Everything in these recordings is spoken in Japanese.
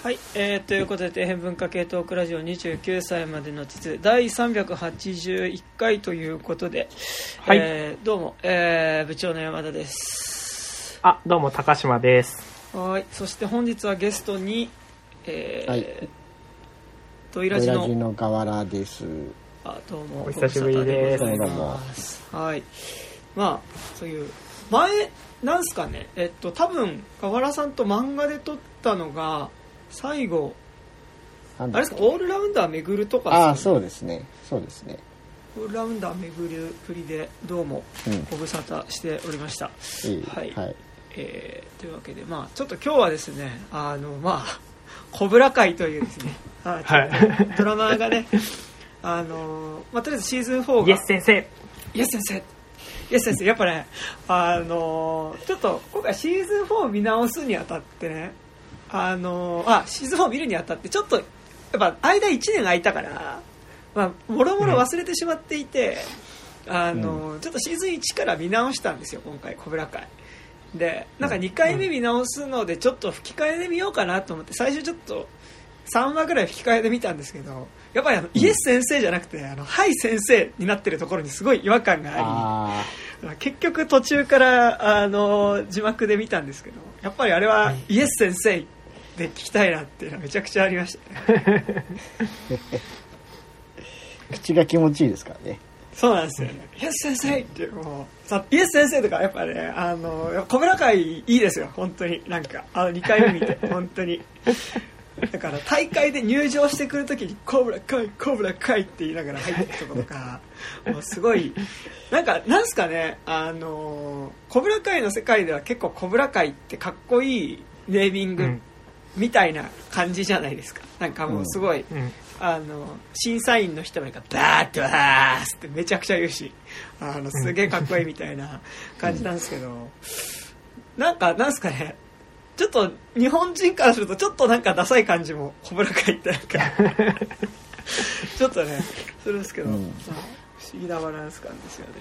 はい、えー、ということで底辺文化系トークラジオ29歳までの地図第381回ということで、はい。えーどうも、えー部長の山田です。あ、どうも、高島です。はいそして本日はゲストにえーはい。トイラジの河原です。あどうもお久しぶりです。ます。はい。まあそういう前なんすかね。えっと多分河原さんと漫画で撮ったのが最後あれですか？オールラウンダー巡るとかああ、そうですね。そうですね。オールラウンダー巡るプリでどうもうん。ご無沙汰しておりました、いい。はいはい。えーというわけでまあちょっと今日はですねあのまあコブラ会というですねはいはいドラマがねあのまあとりあえずシーズン4がイエス先生。イエス先生イエス先生やっぱねあのちょっと今回シーズン4見直すにあたってねあのあシーズン4見るにあたってちょっとやっぱ間1年空いたからまあもろもろ忘れてしまっていて、あのちょっとシーズン1から見直したんですよ今回コブラ会。でなんか2回目見直すのでちょっと吹き替えで見ようかなと思って最初ちょっと3話ぐらい吹き替えで見たんですけどやっぱりあのイエス先生じゃなくてあのはい先生になってるところにすごい違和感がああり結局途中からあの字幕で見たんですけどやっぱりあれはイエス先生で聞きたいなっていうのはめちゃくちゃありました。口が気持ちいいですからね。そうなんですよね。イエス先生っていうもうさイエス先生とかやっぱねあの小村会いいですよ。本当に。なんかあの2回目見て 本当に。だから大会で入場してくるときに「コブラ会コブラ会」って言いながら入ってくところとかもうすごい。なんかなんすかねあのコブラ会の世界では結構コブラ会ってかっこいいネーミングうん。みたいな感じじゃないですかなんかもうすごい、うん。あの審査員の人がバーッとわーってめちゃくちゃ言うしあのすげえかっこいいみたいな感じなんですけど、なんかなんすかねちょっと日本人からするとちょっとなんかダサい感じも小村会ってなんか ちょっとねするんですけど、うんまあ不思議なバランス感ですよね。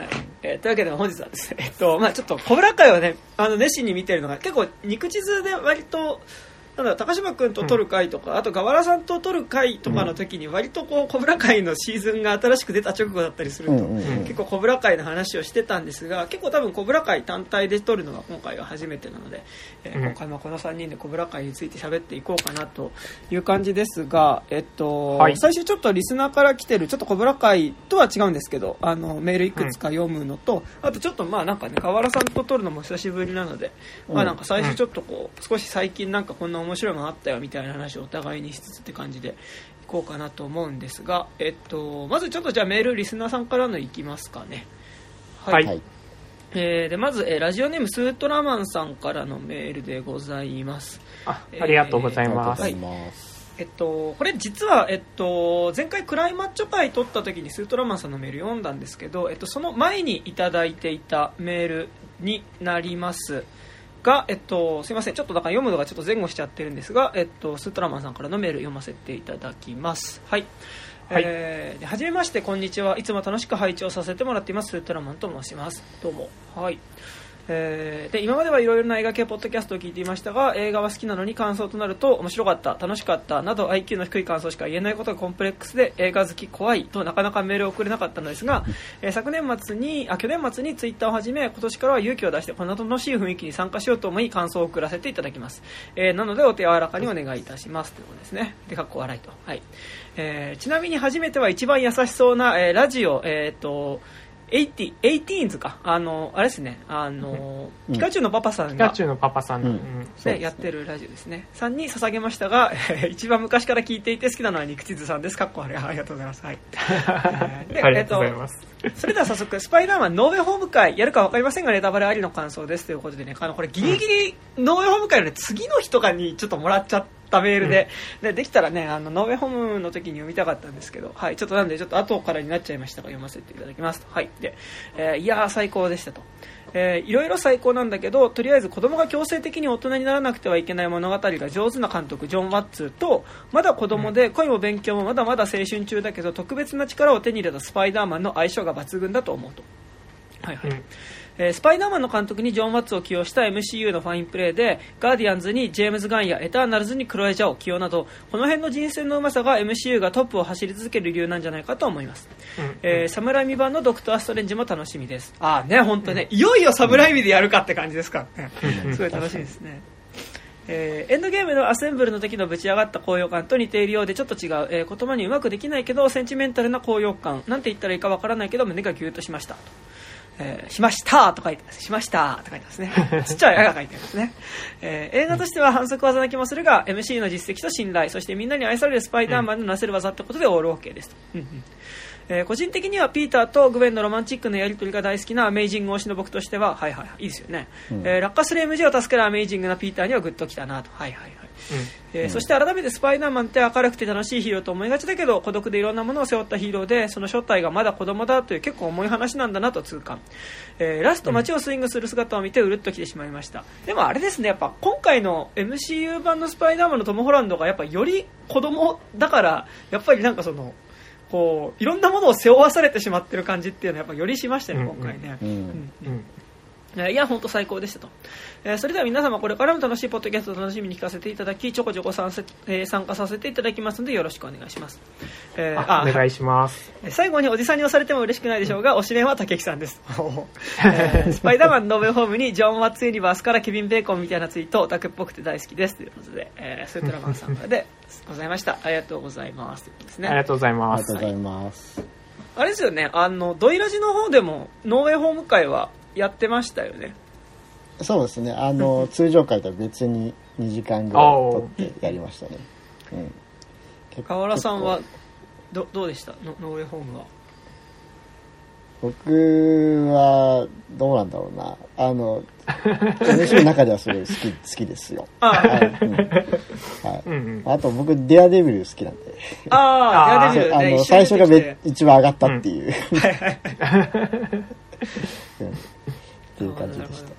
はい。えーというわけで本日はですね、えっとまあ、ちょっと小村会をねあの熱心に見てるのが結構肉地図で割となんだ高島君と撮る回とか、あと河原さんと撮る回とかの時に割とこう小村会のシーズンが新しく出た直後だったりすると、うんうんうん。結構小村会の話をしてたんですが結構多分小村会単体で撮るのが今回は初めてなので、えーうん。今回もこの3人で小村会について喋っていこうかなという感じですが、えっとはい。最初ちょっとリスナーから来てるちょっと小村会とは違うんですけどあのメールいくつか読むのと、あとちょっとまあなんかね河原さんと撮るのも久しぶりなので、まあなんか最初ちょっとこう少し最近なんかこんな面白いのあったよみたいな話をお互いにしつつって感じでいこうかなと思うんですが、えっと、まずちょっとじゃあメールリスナーさんからのいきますかね。はいはい。えーでまず、えーラジオネームスートラマンさんからのメールでございます。あ、ありがとうございます。ありがとうございます。えっと、これ実は、えっと、前回クライマッチョ会撮った時にスートラマンさんのメール読んだんですけど、えっと、その前にいただいていたメールになりますが、えっと、すいません。ちょっとだから読むのがちょっと前後しちゃってるんですが、えっと、スートラマンさんからのメール読ませていただきます。はい。はい。えーではじめましてこんにちは。いつも楽しく拝聴させてもらっています。スートラマンと申します。どうも。はいえーで今まではいろいろな映画系ポッドキャストを聞いていましたが映画は好きなのに感想となると面白かった楽しかったなど IQ の低い感想しか言えないことがコンプレックスで映画好き怖いとなかなかメールを送れなかったのですが、えー昨年末にあ去年末にツイッターを始め今年からは勇気を出してこんな楽しい雰囲気に参加しようと思い感想を送らせていただきます、えーなのでお手柔らかにお願いいたします。ということですね。でかっこ笑いと。はい、えーちなみに初めては一番優しそうな、えーラジオ。えっ、と80 18s か。あのあれですね。あの、うん。ピカチュウのパパさんが。ピカチュウのパパさんの。うん。ねね。やってるラジオですね。さんに捧げましたが、え ー一番昔から聞いていて好きなのは肉地図さんです。かっこあれありがとうございます、はい。え ーでありがとうございます。えっとそれでは早速スパイダーマンノーウェイホーム会やるか分かりませんがネタバレありの感想です。ということでねあのこれギリギリノーウェイホーム会の、ね、次の日とかにちょっともらっちゃったメールで,、でできたらねあのノーウェイホームの時に読みたかったんですけど、はい、ちょっとなんでちょっと後からになっちゃいましたが読ませていただきます。と、はいでえーいやー最高でしたと。えーいろいろ最高なんだけどとりあえず子供が強制的に大人にならなくてはいけない物語が上手な監督ジョン・ワッツーとまだ子供で恋も勉強もまだまだ青春中だけど特別な力を手に入れたスパイダーマンの相性が抜群だと思うと。はいはい。うんえースパイダーマンの監督にジョン・ワッツを起用した MCU のファインプレーでガーディアンズにジェームズ・ガンやエターナルズにクロエ・ジャを起用などこの辺の人選のうまさが MCU がトップを走り続ける理由なんじゃないかと思います、えー、サムライミ版のドクター・ストレンジも楽しみです。ああね本当ね、いよいよサムライミでやるかって感じですか。らねすごい楽しみですね。えーエンドゲームのアセンブルの時のぶち上がった高揚感と似ているようでちょっと違う、えー言葉にうまくできないけどセンチメンタルな高揚感なんて言ったらいいかわからないけど胸がギューッとしましたとえーしましたと書いてます。しましたと書いてますね。ちっちゃい絵が書いてますね。えー映画としては反則技な気もするが、MC の実績と信頼、そしてみんなに愛されるスパイダーマンのなせる技ってことでオールオッケーですと。うんうんえー個人的にはピーターとグウェンのロマンチックなやり取りが大好きなアメイジング推しの僕としては、はいはいはい、いいですよね。えー落下する MJ を助けるアメイジングなピーターにはグッときたなと。はいはいはい。えーそして改めてスパイダーマンって明るくて楽しいヒーローと思いがちだけど孤独でいろんなものを背負ったヒーローでその正体がまだ子供だという結構重い話なんだなと痛感、えーラスト街をスイングする姿を見てうるっときてしまいましたでもあれですねやっぱ今回の MCU 版のスパイダーマンのトム・ホランドがやっぱより子供だからやっぱりなんかそのこういろんなものを背負わされてしまってる感じっていうのはやっぱよりしましたね、うん今回ね、いや、本当最高でしたと。えーそれでは皆様、これからも楽しいポッドキャストを楽しみに聞かせていただき、ちょこちょこ参せえー参加させていただきますので、よろしくお願いします。えーあお願いします。えー最後におじさんに押されても嬉しくないでしょうが、おしれんは竹木さんです。えースパイダーマンノーベルホームにジョン・ワッツ・ユニバースからケビン・ベーコンみたいなツイート、オタクっぽくて大好きです。ということで、えー、スートラマンさんからでございました。ありがとうございます。ということですね。ありがとうございあますりがとう。ございます。あれですよね、あの、ドイラジの方でも、ノーウェイホーム会はやってましたよね。そうですね。あの、通常回とは別に2時間ぐらい撮ってやりましたね。うん。河原さんはどどうでした？ノノーウェイホームは僕は、どうなんだろうな。あの、MC の中ではすごい好き、好きですよ。あと僕、デアデビル好きなんで。あー、あーデアデビルね、最初がめ一番上がったっていう、はいはいうんっていう感じでしたね。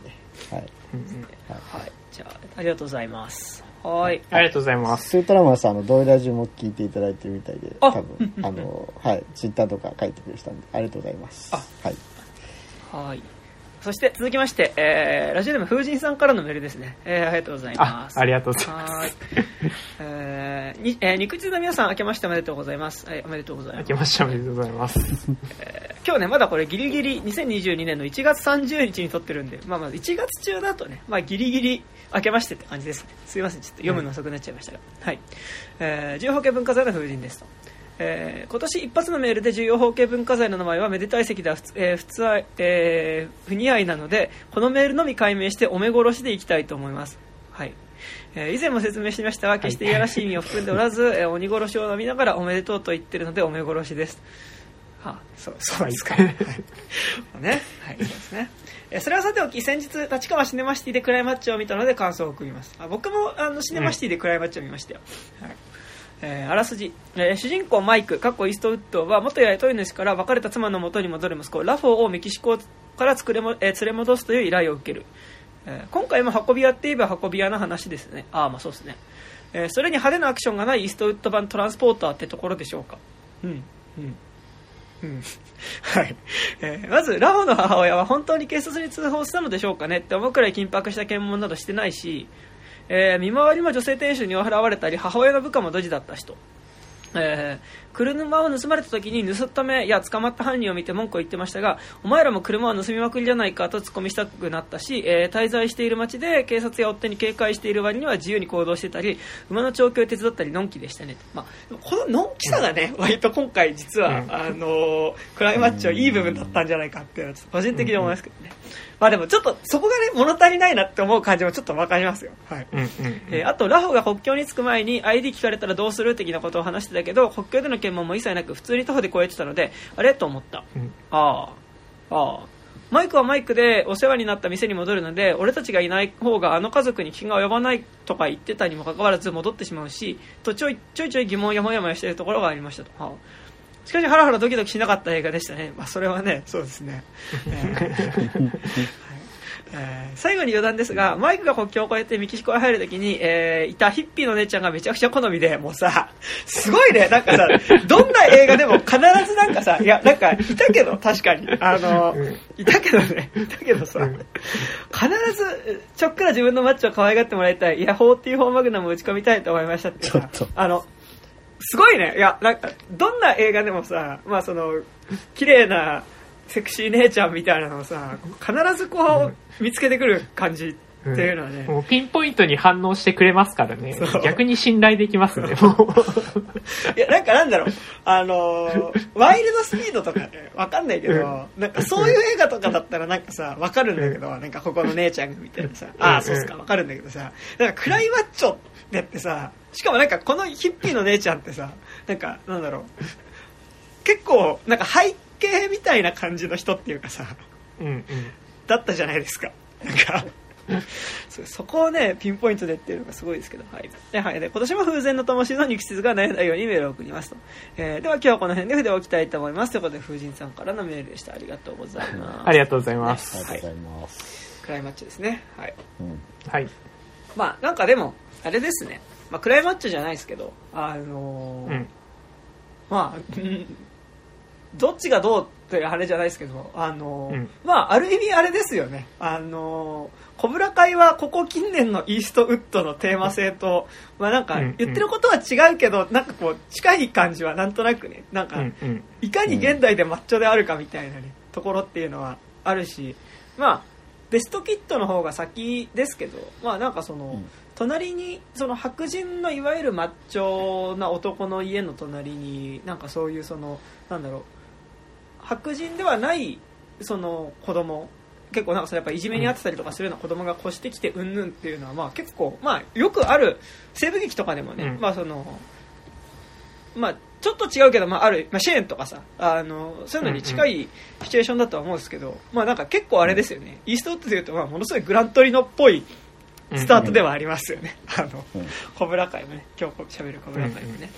はい。じゃあ、ありがとうございます。はい。ありがとうございます。スートラマンさん、あの、ドイラジも聞いていただいてるみたいで、あ多分、あの、はい、ツイッターとか書いてくれてたんで、ありがとうございます。あはい。はい。そして続きまして、えー、ラジオネーム風神さんからのメールですね。えー、ありがとうございあま、す。ありがとうございます。はい。えー、に、えー、肉汁の皆さん、明けましておめでとうございます。はい、おめでとうございます。明けましておめでとうございます。今日ね、まだこれギリギリ2022年の1月30日に撮ってるんで、まあまあ1月中だとね、まあギリギリ明けましてって感じですね。すいません、ちょっと読むの遅くなっちゃいましたが。はい。えー、重要法系文化財の風神ですと。えー今年一発のメールで重要法系文化財の名前はめでたい席では普通、えー普通は、えー不似合いなので、このメールのみ解明してお目殺しでいきたいと思います。はい。えー以前も説明しましたが、決していやらしい意味を含んでおらず、えー鬼殺しを飲みながらおめでとうと言ってるのでおめ殺しです。はあ、そう、そうですか。はい。ね。はい、そうですね。えーそれはさておき、先日、立川シネマシティでクライ・マッチョを見たので感想を送ります。あ僕も、あの、シネマシティでクライ・マッチョを見ましたよ。はい。えーあらすじ、えー主人公マイク、過去イーストウッドは元雇い主から別れた妻の元に戻る息子、ラフォをメキシコから作れも、えー連れ戻すという依頼を受ける。えー今回も運び屋って言えば運び屋の話ですね。ああ、まあそうですね。えーそれに派手なアクションがないイーストウッド版トランスポーターってところでしょうか。うん。うん。うん はい、えーまずラホの母親は本当に警察に通報したのでしょうかねって思うくらい緊迫した検問などしてないし、えー見回りも女性店主に追い払われたり母親の部下もドジだった人、えー車を盗まれた時に盗った目や捕まった犯人を見て文句を言ってましたがお前らも車を盗みまくりじゃないかと突っ込みしたくなったし、えー滞在している街で警察や追っ手に警戒している割には自由に行動してたり馬の調教を手伝ったりのんきでしたね、まあ、こののんきさがね、割と今回実は、うん。あのークライマッチはいい部分だったんじゃないかっていうのは個人的に思いますけどね、まあでもちょっとそこがね物足りないなって思う感じもちょっとわかりますよ。はい。うんうんえーあとラホが国境に着く前に ID 聞かれたらどうする的なことを話してたけど国境での検問も一切なく普通に徒歩で越えてたのであれ？と思った。うん。ああああマイクはマイクでお世話になった店に戻るので俺たちがいない方があの家族に気が及ばないとか言ってたにもかかわらず戻ってしまうしとちょいちょいちょい疑問やもやもやしているところがありましたと、はあしかしハラハラドキドキしなかった映画でしたね、まあ、それはね。そうですね、えー。最後に余談ですが、マイクが国境を越えてメキシコへ入るときに、えーいたヒッピーの姉ちゃんがめちゃくちゃ好みで、もうさ、すごいね、なんかさ、どんな映画でも必ずなんかさ、いや、なんか、いたけど、確かに。あの、いたけどね、いたけどさ、必ず、ちょっくら自分のマッチを可愛がってもらいたい、いや、44マグナム打ち込みたいと思いましたってあの、すごいね。いや、なんか、どんな映画でもさ、まあその、綺麗な、セクシー姉ちゃんみたいなのをさ、必ずこう、見つけてくる感じっていうのはね、もうピンポイントに反応してくれますからね。逆に信頼できますね、もいや、なんかなんだろう、あのーワイルドスピードとかね、わかんないけど、なんかそういう映画とかだったらなんかさ、わかるんだけど、なんかここの姉ちゃんがみたいなさ、ああ、そうっすか、わかるんだけどさ、なんかクライマッチョってってさ、しかもなんかこのヒッピーの姉ちゃんってさ、なんか、なんだろう、結構、なんか背景みたいな感じの人っていうかさ、う。うんうん。だったじゃないですか。なんか、そそこをね、ピンポイントでっていうのがすごいですけど、はい。で、はい。で、今年も風前の灯火の肉質が悩んだようにメールを送りますと。えーでは今日はこの辺で筆を置きたいと思います。ということで、風神さんからのメールでした。ありがとうございます。ありがとうございまありす。がとうございます。クライマッチですね。はい。うん。はい。まあ、なんかでも、あれですね。まあ、クライマッチじゃないですけど、あのーうん。まあ、うんどっちがどうってあれじゃないですけど、あのーうんまあ、ある意味あれですよね。あのー、コブラ会はここ近年のイーストウッドのテーマ性と、まあなんかうん言ってることは違うけど、なんかこう近い感じはなんとなくね、なんか。いかに現代でマッチョであるかみたいなね、ところっていうのはあるし、まあ、ベストキットの方が先ですけど、まあなんかその、ん隣に、その白人のいわゆるマッチョな男の家の隣に、なんかそういうその、なんだろう、白人ではない、その子供結構なんかそれやっぱいじめにあってたりとかするような子供が越してきてうんぬんっていうのはまあ結構まあよくある西部劇とかでもね、うん。まあそのまあちょっと違うけど、まあ、ある、まあ、シェーンとかさあのそういうのに近いシチュエーションだとは思うんですけど、まあなんか結構あれですよね、イーストウッドでいうと、まあ、ものすごいグラントリノっぽいスタートではありますよね、あのうん。コブラ会もね今日喋るコブラ会もね、はい、っ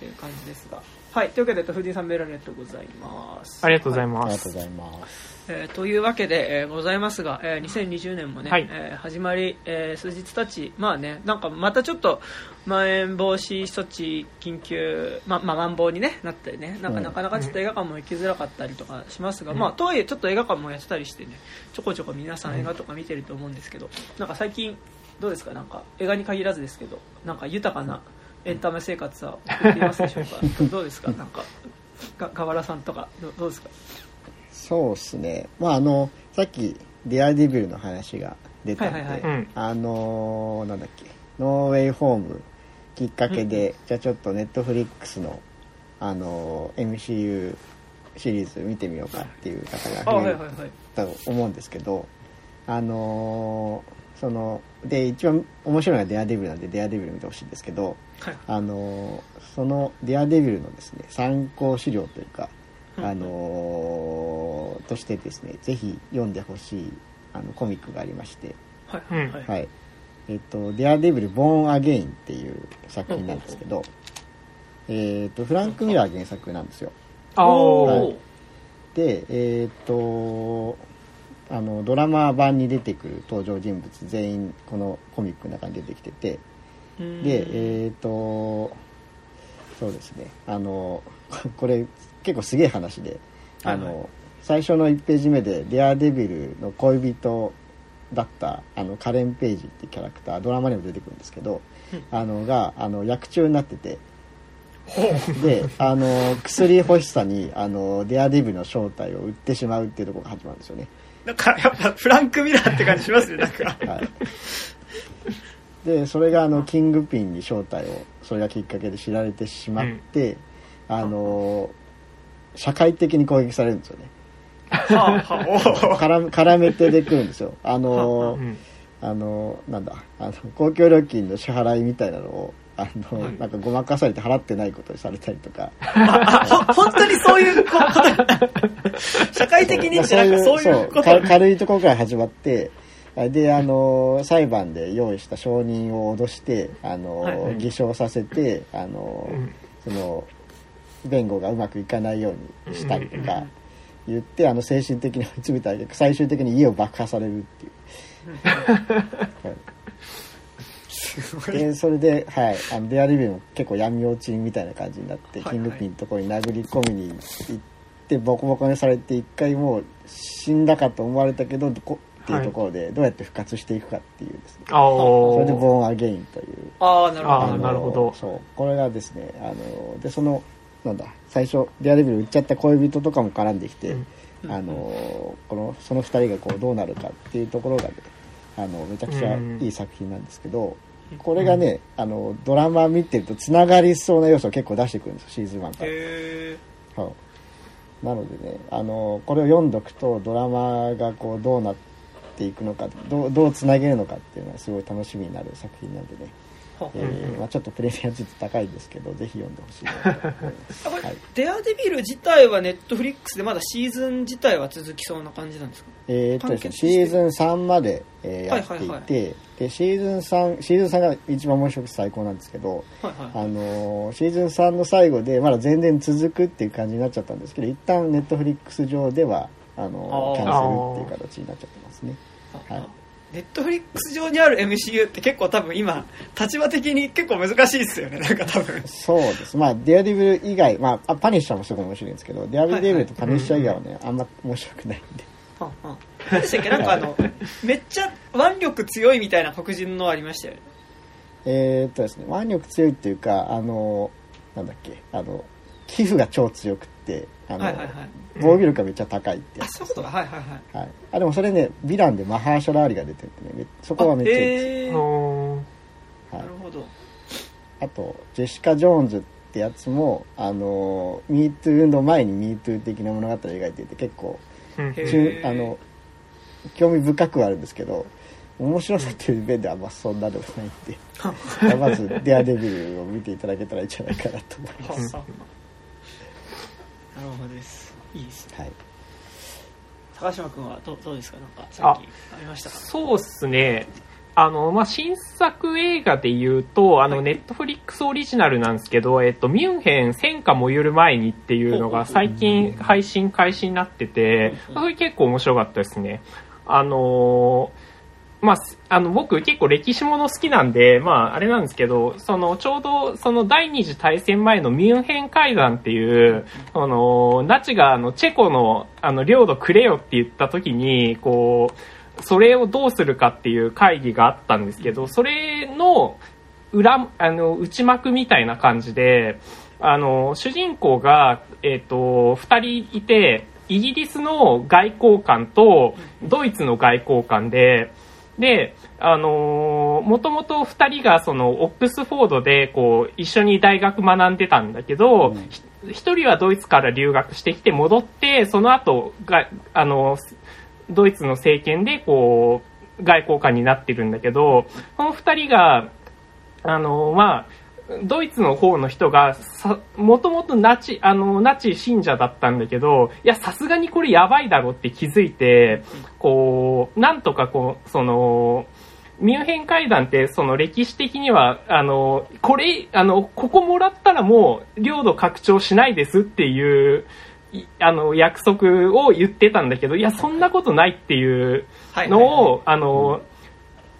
ていう感じですが。はい。というわけでえっと藤井さんメールありがとうございます。ありがとうございあます。りがとうございます。えーというわけで、えーございますが、えー2020年もね、はい。えー始まり、えー数日経ち、まあね、なんかまたちょっと、まん延防止措置、緊急、ま、まあ、まん防に、ね、なったりね、なんかうん。なかなかちょっと映画館も行きづらかったりとかしますが、うん。まあ、とはいえちょっと映画館もやってたりしてね、ちょこちょこ皆さん映画とか見てると思うんですけど、なんか最近、どうですか、なんか映画に限らずですけど、なんか豊かなエンタメ生活は送っていますでしょうか、どうですか、なんか、が河原さんとかど、どうですか？そうですね。まああの、さっき、デアデビルの話が出たんで、はいはいはいうんあのーなんだっけ、ノーウェイホームきっかけで、じゃあちょっとネットフリックスの、あのー MCU シリーズ見てみようかっていう方が増えるいはいはい。と思うんですけど、あのーその、で、一番面白いのはデアデビルなんで、デアデビル見てほしいんですけど、はいあのーそのデアデビルのですね、参考資料というか、うんあのーとしてですね、ぜひ読んでほしいあのコミックがありまして、はい。うん。はい。はい。えっと、デアデビル・ボーン・アゲインっていう作品なんですけど、えっと、フランク・ミラー原作なんですよ。あおーで、えっと、あの、ドラマ版に出てくる登場人物全員、このコミックの中に出てきてて、ーで、えっ、と、そうですね、あの、これ結構すげえ話で、あの、はい。は最初の1ページ目で、デアデビルの恋人だった、あの、カレン・ページっていうキャラクター、ドラマにも出てくるんですけど、うん。あの、が、あの、薬中になってて、で、あの、薬欲しさに、あの、デアデビルの正体を売ってしまうっていうところが始まるんですよね。なんかやっぱフランク・ミラーって感じしますねなんか。はい。で、それがあの、キングピンに正体を、それがきっかけで知られてしまって、あの、社会的に攻撃されるんですよね。絡め絡めてでくるんですよ。あのう、ん。あの、なんだ、あの、公共料金の支払いみたいなのを、あの、はい。なんかごまかされて払ってないことにされたりとか、あほ本当にそういうこと？社会的にってなんかそういうこと？か軽いところから始まって、で、あの、裁判で用意した証人を脅して、あの、はいはい。偽証させて、あの、うん。その、弁護がうまくいかないようにしたりとか、言ってあの精神的に追い詰めたら最終的に家を爆破されるっていう。はい。でそれで、はい、あのデアリビルも結構闇落ちみたいな感じになって、はいはい。キングピンのところに殴り込みに行ってボコボコにされて一回もう死んだかと思われたけどどこっていうところでどうやって復活していくかっていうですね、あー。それでボーンアゲインという。ああなるほど。あーなるほど。そう。これがですねあのでそのなんだ最初デアデビル売っちゃった恋人とかも絡んできて、うん。あのこのその2人がこうどうなるかっていうところがねあのめちゃくちゃいい作品なんですけど、これがね、あのドラマ見てるとつながりそうな要素を結構出してくるんですよシーズン1から。はいなのでねあのこれを読んどくとドラマがこうどうなっていくのかどうどうつなげるのかっていうのはすごい楽しみになる作品なんでね、えーまあ、ちょっとプレミアちょっと高いですけどぜひ読んでほしいなと思います、あこれ、はい。デアデビル自体はネットフリックスでまだシーズン自体は続きそうな感じなんですか？えーっとですねシーズン3まで、えーやっていて、はいはいはい。でシーズン3シーズン3が一番面白くて最高なんですけどはいはいあのーシーズン3の最後でまだ全然続くっていう感じになっちゃったんですけど一旦ネットフリックス上ではあのーキャンセルっていう形になっちゃってますね。はいネットフリックス上にある MCU って結構多分今立場的に結構難しいですよね。なんか多分。そうです。まあデアデビル以外、まあ、あパニッシャーもすごい面白いんですけどデアデビルとパニッシャー以外はね、あんま面白くないんで。はんはん何でしたっけ？なんかあの めっちゃ腕力強いみたいな黒人のありましたよね。えーっとですね腕力強いっていうかあのなんだっけ？あの皮膚が超強くってあの、はいはいはい 防御力がめっちゃ高いってやつ。あそういうことかはいはいはい。はい、あでもそれねヴィランでマハーシャラーリが出てるんでね。めそこはめっちゃいい。です、えー。うんはいなるほど。あとジェシカ・ジョーンズってやつもあの MeToo 運動前に MeToo 的な物語を描いていて結構あの興味深くはあるんですけど面白さっていう面ではまあそんなでもないんでまず「デアデビル」を見ていただけたらいいんじゃないかなと思います、なるほどですいいですね。はい、高島君はどうどうですか？なんかさっきありましたか？そうっすね。あの、まあ、新作映画で言うと、あの、はい。ネットフリックスオリジナルなんですけど、えっと、ミュンヘン戦火燃ゆる前にっていうのが最近配信開始になってて、うん。それ結構面白かったですね。あのーまあ、あの、僕結構歴史もの好きなんで、まあ、あれなんですけど、その、ちょうど、その第二次大戦前のミュンヘン会談っていう、あの、ナチがあの、チェコの、あの、領土くれよって言った時に、こう、それをどうするかっていう会議があったんですけど、それの裏、あの、内幕みたいな感じで、あの、主人公が、えっ、と、二人いて、イギリスの外交官とドイツの外交官で、で、あのもともと二人がそのオックスフォードでこう一緒に大学学んでたんだけど、うん。人はドイツから留学してきて戻って、その後が、あの、ドイツの政権でこう外交官になってるんだけど、この二人が、あの、まあ、ドイツの方の人が、さ、もともとナチ、あの、ナチ信者だったんだけど、いや、さすがにこれやばいだろって気づいて、こう、なんとかこう、その、ミュンヘン会談って、その歴史的には、あの、これ、あの、ここもらったらもう、領土拡張しないですっていう、いあの、約束を言ってたんだけど、いや、そんなことないっていうはいのを、あの、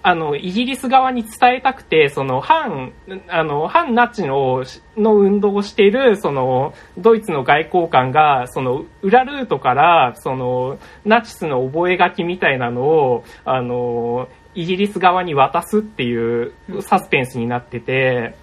あの、イギリス側に伝えたくて、その、反、あの、反ナチの、の運動をしている、その、ドイツの外交官が、その、裏ルートから、その、ナチスの覚書みたいなのを、あの、イギリス側に渡すっていうサスペンスになってて、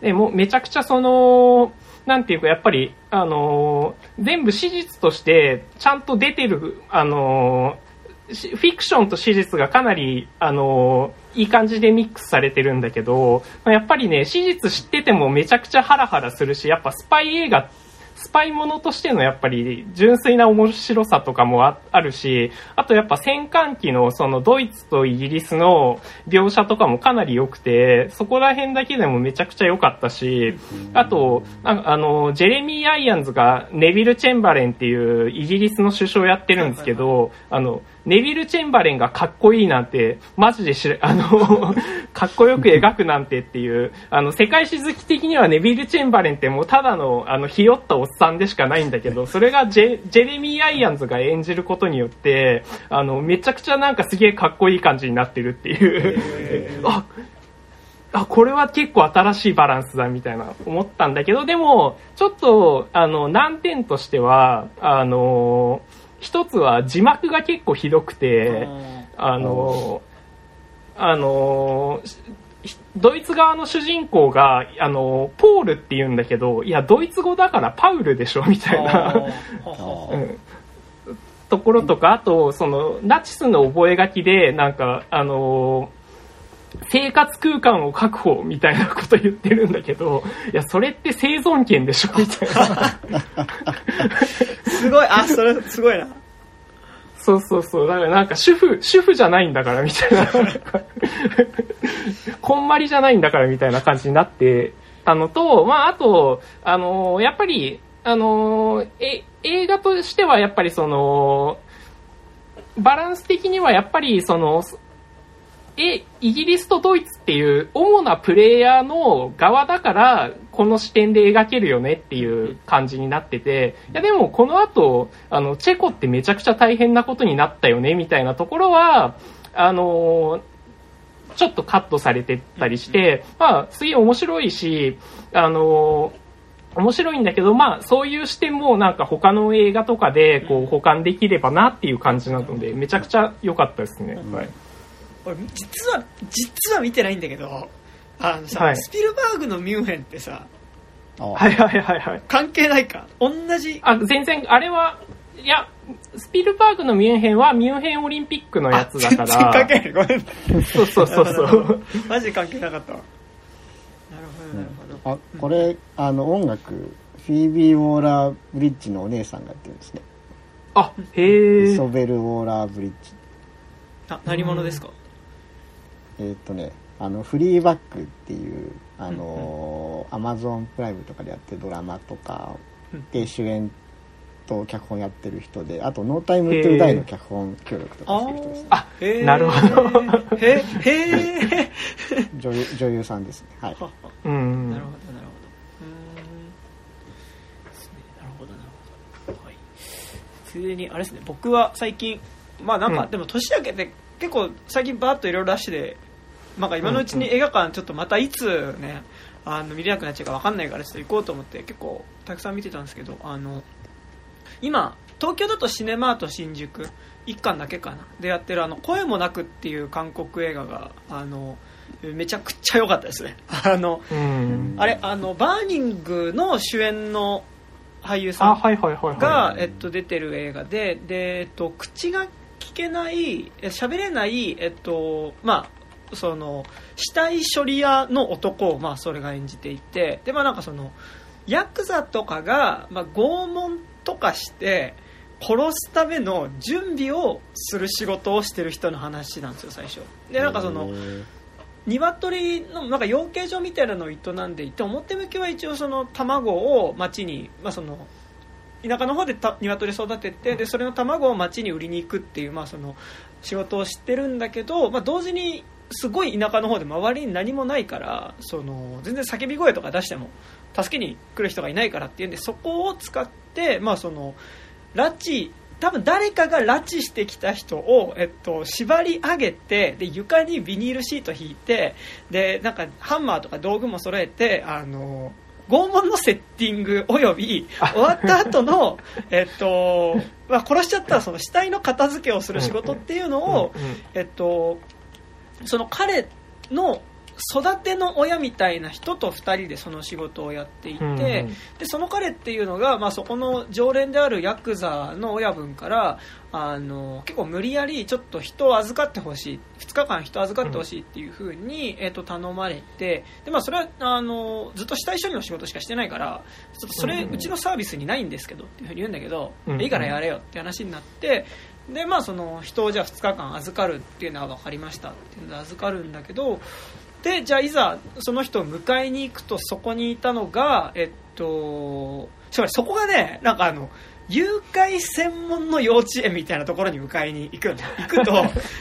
でもめちゃくちゃその、なんていうか、やっぱり、あの全部史実として、ちゃんと出てる、あのフィクションと史実がかなり、あのーいい感じでミックスされてるんだけど、やっぱりね、史実知っててもめちゃくちゃハラハラするし、やっぱスパイ映画、スパイものとしてのやっぱり純粋な面白さとかもああるし、あとやっぱ戦艦機のそのドイツとイギリスの描写とかもかなり良くて、そこら辺だけでもめちゃくちゃ良かったし、あと、あの、ジェレミー・アイアンズがネビル・チェンバレンっていうイギリスの首相やってるんですけど、あの、ネビル・チェンバレンがかっこいいなんて、マジで あの、かっこよく描くなんてっていう、あの、世界史好き的にはネビル・チェンバレンってもうただの、あの、ひよったおっさんでしかないんだけど、それがジェジェレミー・アイアンズが演じることによって、あの、めちゃくちゃなんかすげえかっこいい感じになってるっていう、あ、あ、これは結構新しいバランスだみたいな思ったんだけど、でも、ちょっと、あの、難点としては、あの一つは字幕が結構ひどくて、あの、あの、ドイツ側の主人公が、あの、ポールって言うんだけど、いや、ドイツ語だからパウルでしょみたいな、うん、ところとか、あと、その、ナチスの覚書で、なんか、あの、生活空間を確保みたいなこと言ってるんだけど、いや、それって生存権でしょみたいな。すごい、あ、それ、すごいな。そうそうそう。だからなんか主婦、主婦じゃないんだからみたいな。こんまりじゃないんだからみたいな感じになってたのと、まああと、あのー、やっぱり、あのー、え、映画としてはやっぱりその、バランス的にはやっぱりその、え、イギリスとドイツっていう主なプレイヤーの側だから、この視点で描けるよねっていう感じになってて、いやでもこの後、あの、チェコってめちゃくちゃ大変なことになったよねみたいなところは、あのちょっとカットされてたりして、まあ、すげえ面白いし、あの面白いんだけど、まあ、そういう視点もなんか他の映画とかでこう保管できればなっていう感じなので、めちゃくちゃ良かったですね。はい。俺実は実は見てないんだけどあのさ、はい、スピルバーグのミュンヘンってさはいはいはいはい。関係ないか？同じ？あ全然あれはいやスピルバーグのミュンヘンはミュンヘンオリンピックのやつだから。全然関係ない。ごめん。そうそうそうそう。マジ関係なかったわ。なるほどなるほど、あこれあの音楽フィービー・ウォーラー・ブリッジのお姉さんがやってるんですね。あへえソベル・ウォー。ラー・ブリッジあ何者ですか、えー、っとねあのフリーバックっていうあのアマゾンプライムとかでやってるドラマとかで主演と脚本やってる人であと「ノータイムトゥーダイの脚本協力とかしてる人ですね。あなるほど。へえ女優女優さんですね。はい。うん。なるほどなるほどなるほど。なるほど。はい。ついでにあれですね。僕は最近まあなんか、うん、でも年明けて結構最近バーッといろいろ出して、なんか今のうちに映画館ちょっとまたいつね、あの見れなくなっちゃうか分かんないからちょっと行こうと思って結構たくさん見てたんですけど、あの、今、東京だとシネマート新宿1巻だけかなでやってるあの声もなくっていう韓国映画があのめちゃくちゃ良かったですね。あのあれあのバーニングの主演の俳優さんが出てる映画でで、えっと、口がけない喋れないえっとまあその死体処理屋の男をまあそれが演じていてでまあなんかそのヤクザとかが、まあ、拷問とかして殺すための準備をする仕事をしてる人の話なんですよ最初。でなんかその鶏のなんか養鶏場みたいなのを営んでいて表向きは一応その卵を町に、まあ、その田舎の方でた鶏育ててでそれの卵を町に売りに行くっていう、まあ、その仕事をしてるんだけど、まあ、同時にすごい田舎の方で周りに何もないからその全然叫び声とか出しても助けに来る人がいないからっていうんでそこを使って、まあ、その拉致多分誰かが拉致してきた人を、えっと、縛り上げてで床にビニールシート引いてでなんかハンマーとか道具も揃えてあの拷問のセッティングおよび終わった後の えっと、まあ、殺しちゃったらその死体の片付けをする仕事っていうのを、えっと、その彼の育ての親みたいな人と2人でその仕事をやっていて、うんうん、でその彼っていうのが、まあ、そこの常連であるヤクザの親分からあの結構無理やりちょっと人を預かってほしい2日間人を預かってほしいっていうふうに、ん、えー、と頼まれてで、まあ、それはあのずっと死体処理の仕事しかしてないからちょっとそれ、うちのサービスにないんですけどっていうふうに言うんだけど、うんうん、いいからやれよって話になってでまあその人をじゃあ2日間預かるっていうのは分かりましたっていうので預かるんだけどでじゃあいざその人を迎えに行くとそこにいたのがえっとつまりそこがねなんかあの誘拐専門の幼稚園みたいなところに迎えに行くの 行くと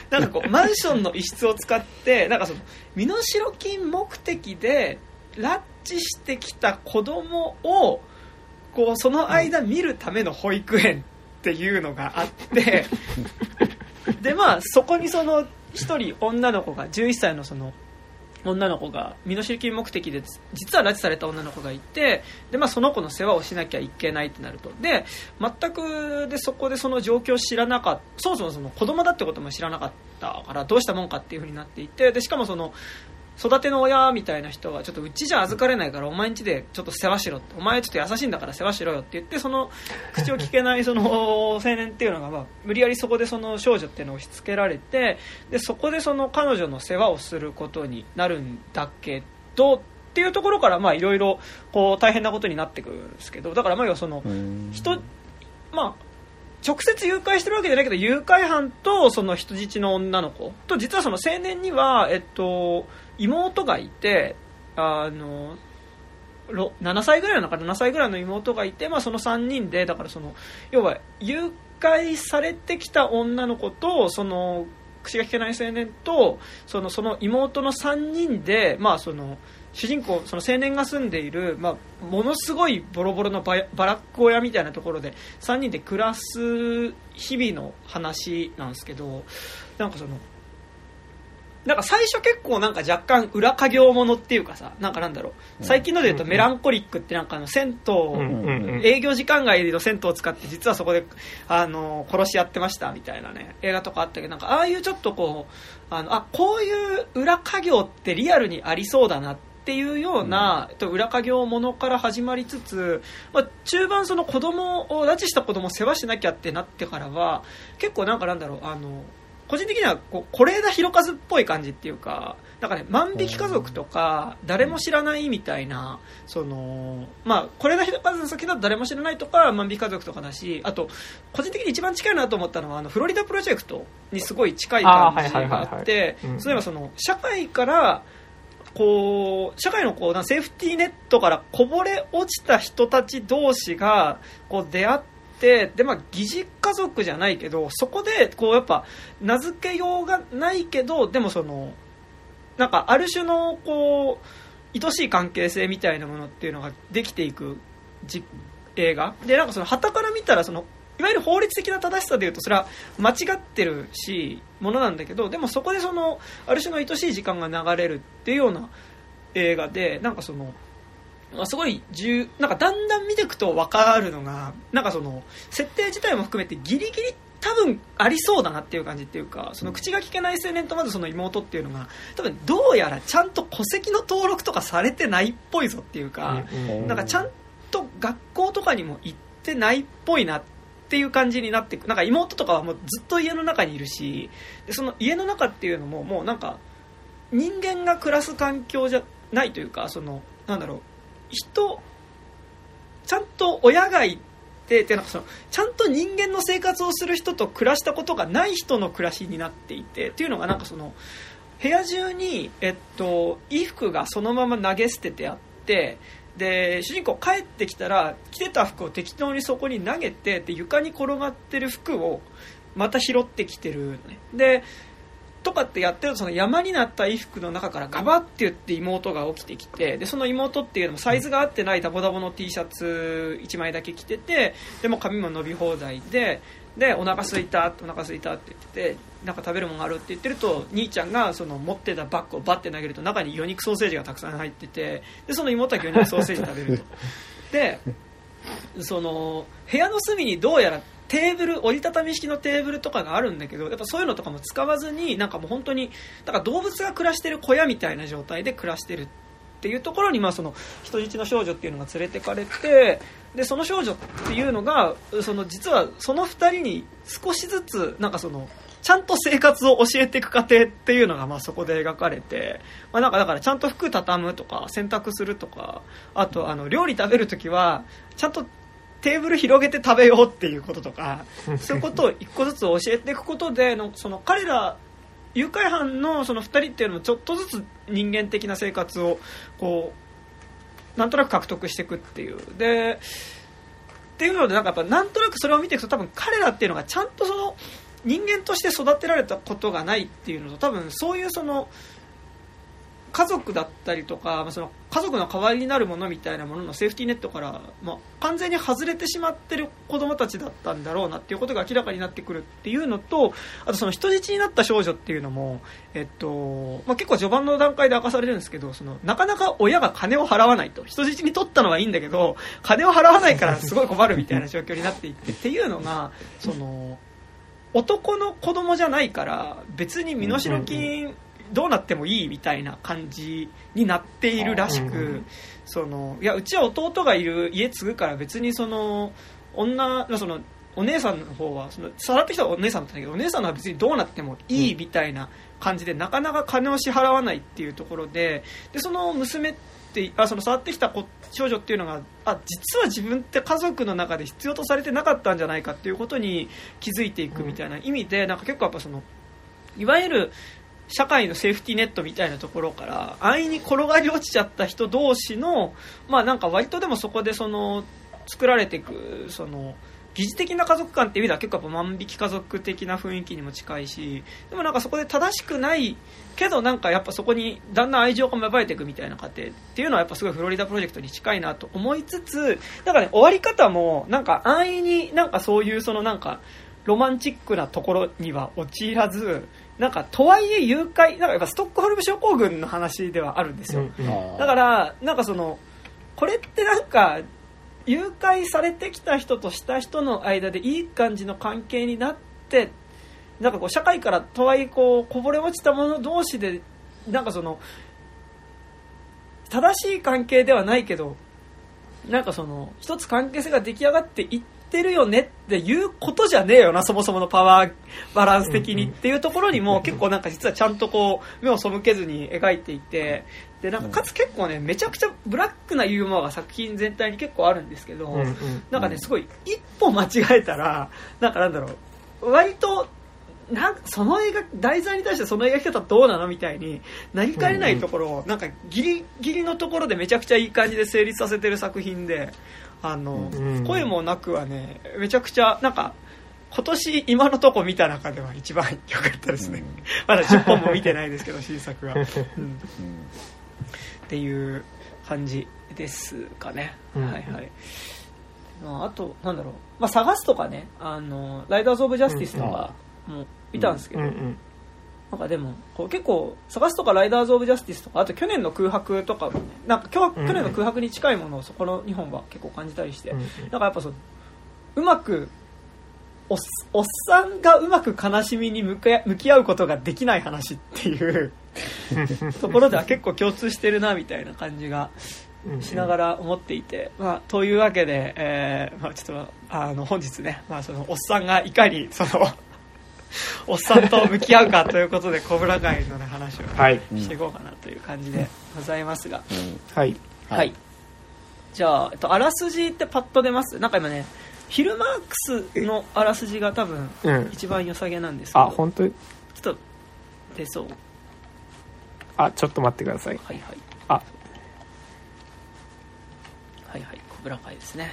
なんかこうマンションの一室を使ってなんかその身代金目的で拉致してきた子供をこうその間見るための保育園っていうのがあって でまあそこにその1人女の子が11歳のその女の子が身代金目的で実は拉致された女の子がいてで、まあ、その子の世話をしなきゃいけないってなると。で全くでそこでその状況を知らなかった。そもそもその子供だってことも知らなかったからどうしたもんかっていうふうになっていてでしかもその育ての親みたいな人はちょっとうちじゃ預かれないからお前んちでちょっと世話しろってお前ちょっと優しいんだから世話しろよって言ってその口を聞けないその青年っていうのが、まあ、無理やりそこでその少女っていうのを押し付けられてでそこでその彼女の世話をすることになるんだけどっていうところからまあいろいろこう大変なことになってくるんですけどだからまあその人まあ直接誘拐してるわけじゃないけど誘拐犯とその人質の女の子と実はその青年には、えっと、妹がいてあの7歳ぐらいのか7歳ぐらいの妹がいて、まあ、その3人でだからその要は誘拐されてきた女の子とその口が聞けない青年とそのその妹の3人で、まあ、その主人公その青年が住んでいる、まあ、ものすごいボロボロのバラック小屋みたいなところで3人で暮らす日々の話なんですけどなんかそのなんか最初結構なんか若干裏稼業ものっていうかさ、なんかなんだろう、最近ので言うとメランコリックってなんかあの銭湯、営業時間外の銭湯を使って実はそこであの殺し合ってましたみたいなね、映画とかあったけど、なんかああいうちょっとこう、あの、あ、こういう裏稼業ってリアルにありそうだなっていうような、うん、裏稼業ものから始まりつつ、まあ、中盤その子供を拉致した子供を世話しなきゃってなってからは結構なんかなんだろうあの個人的にはこう是枝裕和っぽい感じっていうかなんかね万引き家族とか誰も知らないみたいなそのまあ是枝裕和の先だと誰も知らないとか万引き家族とかだしあと個人的に一番近いなと思ったのはあのフロリダプロジェクトにすごい近い感じがあって例えばその社会からこう社会のこうセーフティーネットからこぼれ落ちた人たち同士がこう出会っててで、まあ、疑似家族じゃないけどそこでこうやっぱ名付けようがないけどでもそのなんかある種のこう愛しい関係性みたいなものっていうのができていくじ映画。でなんかその旗から見たらそのいわゆる法律的な正しさでいうとそれは間違ってるしものなんだけどでもそこでそのある種の愛しい時間が流れるっていうような映画でなんかそのすごい重なんかだんだん見ていくと分かるのがなんかその設定自体も含めてギリギリ多分ありそうだなっていう感じっていうかその口が聞けない青年とまずその妹っていうのが多分どうやらちゃんと戸籍の登録とかされてないっぽいぞっていうかなんかちゃんと学校とかにも行ってないっぽいなっていう感じになってなんか妹とかはもうずっと家の中にいるしでその家の中っていうのももうなんか人間が暮らす環境じゃないというかそのなんだろう人ちゃんと親がいてってなんかそのちゃんと人間の生活をする人と暮らしたことがない人の暮らしになっていてっていうのがなんかその部屋中に、えっと、衣服がそのまま投げ捨ててあってで主人公帰ってきたら着てた服を適当にそこに投げてで床に転がってる服をまた拾ってきてる、ね、でとかってやってるとその山になった衣服の中からガバって言って妹が起きてきてでその妹っていうのもサイズが合ってないダボダボの T シャツ1枚だけ着ててでも髪も伸び放題ででお腹すいたお腹すいたって言っててなんか食べるものあるって言ってると兄ちゃんがその持ってたバッグをバッて投げると中に魚肉ソーセージがたくさん入っててでその妹は魚肉ソーセージ食べると。でその部屋の隅にどうやらテーブル折りたたみ式のテーブルとかがあるんだけどやっぱそういうのとかも使わずになんかもう本当にだから動物が暮らしてる小屋みたいな状態で暮らしてるっていうところに、まあ、その人質の少女っていうのが連れてかれてでその少女っていうのがその実はその2人に少しずつなんかそのちゃんと生活を教えていく過程っていうのがまあそこで描かれて、まあ、なんかだからちゃんと服畳むとか洗濯するとかあとあの料理食べるときはちゃんとテーブル広げて食べようっていうこととか そういうことを一個ずつ教えていくことでのその彼ら誘拐犯のその2人っていうのもちょっとずつ人間的な生活をこうなんとなく獲得していくっていう。でっていうのでなんかやっぱなんとなくそれを見ていくと多分彼らっていうのがちゃんとその人間として育てられたことがないっていうのと多分そういうその家族だったりとか、まあ、その家族の代わりになるものみたいなもののセーフティーネットから、まあ、完全に外れてしまってる子供たちだったんだろうなっていうことが明らかになってくるっていうのとあとその人質になった少女っていうのも、えっとまあ、結構序盤の段階で明かされるんですけどそのなかなか親が金を払わないと。人質に取ったのはいいんだけど金を払わないからすごい困るみたいな状況になっていってっていうのがその男の子供じゃないから別に身代金どうなってもいいみたいな感じになっているらしく、そのいやうちは弟がいる家継ぐから別にその女そのお姉さんの方はそのさらってきたお姉さんだったんだけどお姉さんのは別にどうなってもいいみたいな感じで、なかなか金を支払わないっていうところででその娘ってあその触ってきた子少女っていうのがあ実は自分って家族の中で必要とされてなかったんじゃないかっていうことに気づいていくみたいな意味で、なんか結構やっぱそのいわゆる社会のセーフティーネットみたいなところから安易に転がり落ちちゃった人同士のまあなんか割とでもそこでその作られていくその疑似的な家族観っていう意味では結構やっぱ万引き家族的な雰囲気にも近いしでもなんかそこで正しくないけどなんかやっぱそこにだんだん愛情が芽生えていくみたいな過程っていうのはやっぱすごいフロリダプロジェクトに近いなと思いつつなんかね終わり方もなんか安易になんかそういうそのなんかロマンチックなところには陥らずなんか、とはいえ誘拐、なんかやっぱストックホルム症候群の話ではあるんですよ。だから、なんかその、これってなんか、誘拐されてきた人とした人の間でいい感じの関係になって、なんかこう、社会からとはいえこう、こぼれ落ちた者同士で、なんかその、正しい関係ではないけど、なんかその、一つ関係性が出来上がっていっってるよねっていうことじゃねえよな、そもそものパワーバランス的にっていうところにも結構なんか実はちゃんとこう、目を背けずに描いていて、で、なんかかつ結構ね、めちゃくちゃブラックなユーモアが作品全体に結構あるんですけど、なんかね、すごい一歩間違えたら、なんかなんだろう、割となんかその映画題材に対してその描き方どうなのみたいになりかねないところを、なんかギリギリのところでめちゃくちゃいい感じで成立させてる作品であの、声もなくはねめちゃくちゃなんか今年今のとこ見た中では一番良かったですね、うん、まだ10本も見てないですけど新作は、うん、っていう感じですかね、うん、はいはい。あとなんだろう、まあ、探すとかねあのライダーズ・オブ・ジャスティスとかもいたんですけど、なんかでもこう結構探すとかライダーズ・オブ・ジャスティスとかあと去年の空白とかもねなんか去去年の空白に近いものをそこの2本は結構感じたりして、うん、だからやっぱそううまくおっおっさんがうまく悲しみに向向き合うことができない話っていう ところでは結構共通してるなみたいな感じがしながら思っていて、まあ、というわけで、えーまあ、ちょっとあの本日ね、まあ、そのおっさんがいかにそのおっさんと向き合うかということでコブラ会の、ね、話を、はい、していこうかなという感じでございますが、うん、はい、はい、じゃあ、えっと、あらすじってパッと出ます？なんか今ねフィルマークスのあらすじが多分一番良さげなんですけど、あ本当？ちょっと出そう。あちょっと待ってください。はいはい。あ。はいはい。コブラ会ですね。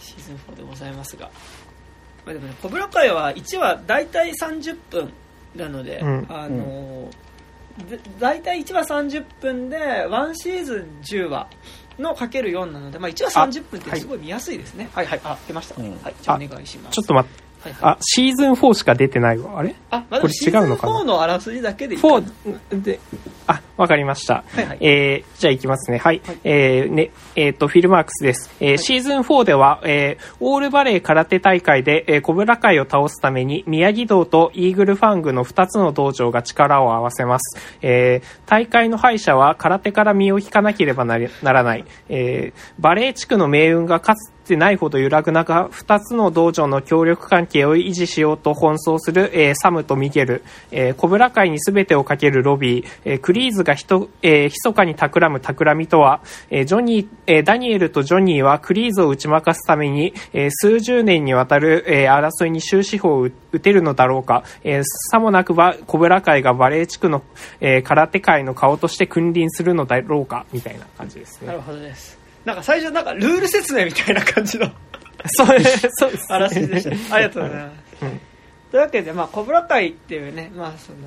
シーズン4でございますがまあ、でもね、コブラ会は1話大体30分なので、うん、あのー、大体1話30分で1シーズン10話のかける4なので、まあ、1話30分ってすごい見やすいですね。はい、はい、はい、あ、出ました。うん、はい、じゃあお願いします。ちょっと待って。はいはい、あ、シーズン4しか出てないわ。あれ？あ、まあ、これ違うのかな ?4 のあらすじだけでいいかな ?4 で、あ、わかりました。はいはい、えー、じゃあいきますね。はい。はい、えー、ね、えっ、ー、と、フィルマークスです。えー、はい、シーズン4では、えー、オールバレー空手大会で、えー、コブラ会を倒すために、宮城道とイーグルファングの2つの道場が力を合わせます。えー、大会の敗者は空手から身を引かなければならない。えー、バレー地区の命運がかつてないほど揺らぐ中、二つの道場の協力関係を維持しようと奔走する、えー、サムとミゲル、えー、コブラ会に全てをかけるロビー、えー、クリーズがひと、えー、かに企む企みとは、えー、ジョニー、えー、ダニエルとジョニーはクリーズを打ち負かすために、えー、数十年にわたる、えー、争いに終止符を打てるのだろうか、えー、さもなくばコブラ会がバレー地区の、えー、空手界の顔として君臨するのだろうか、みたいな感じですね。なるほどです。なんか最初なんかルール説明みたいな感じのそうそうです、あらしでした。ありがとうございます。うんというわけで、まあ、コブラ会っていうね、まあ、その、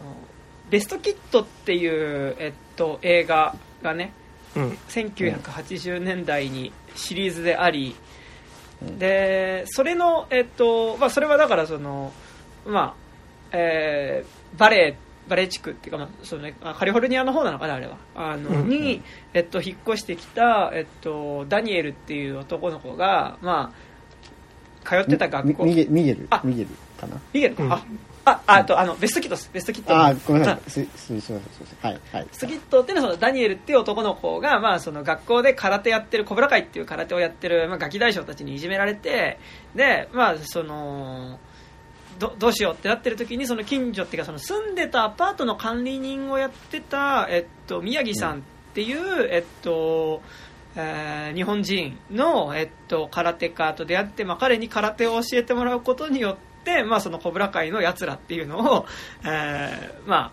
ベストキットっていう、えっと、映画がね、うん1980年代にシリーズであり、うんで、それの、えっと、まあ、それはだからその、まあ、えーバレエ、バレエ地区っていうか、まあ、そのね、あカリフォルニアの方なのかな、あれは。あの、うんに、えっと、引っ越してきた、えっと、ダニエルっていう男の子が、まあ、通ってた学校。ミゲミゲルあミゲルかな？ミゲルか、うんあ、あ、ああと、あの、ベストキットです。ベストキット。ああごめんなさあいすすすすいませんすいませんはいはいベストキットっていうのはそのダニエルっていう男の子が、まあ、その学校で空手やってる、コブラ会っていう空手をやってる、まあ、ガキ大将たちにいじめられて、で、まあ、その、どどうしようってなってる時にその近所っていうかその住んでたアパートの管理人をやってた、えっと、宮城さんっていう、えっとえー日本人の、えっと、空手家と出会って、まあ、彼に空手を教えてもらうことによって、まあ、そのコブラ会のやつらっていうのを、えーまあ、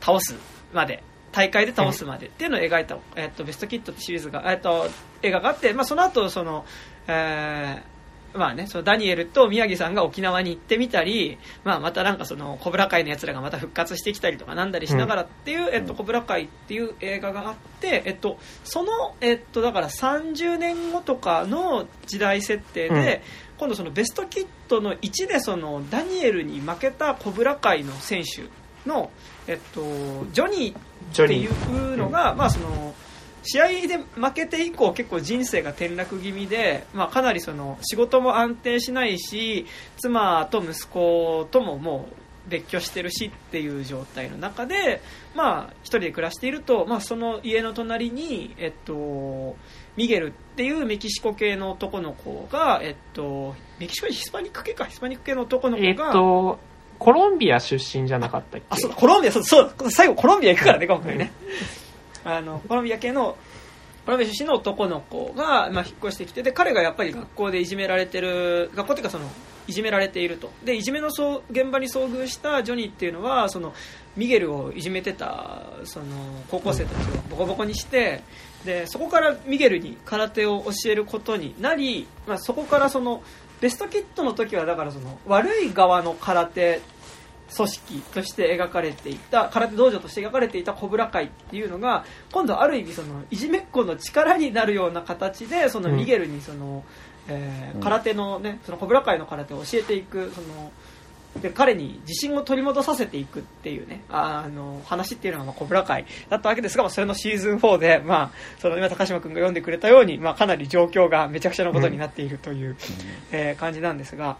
倒すまで大会で倒すまでっていうのを描いた、えっと、ベストキットってシリーズが、えっと、映画があって、まあ、その後その、えーまあね、そのダニエルと宮城さんが沖縄に行ってみたり、まあ、またなんかそのコブラ会のやつらがまた復活してきたりとかなんだりしながらっていう、えっと、コブラ会っていう映画があって、えっと、その、えっと、だから30年後とかの時代設定で、今度そのベストキットの1でそのダニエルに負けたコブラ会の選手の、えっと、ジョニーっていうのが、まあ、その試合で負けて以降結構人生が転落気味で、まあ、かなりその仕事も安定しないし妻と息子とももう別居してるしっていう状態の中で、まあ、一人で暮らしていると、まあ、その家の隣に、えっと、ミゲルっていうメキシコ系の男の子が、えっと、メキシコヒスパニック系かヒスパニック系の男の子が、えっとコロンビア出身じゃなかったっけ？あ、そうだ、コロンビア、そう、そう、最後コロンビア行くからね、今回ね。あの、コロンビア系の、コロンビア出身の男の子が、まあ、引っ越してきて、で、彼がやっぱり学校でいじめられてる、学校っていうかその、いじめられていると。で、いじめのそう現場に遭遇したジョニーっていうのは、その、ミゲルをいじめてた、その、高校生たちをボコボコにして、で、そこからミゲルに空手を教えることになり、まあ、そこからその、ベストキットの時はだからその悪い側の空手組織として描かれていた空手道場として描かれていたコブラ会っていうのが今度ある意味そのいじめっ子の力になるような形でそのうん。ミゲルにその、えーうん。空手のねそのコブラ会の空手を教えていくそので彼に自信を取り戻させていくっていうねあの話っていうのがまあコブラ会だったわけですが、まあ、それのシーズン4で、まあ、その今高島君が読んでくれたように、まあ、かなり状況がめちゃくちゃなことになっているという、えー感じなんですが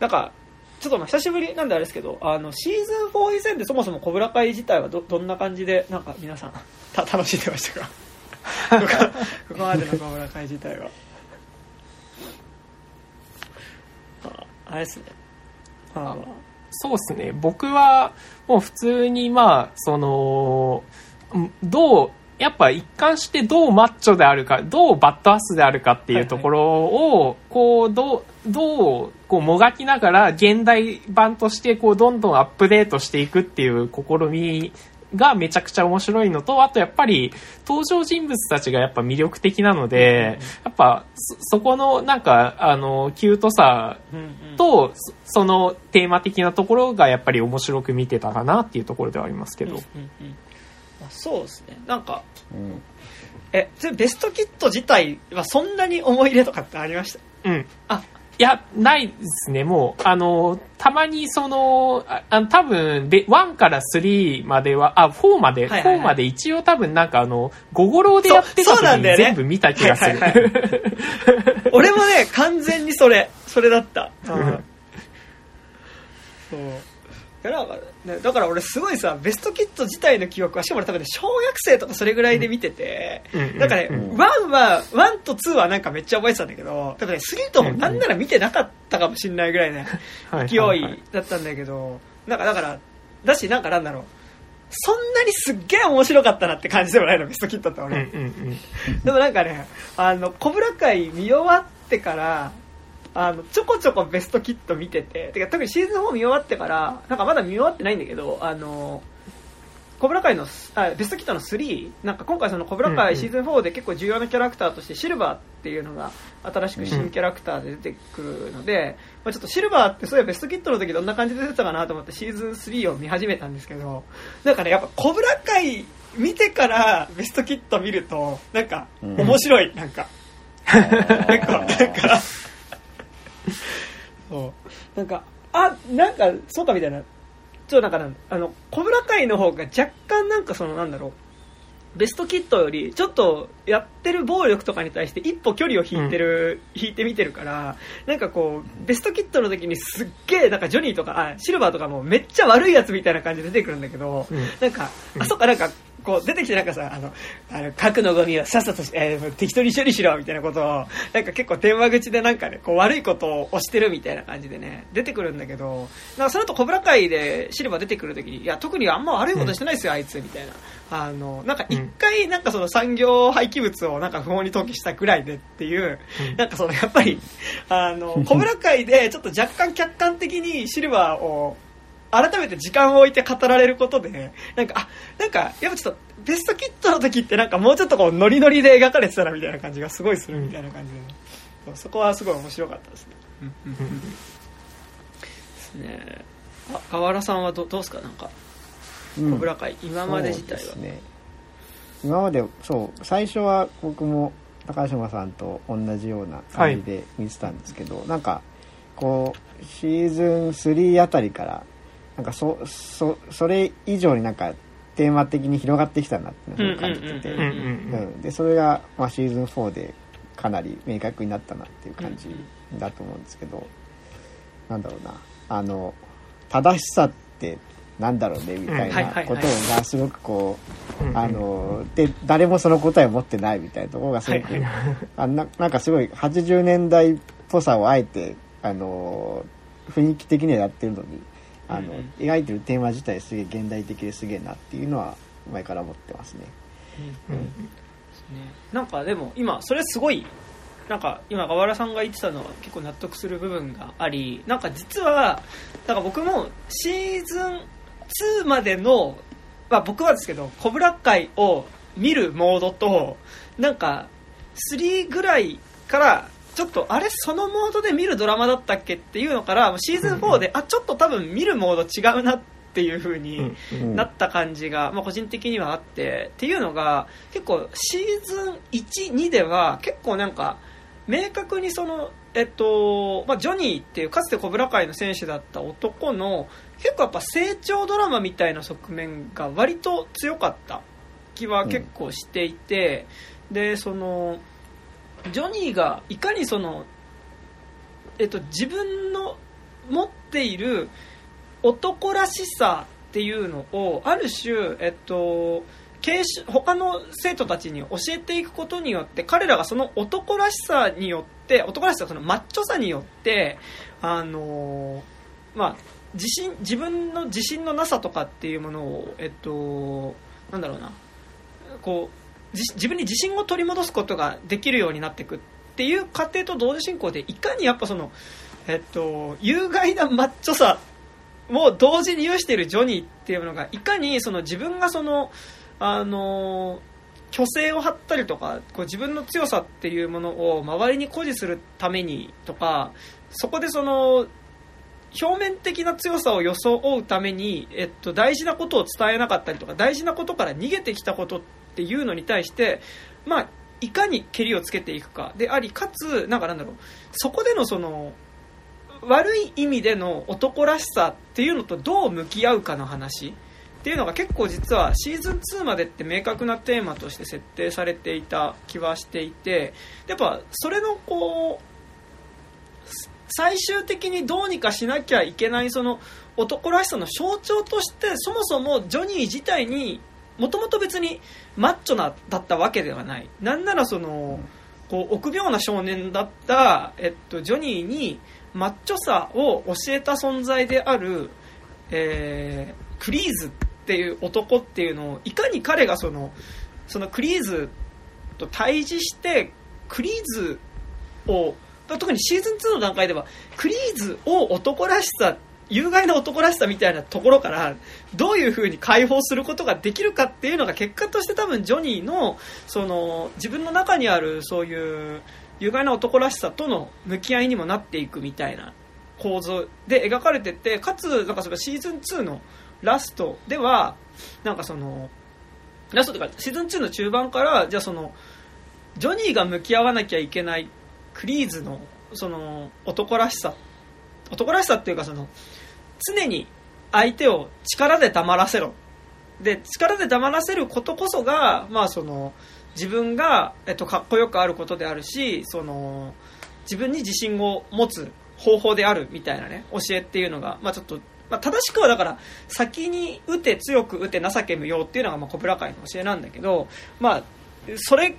なんかちょっとまあ久しぶりなんであれですけどあのシーズン4以前でそもそもコブラ会自体はどどんな感じでなんか皆さんた楽しんでましたか？ここまでのコブラ会自体は。ああれですね。あそうですね。僕は、もう普通に、まあ、その、うんどう、やっぱ一貫してどうマッチョであるか、どうバッドアスであるかっていうところを、こう、どう、どう、こう、もがきながら、現代版として、こう、どんどんアップデートしていくっていう試みがめちゃくちゃ面白いのと、あとやっぱり、登場人物たちがやっぱ魅力的なので、やっぱ、そ、そこの、なんか、あの、キュートさと、そそのテーマ的なところがやっぱり面白く見てたかなっていうところではありますけど。うんうんうんあそうですね。なんかうん。えベストキット自体はそんなに思い入れとかってありました？うん。あ。いや、ないですね。もう、あの、たまにその、あ多分、で、1から3までは、あ、4まで、はいはいはい。4まで一応多分なんかあの、ゴゴロでやってたそうそう時になんだよね。全部見た気がする。はいはい 俺もね完全にそれそれだった、うん。そう。いやなんかね、だから俺すごいさベストキット自体の記憶はしかも俺多分ね小学生とかそれぐらいで見てて、うんうんなんかね、うん1は1と2はなんかめっちゃ覚えてたんだけど多分ね3ともなんなら見てなかったかもしれないぐらいね、はい勢はい。だったんだけどなんかだからだしなんかなんだろうそんなにすっげえ面白かったなって感じでもないのベストキットって俺、うんうんうん。でもなんかね、あの、コブラ会見終わってから、あの、ちょこちょこベストキット見てて、てか特にシーズン4見終わってから、なんかまだ見終わってないんだけど、あの、コブラ会のあベストキットの3なんか今回そのコブラ会シーズン4で結構重要なキャラクターとしてシルバーっていうのが新しく新キャラクターで出てくるので、まあ、ちょっとシルバーってそういえばベストキットの時どんな感じで出てたかなと思ってシーズン3を見始めたんですけどなんかねやっぱコブラ会見てからベストキット見るとなんか面白い、なんか。なんかなんかそうなんかあなんかそうかみたいな。ちょっとなんかなあの小倉会の方が若干なんかそのなんだろう。ベストキットよりちょっとやってる暴力とかに対して一歩距離を引いてる、うん、引いてみてるからなんかこうベストキットの時にすっげえなんかジョニーとかあシルバーとかもめっちゃ悪いやつみたいな感じで出てくるんだけど、うん、なんか、あそっかなんかこう出てきてなんかさ、あの、あの核のゴミをさっさと、えー、適当に処理しろみたいなことを、なんか結構電話口でなんかね、こう悪いことを押してるみたいな感じでね、出てくるんだけど、なんかその後小倉会でシルバー出てくるときに、いや、特にあんま悪いことしてないですよ、うん、あいつ、みたいな。あの、なんか一回なんかその産業廃棄物をなんか不法に投棄したぐらいでっていう、うん、なんかそのやっぱり、あの、小倉会でちょっと若干客観的にシルバーを、改めて時間を置いて語られることで、なんか、あ、なんか、やっぱちょっと、ベストキットの時ってなんかもうちょっとこう、ノリノリで描かれてたらみたいな感じがすごいするみたいな感じで、ね、そこはすごい面白かったですね。ですね。あ、河原さん。はどどうですかなん。か、小倉会、今まで自体は。ね。今まで、そう、最初は僕も高島さん。と同じような感じで見てたん。ですけど、はい、なん。か、こう、シーズン3あたりから、なんかそそそれ以上になんかテーマ的に広がってきたなっていうのを感じてて。でそれが、まあ、シーズン4でかなり明確になったなっていう感じだと思うんですけど、なんだろうな。あの正しさってなんだろうねみたいなことがすごくこう、あので誰もその答えを持ってないみたいなところがすごく、あななんかすごい80年代っぽさをあえてあの雰囲気的にはやってるのにあの、うん、描いてるテーマ自体すげえ現代的ですげえなっていうのは前から思ってますね。うん、うん、なんかでも今それすごいなんか今河原さんが言ってたのは結構納得する部分がありなんか実はなんか僕もシーズン2までの、まあ、僕はですけどコブラ会を見るモードとなんか3ぐらいからちょっとあれそのモードで見るドラマだったっけっていうのからシーズン4で、あちょっと多分見るモード違うなっていう風になった感じが、まあ、個人的にはあってっていうのが結構シーズン12では結構なんか明確にそのえっとまあ、ジョニーっていうかつて小倉会の選手だった男の結構やっぱ成長ドラマみたいな側面が割と強かった気は結構していて、うん、でそのジョニーがいかにその、えっと、自分の持っている男らしさっていうのをある種、えっと、他の生徒たちに教えていくことによって彼らがその男らしさによって男らしさそのマッチョさによってあのまあ自信自分の自信のなさとかっていうものをえっとなんだろうなこう自分に自信を取り戻すことができるようになっていくっていう過程と同時進行でいかにやっぱその、えっと、有害なマッチョさも同時に有しているジョニーっていうのがいかにその自分がそのあの虚勢を張ったりとかこう自分の強さっていうものを周りに誇示するためにとかそこでその表面的な強さを装うために、えっと、大事なことを伝えなかったりとか大事なことから逃げてきたことってっていうのに対して、まあ、いかにけりをつけていくか。であり、かつ、なんかなんだろう、そこでのその、悪い意味での男らしさっていうのとどう向き合うかの話。っていうのが結構実はシーズン2までって明確なテーマとして設定されていた気はしていて。やっぱそれのこう最終的にどうにかしなきゃいけないその男らしさの象徴としてそもそもジョニー自体にもともと別にマッチョなだったわけではない。なんならそのこう臆病な少年だった、えっと、ジョニーにマッチョさを教えた存在である、えー、クリーズっていう男っていうのをいかに彼がそのそのクリーズと対峙してクリーズを特にシーズン2の段階ではクリーズを男らしさ有害な男らしさみたいなところからどういう風に解放することができるかっていうのが結果として多分ジョニーのその自分の中にあるそういう有害な男らしさとの向き合いにもなっていくみたいな構図で描かれててかつなんかそれシーズン2のラストではなんかそのラストとかシーズン2の中盤からじゃあそのジョニーが向き合わなきゃいけないクリーズのその男らしさ男らしさっていうかその常に相手を力で黙らせろ。で力で黙らせることこそが、まあ、その自分が、えっと、かっこよくあることであるしその自分に自信を持つ方法であるみたいなね教えっていうのが、まあ、ちょっと、まあ、正しくはだから先に打て強く打て情け無用っていうのが、まあ、コブラ会の教えなんだけど、まあ、それ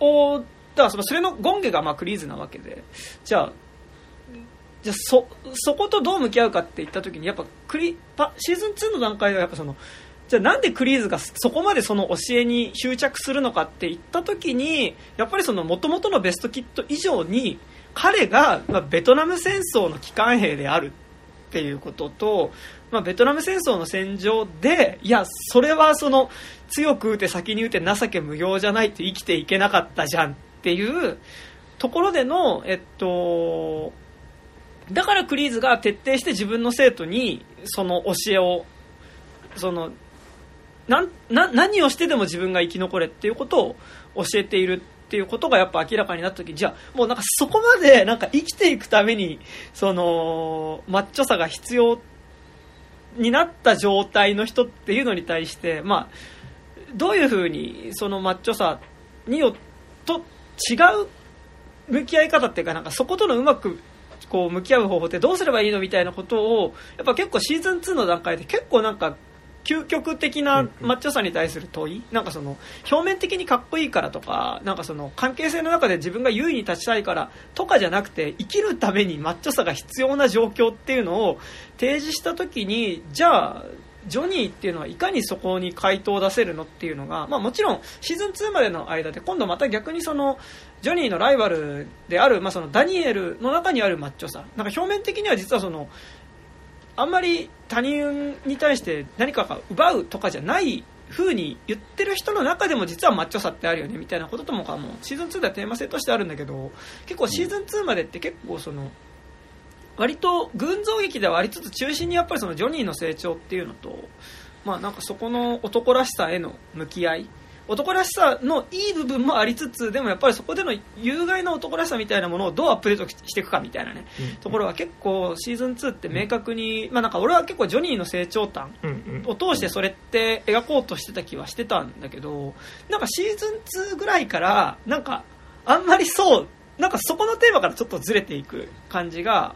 をだからそのそれのゴンゲがまあクリーズなわけでじゃあじゃそそことどう向き合うかって言った時にやっぱクリパシーズン2の段階ではやっぱそのじゃあなんでクリーズがそこまでその教えに執着するのかって言った時にやっぱりその元々のベストキット以上に彼が、まあ、ベトナム戦争の機関兵であるっていうことと、まあ、ベトナム戦争の戦場でいやそれはその強く打て先に打て情け無用じゃないと生きていけなかったじゃんっていうところでの、えっと、だからクリーズが徹底して自分の生徒にその教えをそのなな何をしてでも自分が生き残れっていうことを教えているっていうことがやっぱ明らかになった時じゃあもうなんかそこまでなんか生きていくためにそのマッチョさが必要になった状態の人っていうのに対してまあどういうふうにそのマッチョさによと違う向き合い方っていうかなんかそことのうまくこう向き合う方法ってどうすればいいのみたいなことをやっぱ結構シーズン2の段階で結構なんか究極的なマッチョさに対する問い、なんかその表面的にかっこいいからとかなんかその関係性の中で自分が優位に立ちたいからとかじゃなくて生きるためにマッチョさが必要な状況っていうのを提示した時にじゃあジョニーっていうのはいかにそこに回答を出せるのっていうのが、まあ、もちろんシーズン2までの間で今度また逆にそのジョニーのライバルである、まあ、そのダニエルの中にあるマッチョさ。なんか表面的には実はそのあんまり他人に対して何かが奪うとかじゃない風に言ってる人の中でも実はマッチョさってあるよねみたいなことともかもシーズン2ではテーマ性としてあるんだけど結構シーズン2までって結構その割と群像劇ではありつつ中心にやっぱりそのジョニーの成長っていうのとまあなんかそこの男らしさへの向き合い男らしさのいい部分もありつつでもやっぱりそこでの有害な男らしさみたいなものをどうアップデートしていくかみたいなね、うん、ところは結構シーズン2って明確に、まあ、なんか俺は結構ジョニーの成長端を通してそれって描こうとしてた気はしてたんだけどなんかシーズン2ぐらいからなんかあんまりそうなんかそこのテーマからちょっとずれていく感じが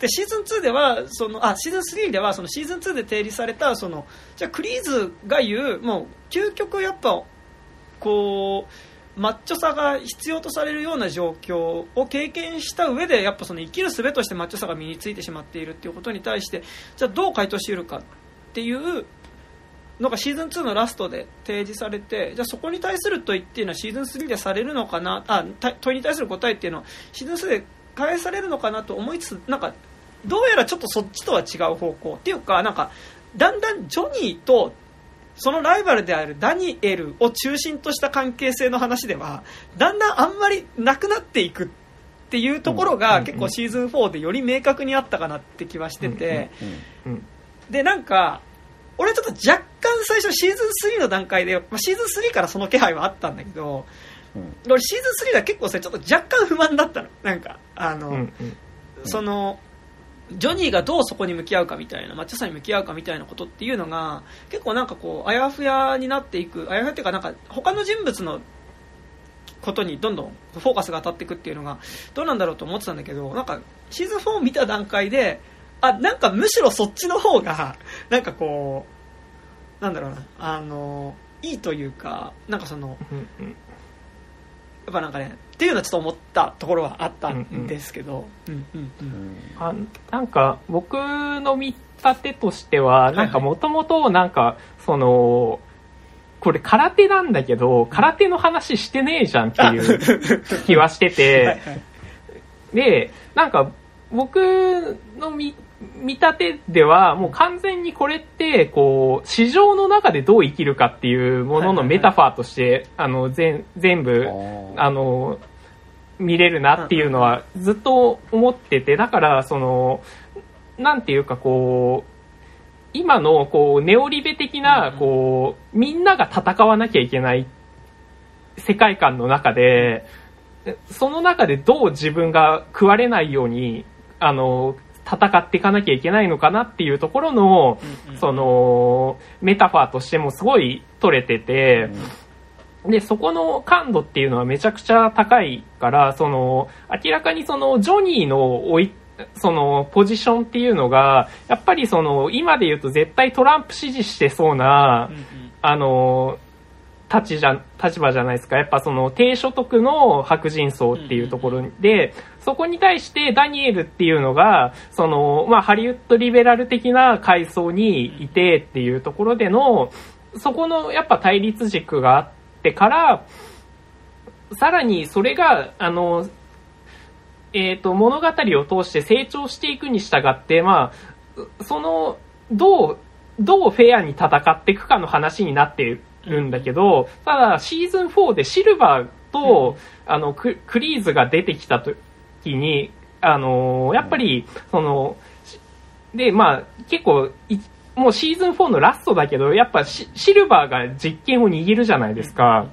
でシーズン2ではそのあシーズン3ではそのシーズン2で提示されたそのじゃクリーズが言うもう究極やっぱこうマッチョさが必要とされるような状況を経験した上でやっぱその生きる術としてマッチョさが身についてしまっているっていうことに対してじゃどう回答しうるかっていうのがシーズン2のラストで提示されてじゃそこに対する問いっていうのはシーズン3でされるのかなあ問いに対する答えっていうのはシーズン2で返されるのかなと思いつつなんかどうやらちょっとそっちとは違う方向っていうかなんかだんだんジョニーとそのライバルであるダニエルを中心とした関係性の話ではだんだんあんまりなくなっていくっていうところが結構シーズン4でより明確にあったかなって気はしてて。でなんか俺ちょっと若干最初シーズン3の段階で、まあ、シーズン3からその気配はあったんだけど、俺シーズン3は結構それちょっと若干不満だったの。なんかあの、そのジョニーがどうそこに向き合うかみたいなマッチョさんに向き合うかみたいなことっていうのが結構なんかこうあやふやになっていくあやふやっていうかなんか他の人物のことにどんどんフォーカスが当たっていくっていうのがどうなんだろうと思ってたんだけどなんかシーズン4を見た段階であなんかむしろそっちの方がなんかこうなんだろうなあのいいというかなんかその、やっぱなんかねっていうのはちょっと思ったところはあったんですけど、あなんか僕の見立てとしてはなんかもともとなんかそのこれ空手なんだけど空手の話してねえじゃんっていう 気はしてて。でなんか僕の見見立てでは、もう完全にこれって、こう、市場の中でどう生きるかっていうもののメタファーとして、あの、全、全部、あの、見れるなっていうのはずっと思ってて、だから、その、なんていうかこう、今のこうネオリベ的なこうみんなが戦わなきゃいけない世界観の中でその中でどう自分が食われないようにあの戦っていかなきゃいけないのかなっていうところの、そのメタファーとしてもすごい取れてて、で、そこの感度っていうのはめちゃくちゃ高いから、その、明らかにその、ジョニーの追い、その、ポジションっていうのが、やっぱりその、今で言うと絶対トランプ支持してそうな、うんうん、あの、立ちじゃ、立場じゃないですか。やっぱその低所得の白人層っていうところで、そこに対してダニエルっていうのが、その、まあハリウッドリベラル的な階層にいてっていうところでの、そこのやっぱ対立軸があってから、さらにそれが、あの、えっ、ー、と、物語を通して成長していくに従って、まあ、その、どう、どうフェアに戦っていくかの話になってるんだけど、ただシーズン4でシルバーと、うん、あのク、クリーズが出てきた時に、あのやっぱり、その、で、まあ、結構、もうシーズン4のラストだけど、やっぱシルバーが実権を握るじゃないですか。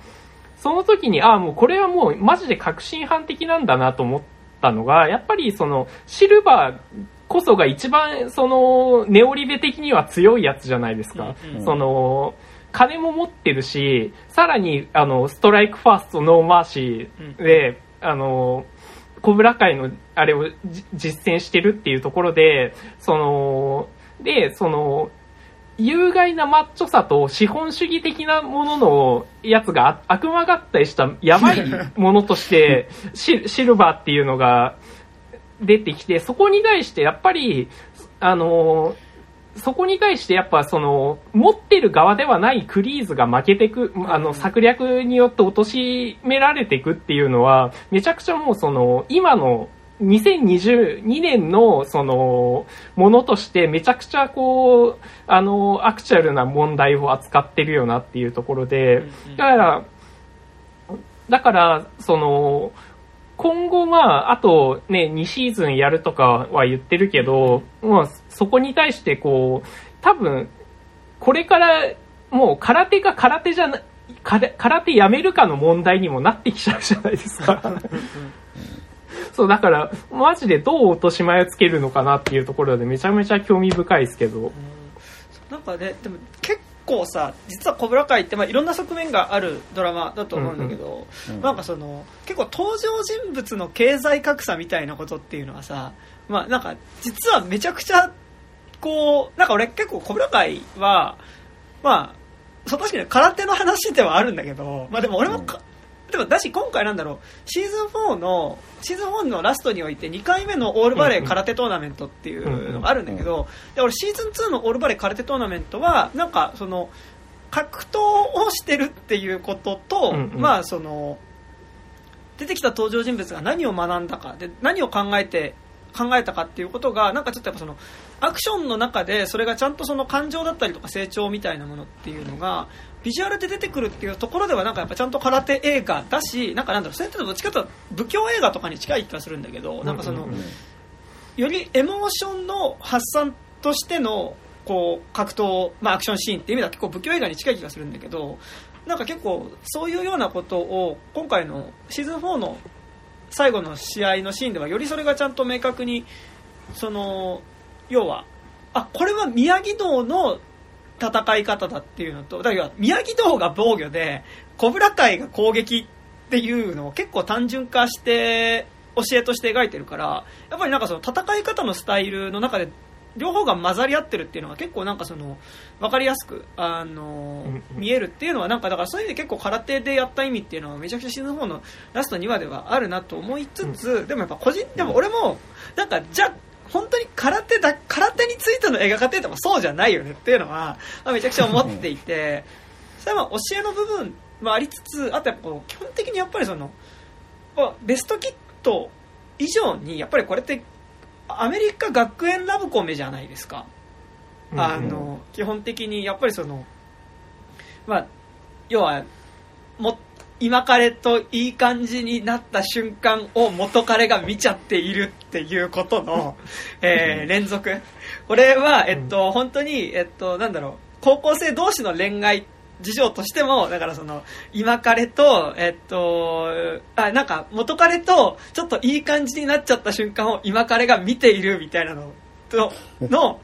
その時に、ああ、もうこれはもうマジで革新犯的なんだなと思ったのが、やっぱりその、シルバーこそが一番、その、ネオリベ的には強いやつじゃないですか。うんうん、その、金も持ってるし、さらに、あの、 strike first、no mercy で、うん、あの、コブラ会のあれを実践してるっていうところで、その、で、その、有害なマッチョさと資本主義的なもののやつが悪魔合体したやばいものとして シシルバーっていうのが出てきて、そこに対してやっぱり、あの、そこに対してやっぱその、持ってる側ではないクリーズが負けてく、あの、策略によって貶められていくっていうのは、めちゃくちゃもうその、今の2022年の、その、ものとしてめちゃくちゃこう、あの、アクチュアルな問題を扱ってるよなっていうところで、だから、だから、その、今後まあ、あとね、2シーズンやるとかは言ってるけど、まあ、そこに対してこう、多分、これからもう空手が空手じゃな、空手やめるかの問題にもなってきちゃうじゃないですか。そう、だから、マジでどう落とし前をつけるのかなっていうところでめちゃめちゃ興味深いですけど。なんかね、でも結構さ実は「コブラ会」ってまあいろんな側面があるドラマだと思うんだけど、うん。うん、なんかその結構登場人物の経済格差みたいなことっていうのはさまあなんか実はめちゃくちゃこうなんか俺結構「コブラ会」はまあそう確かに空手の話ではあるんだけど、まあ、でも俺もか、でもだし今回なんだろうシーズン4のシーズン4のラストにおいて2回目のオールバレー空手トーナメントっていうのがあるんだけどで俺シーズン2のオールバレー空手トーナメントはなんかその格闘をしてるっていうことと、まあその出てきた登場人物が何を学んだかで何を考えて考えたかっていうことがなんかちょっとやっぱそのアクションの中でそれがちゃんとその感情だったりとか成長みたいなものっていうのがビジュアルで出てくるっていうところではなんかやっぱちゃんと空手映画だしなんかなんだろうそれってどっちかというと仏教映画とかに近い気がするんだけどなんかそのよりエモーションの発散としてのこう格闘、まあ、アクションシーンっていう意味では結構仏教映画に近い気がするんだけどなんか結構そういうようなことを今回のシーズン4の最後の試合のシーンではよりそれがちゃんと明確にその要はあこれは宮城道の戦い方だっていうのとだから宮城道が防御で小倉会が攻撃っていうのを結構単純化して教えとして描いてるからやっぱりなんかその戦い方のスタイルの中で両方が混ざり合ってるっていうのは結構なんかその分かりやすくあの見えるっていうのはなんかだからそういう意味で結構空手でやった意味っていうのはめちゃくちゃシーズン4のラスト2話ではあるなと思いつつでもやっぱ個人でも俺もなんかじゃ本当に空手だ空手についての描かっててもそうじゃないよねっていうのは、まあ、めちゃくちゃ思っていて。それは教えの部分もありつつあとやっぱ基本的にやっぱりそのベストキット以上にやっぱりこれってアメリカ学園ラブコメじゃないですか、うんあの基本的にやっぱりそのまあ要はも今彼といい感じになった瞬間を元彼が見ちゃっているっていうことの、えー連続。これは、えっと、本当に、えっと、なんだろう高校生同士の恋愛事情としてもだからその今彼とえっとあなんか元彼とちょっといい感じになっちゃった瞬間を今彼が見ているみたいなのとの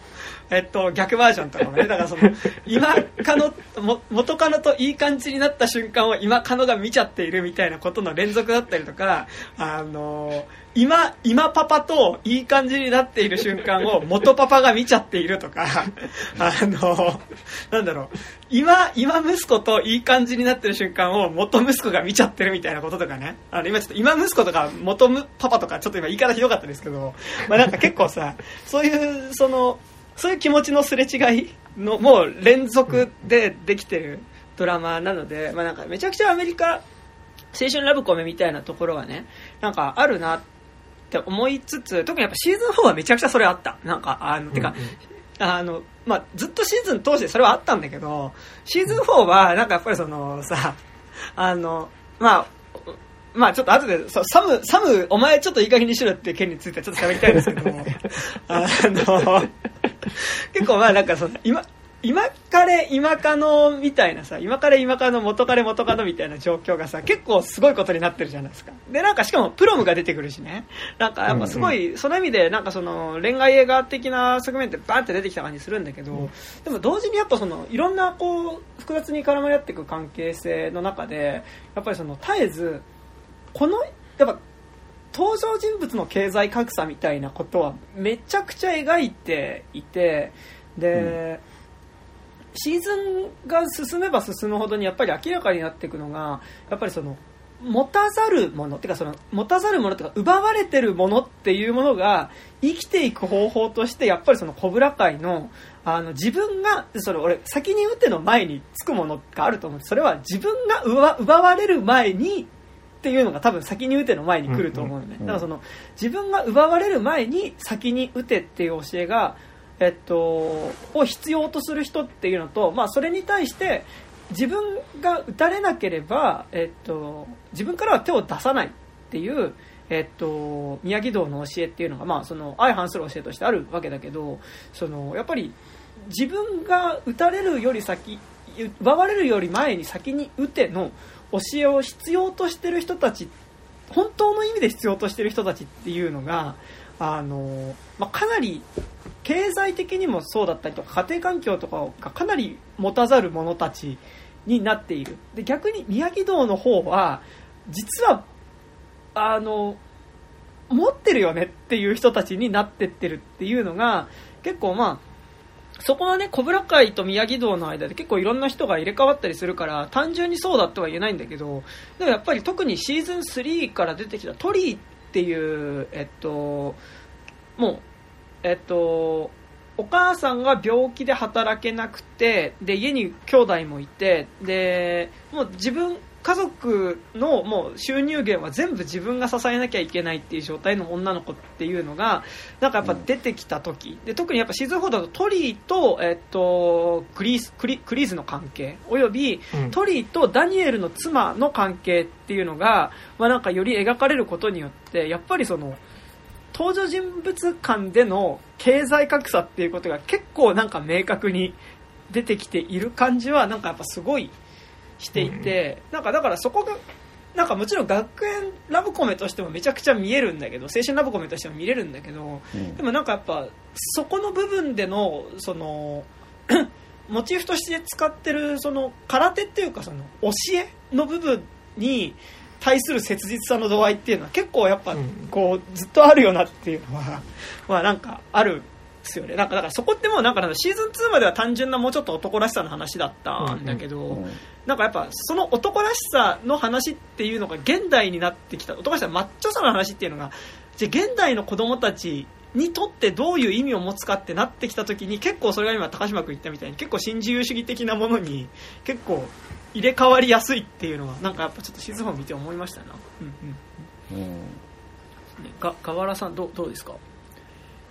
えっと、逆バージョンとかもね、だからその、今、かの、も元カノといい感じになった瞬間を今、カノが見ちゃっているみたいなことの連続だったりとか、あの、今、今パパといい感じになっている瞬間を元パパが見ちゃっているとか、あの、なんだろう、今、今息子といい感じになってる瞬間を元息子が見ちゃってるみたいなこととかね、あの、今ちょっと今息子とか元むパパとかちょっと今言い方ひどかったですけど、まあなんか結構さ、そういう、その、そういう気持ちのすれ違いのもう連続でできてるドラマなので、まあ、なんかめちゃくちゃアメリカ青春ラブコメみたいなところはねなんかあるなって思いつつ特にやっぱシーズン4はめちゃくちゃそれあった。なんかあのてか、あのまあ、ずっとシーズン通してそれはあったんだけどシーズン4はなんかやっぱりそのさあのまあまあちょっと後で、サム、サム、お前ちょっといい加減にしろって件についてちょっと喋りたいんですけども、あの、結構まあなんかその、今、今彼、今かのみたいなさ、今彼、今かの元彼、元カノみたいな状況がさ、結構すごいことになってるじゃないですか。で、なんかしかもプロムが出てくるしね。なんかやっぱすごい、その意味でなんかその恋愛映画的な側面ってバーって出てきた感じするんだけど、でも同時にやっぱその、いろんなこう、複雑に絡まり合っていく関係性の中で、やっぱりその絶えず、この、やっぱ登場人物の経済格差みたいなことはめちゃくちゃ描いていてで、シーズンが進めば進むほどにやっぱり明らかになっていくのがやっぱりその持たざるものっていうかその持たざるものっていうか奪われてるものっていうものが生きていく方法としてやっぱりそのコブラ界のあの自分がそれ俺先に打ての前につくものがあると思う。それは自分が奪奪われる前にっていうのが多分先に打ての前に来ると思うのね、だからその自分が奪われる前に先に打てっていう教えが、えっと、を必要とする人っていうのと、まあ、それに対して自分が打たれなければ、えっと、自分からは手を出さないっていう、えっと、宮城道の教えっていうのが、まあ、その相反する教えとしてあるわけだけどそのやっぱり自分が打たれるより先奪われるより前に先に打ての教えを必要としてる人たち本当の意味で必要としてる人たちっていうのがあの、まあ、かなり経済的にもそうだったりとか家庭環境とかがかなり持たざる者たちになっている。で逆に宮城道の方は実はあの持ってるよねっていう人たちになってってるっていうのが結構まあそこはね、小倉会と宮城道の間で結構いろんな人が入れ替わったりするから、単純にそうだとは言えないんだけど、でもやっぱり特にシーズン3から出てきたトリーっていう、えっと、もう、えっと、お母さんが病気で働けなくて、で、家に兄弟もいて、で、もう自分、家族のもう収入源は全部自分が支えなきゃいけないっていう状態の女の子っていうのがなんかやっぱ出てきた時。で特にやっぱシーズン4だとトリーと,、えっとクリーズクリクリーズの関係。およびうん。トリーとダニエルの妻の関係っていうのが、まあ、なんかより描かれることによってやっぱりその登場人物間での経済格差っていうことが結構なんか明確に出てきている感じはなんかやっぱすごいしていて、なんかだからそこがなんかもちろん学園ラブコメとしてもめちゃくちゃ見えるんだけど青春ラブコメとしても見れるんだけどうん。でもなんかやっぱそこの部分でのその モチーフとして使ってるその空手っていうかその教えの部分に対する切実さの度合いっていうのは結構やっぱうん。こうずっとあるよなっていうのはまあなんかあるんですよね。なんかだからそこってもうなんかシーズン2までは単純なもうちょっと男らしさの話だったんだけど、うん。なんかやっぱその男らしさの話っていうのが現代になってきた。男らしさマッチョさの話っていうのがじゃあ現代の子供たちにとってどういう意味を持つかってなってきた時に結構それが今高島君言ったみたいに結構新自由主義的なものに結構入れ替わりやすいっていうのはなんかやっぱちょっとシーズン4見て思いましたな、うんうん。うん。ね、が河原さんどうどうですか？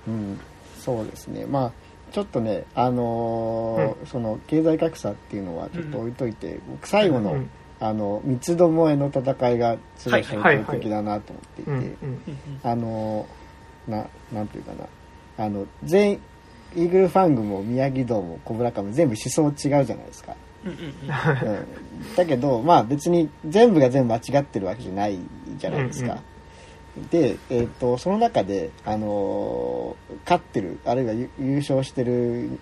うん、そうですね。まあちょっとねあのーその経済格差っていうのはちょっと置いといて、僕最後の、うん。あの三つどもえの戦いがすごい象徴的だなと思っていて、うんうんあのななんていうかな。あの全員イーグルファングも宮城道もコブラカも全部思想違うじゃないですか、うんうんうん。うん、だけどまあ別に全部が全部間違ってるわけじゃないじゃないですか、で、えー、とその中で、あのー勝ってるあるいは優優勝してる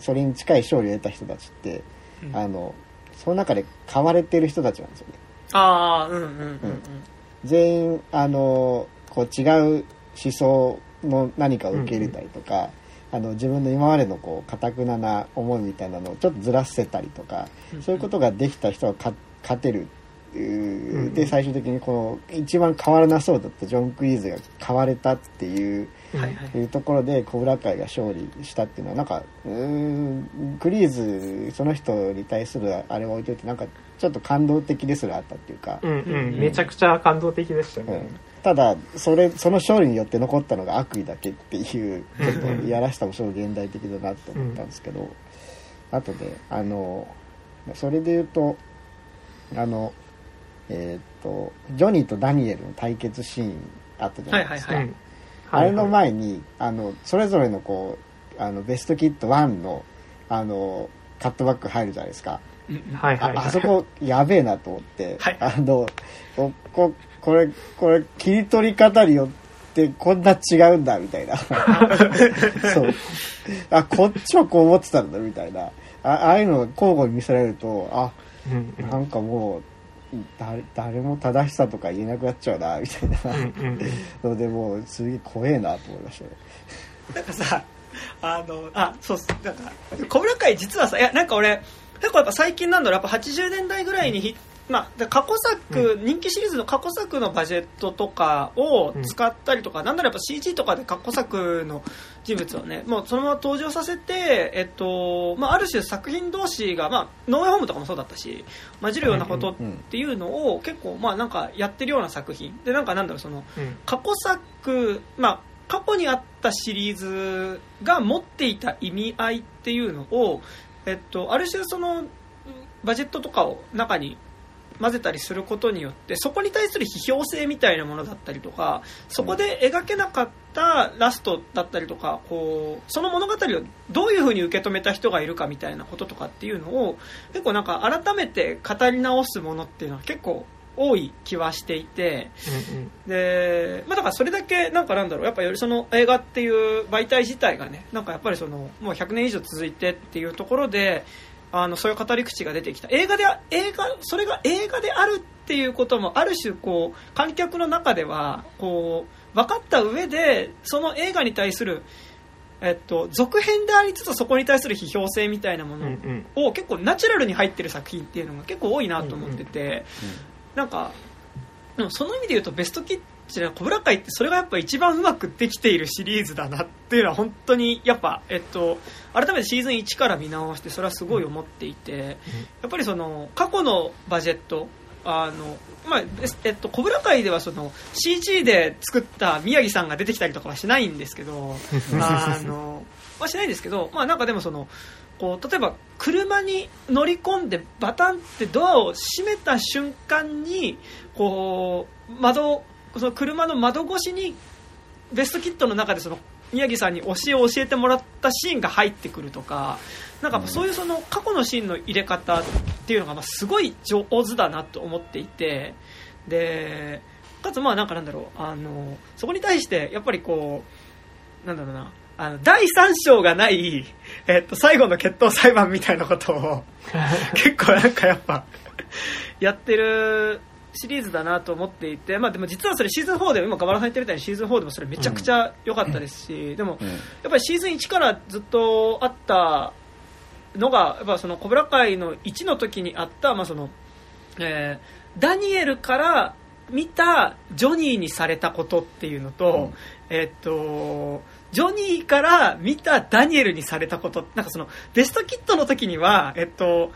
それに近い勝利を得た人たちって、うん。あのその中で買われてる人たちなんですよね。ああうんうんうんうん。全員あのこう違う思想の何かを受け入れたりとか、あの自分の今までのこう堅くなな思いみたいなのをちょっとずらせたりとか、うん。そういうことができた人はか勝てる。で最終的にこの一番変わらなそうだったジョン・クイーズが変われたっていういうところでコブラ会が勝利したっていうのはなんかうーんクリーズその人に対するあれを置いといてなんかちょっと感動的ですらあったっていうか、うんうん。めちゃくちゃ感動的でしたね。うん。ただそれその勝利によって残ったのが悪意だけっていうちょっといやらしさもすごい現代的だなと思ったんですけど、あとであのそれで言うとあのえーっとジョニーとダニエルの対決シーンあったじゃないですか、はいうんあれのはい前に、あの、それぞれのこう、あの、ベストキット1の、あの、カットバック入るじゃないですか。はいはいはいああそこ、やべえなと思って、はいあの、こ、ここれ、これ、切り取り方によって、こんな違うんだ、みたいな。そう。あ、こっちはこう思ってたんだ、みたいな。あああいうのが交互に見せられると、あ、なんかもう、誰誰も正しさとか言えなくなっちゃうな、みたいな。うんうんので、もう、すげえ怖えなと思いましたね。なんかさ、あの、あ、そうっす。なんか、小村会実はさ、いや、なんか俺、結構やっぱ最近なんだろう、やっぱ80年代ぐらいにヒまあ、過去作、人気シリーズの過去作のバジェットとかを使ったりとか、なんならやっぱ CG とかで過去作の人物をね、もうそのまま登場させて、えっと、まあ、ある種作品同士が、まあ、ノーウェイホームとかもそうだったし、混じるようなことっていうのを結構、まあ、なんかやってるような作品。で、なんかなんだろう、その、うん。過去作、まあ、過去にあったシリーズが持っていた意味合いっていうのを、えっと、ある種そのバジェットとかを中に混ぜたりすることによってそこに対する批評性みたいなものだったりとかそこで描けなかったラストだったりとかこうその物語をどういうふうに受け止めた人がいるかみたいなこととかっていうのを結構なんか改めて語り直すものっていうのは結構多い気はしていて。うんで、まあ、だからそれだけなんかなんだろうやっぱりその映画っていう媒体自体がねなんかやっぱりそのもう100年以上続いてっていうところであのそういう語り口が出てきた。映画で映画それが映画であるっていうこともある種こう観客の中ではこう分かった上でその映画に対するえっと、続編でありつつそこに対する批評性みたいなものんを結構ナチュラルに入ってる作品っていうのが結構多いなと思ってて、なんかでもその意味で言うとベストキッチンコブラ会ってそれがやっぱ一番うまくできているシリーズだなっていうのは本当にやっぱ、えっと、改めてシーズン1から見直してそれはすごい思っていて、やっぱりその過去のバジェットあのまあえっと、小倉会ではその CG で作った宮城さんが出てきたりとかはしないんですけど あの、まあ、しないんですけど、まあ、なんかでもそのこう例えば車に乗り込んでバタンってドアを閉めた瞬間にこう窓その車の窓越しにベストキットの中でその宮城さんに教えを教えてもらったシーンが入ってくるとかなんかそういうその過去のシーンの入れ方っていうのがまあすごい上手だなと思っていてでかつまあなんかなんだろうあのそこに対してやっぱりこうなんだろうなあの第三章がない、えっと、最後の決闘裁判みたいなことを 結構なんかやっぱやってるシリーズだなと思っていて、まあ、でも実はそれシーズン4で今、ガバラさん言ってるみたいにシーズン4でもそれめちゃくちゃ良かったですし、でもうん。やっぱりシーズン1からずっとあったのが、やっぱそのコブラ会の1の時にあった、まあその、えーダニエルから見たジョニーにされたことっていうのと、えっと、ジョニーから見たダニエルにされたこと、なんかその、ベストキットの時には、えっと、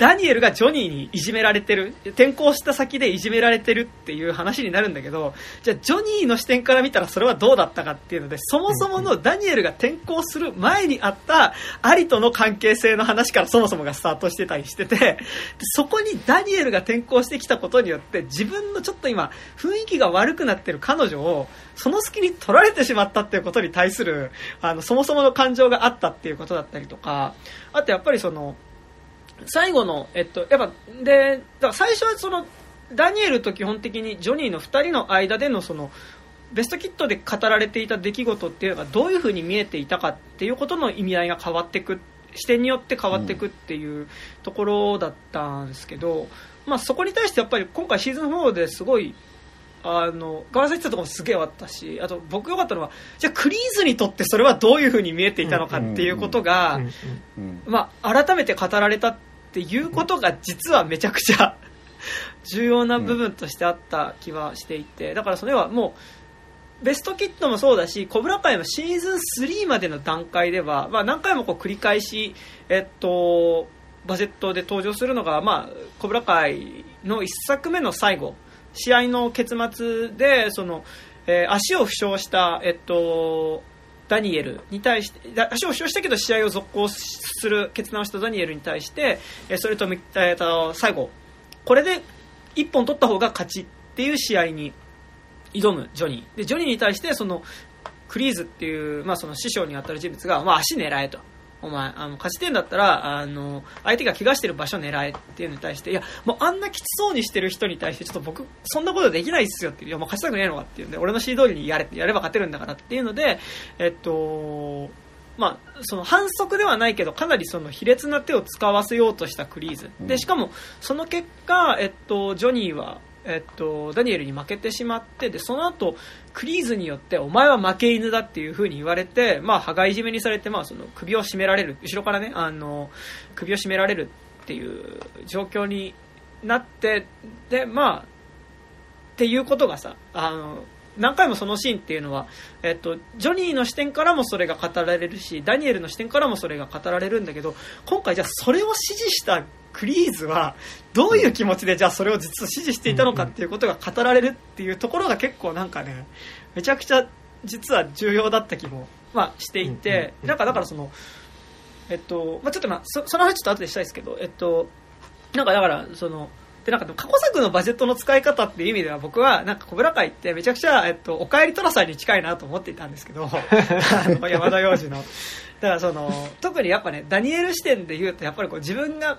ダニエルがジョニーにいじめられてる転校した先でいじめられてるっていう話になるんだけどじゃあジョニーの視点から見たらそれはどうだったかっていうのでそもそものダニエルが転校する前にあったアリとの関係性の話からそもそもがスタートしてたりしててそこにダニエルが転校してきたことによって自分のちょっと今雰囲気が悪くなってる彼女をその隙に取られてしまったっていうことに対するあのそもそもの感情があったっていうことだったりとかあとやっぱりその最後の、えっと、やっぱ、で、だから最初はその、ダニエルと基本的にジョニーの2人の間でのその、ベストキットで語られていた出来事っていうのがどういうふうに見えていたかっていうことの意味合いが変わっていく、視点によって変わっていくっていうところだったんですけど、まあそこに対してやっぱり今回シーズン4ですごいあの、ガラス言ってたところもすげえあったし、あと僕良かったのは、じゃあクリーズにとってそれはどういうふうに見えていたのかっていうことが、まあ改めて語られたっていうことが実はめちゃくちゃ 重要な部分としてあった気はしていて、だからそれはもう、ベストキットもそうだし、コブラ会のシーズン3までの段階では、まあ何回もこう繰り返し、えっと、バジェットで登場するのが、まあ、コブラ会の1作目の最後、試合の結末でその、えー、足を負傷した、えっと、ダニエルに対して足を負傷したけど試合を続行する決断をしたダニエルに対して、それと、えー、最後これで1本取った方が勝ちっていう試合に挑むジョニー。でジョニーに対してそのクリーズっていう、まあ、その師匠に当たる人物が、まあ、足狙えと。お前、あの、勝ち点だったら、あの、相手が怪我してる場所狙えっていうのに対して、いや、もうあんなきつそうにしてる人に対して、ちょっと僕、そんなことできないっすよっていう、いや、もう勝ちたくねえのかっていうんで、俺の指示通りにやれ、やれば勝てるんだからっていうので、えっと、まあ、その反則ではないけど、かなりその卑劣な手を使わせようとしたクリーズ。で、しかも、その結果、えっと、ジョニーは、えっと、ダニエルに負けてしまってでその後クリーズによってお前は負け犬だっていう風に言われて、まあ、羽交い締めにされて、まあ、その首を絞められる。後ろからねあの首を絞められるっていう状況になってで、まあ、っていうことがさあの何回もそのシーンっていうのは、えっと、ジョニーの視点からもそれが語られるしダニエルの視点からもそれが語られるんだけど今回じゃあそれを支持したクリーズはどういう気持ちでじゃあそれを実は支持していたのかっていうことが語られるっていうところが結構なんかねめちゃくちゃ実は重要だった気も、まあ、していてなんかだからそのえっと、まあ、ちょっとまあそその話ちょっと後でしたいですけどえっとなんかだからそのでなんか過去作のバジェットの使い方っていう意味では僕はなんか小倉会ってめちゃくちゃ、えっと、おかえりトラさんに近いなと思っていたんですけど あの山田洋次の。だからその特にやっぱねダニエル視点で言うとやっぱりこう自分が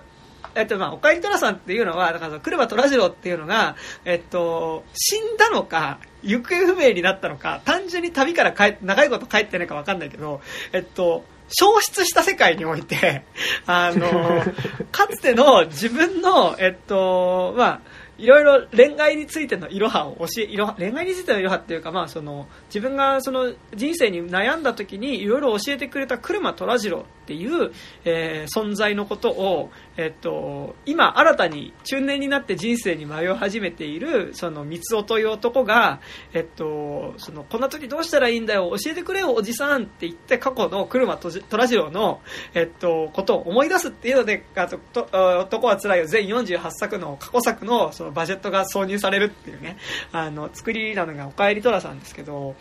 えっと、まあ、おかえりトラさんっていうのは、だから、クレバトラジロっていうのが、えっと、死んだのか、行方不明になったのか、単純に旅から帰長いこと帰ってないかわかんないけど、えっと、消失した世界において、あの、かつての自分の、えっと、まあ、いろいろ恋愛についてのいろはを教えいろ恋愛についてのいろはっていうか、まあ、その自分がその人生に悩んだ時にいろいろ教えてくれた車虎次郎っていう、えー、存在のことを、えっと、今新たに中年になって人生に迷い始めているその三尾という男が、えっと、そのこんな時どうしたらいいんだよ教えてくれよおじさんって言って過去の車虎次郎の、えっと、ことを思い出すっていうのであとと男はつらいよ。全48作の過去作のそのバジェットが挿入されるっていうね、あの、作りなのがおかえりトラさんですけど、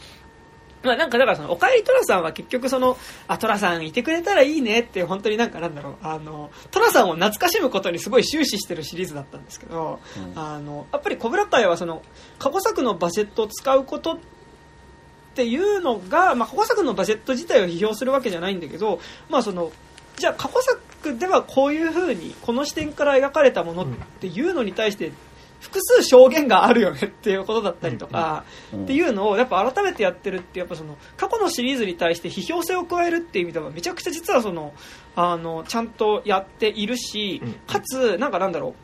まあなんかだからその、おかえりトラさんは結局その、あ、トラさんいてくれたらいいねって本当になんかなんだろう、あの、トラさんを懐かしむことにすごい終始してるシリーズだったんですけど、うん、あの、やっぱり小倉会はその、過去作のバジェットを使うことっていうのが、まあ過去作のバジェット自体を批評するわけじゃないんだけど、まあその、じゃあ過去作ではこういうふうにこの視点から描かれたものっていうのに対して複数証言があるよねっていうことだったりとか、っていうのをやっぱ改めてやってるってやっぱその過去のシリーズに対して批評性を加えるっていう意味ではめちゃくちゃ実はそのあのちゃんとやっているし、かつなんかなんだろ